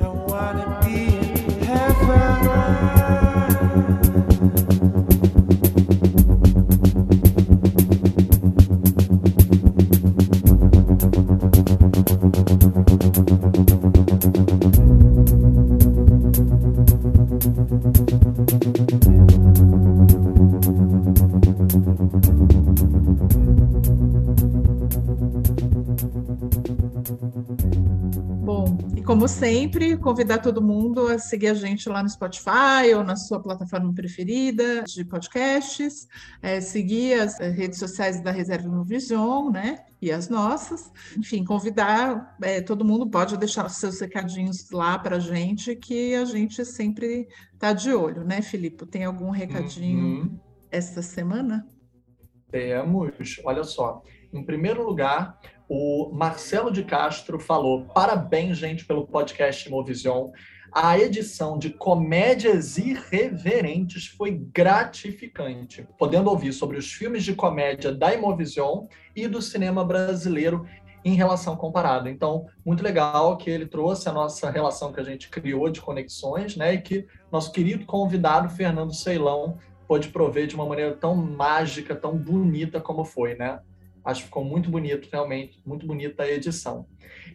I wanna be in heaven. Como sempre, convidar todo mundo a seguir a gente lá no Spotify ou na sua plataforma preferida de podcasts, é, seguir as eh, redes sociais da Reserva no Vision, né? E as nossas. Enfim, convidar é, todo mundo, pode deixar seus recadinhos lá para a gente, que a gente sempre está de olho, né, Filipe? Tem algum recadinho uhum. esta semana? Temos, olha só. Em primeiro lugar, o Marcelo de Castro falou: parabéns, gente, pelo podcast Movision. A edição de Comédias Irreverentes foi gratificante, podendo ouvir sobre os filmes de comédia da Imovision e do cinema brasileiro em relação comparada. Então, muito legal que ele trouxe a nossa relação que a gente criou de conexões, né? E que nosso querido convidado Fernando Ceilão pôde prover de uma maneira tão mágica, tão bonita como foi, né? Acho que ficou muito bonito, realmente, muito bonita a edição.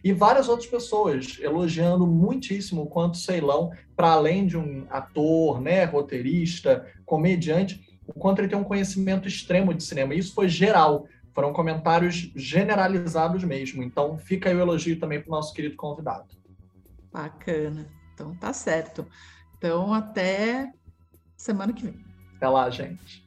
E várias outras pessoas elogiando muitíssimo o quanto Ceilão, para além de um ator, né, roteirista, comediante, o quanto ele tem um conhecimento extremo de cinema. Isso foi geral, foram comentários generalizados mesmo. Então, fica aí o elogio também para o nosso querido convidado. Bacana. Então, tá certo. Então, até semana que vem. Até lá, gente.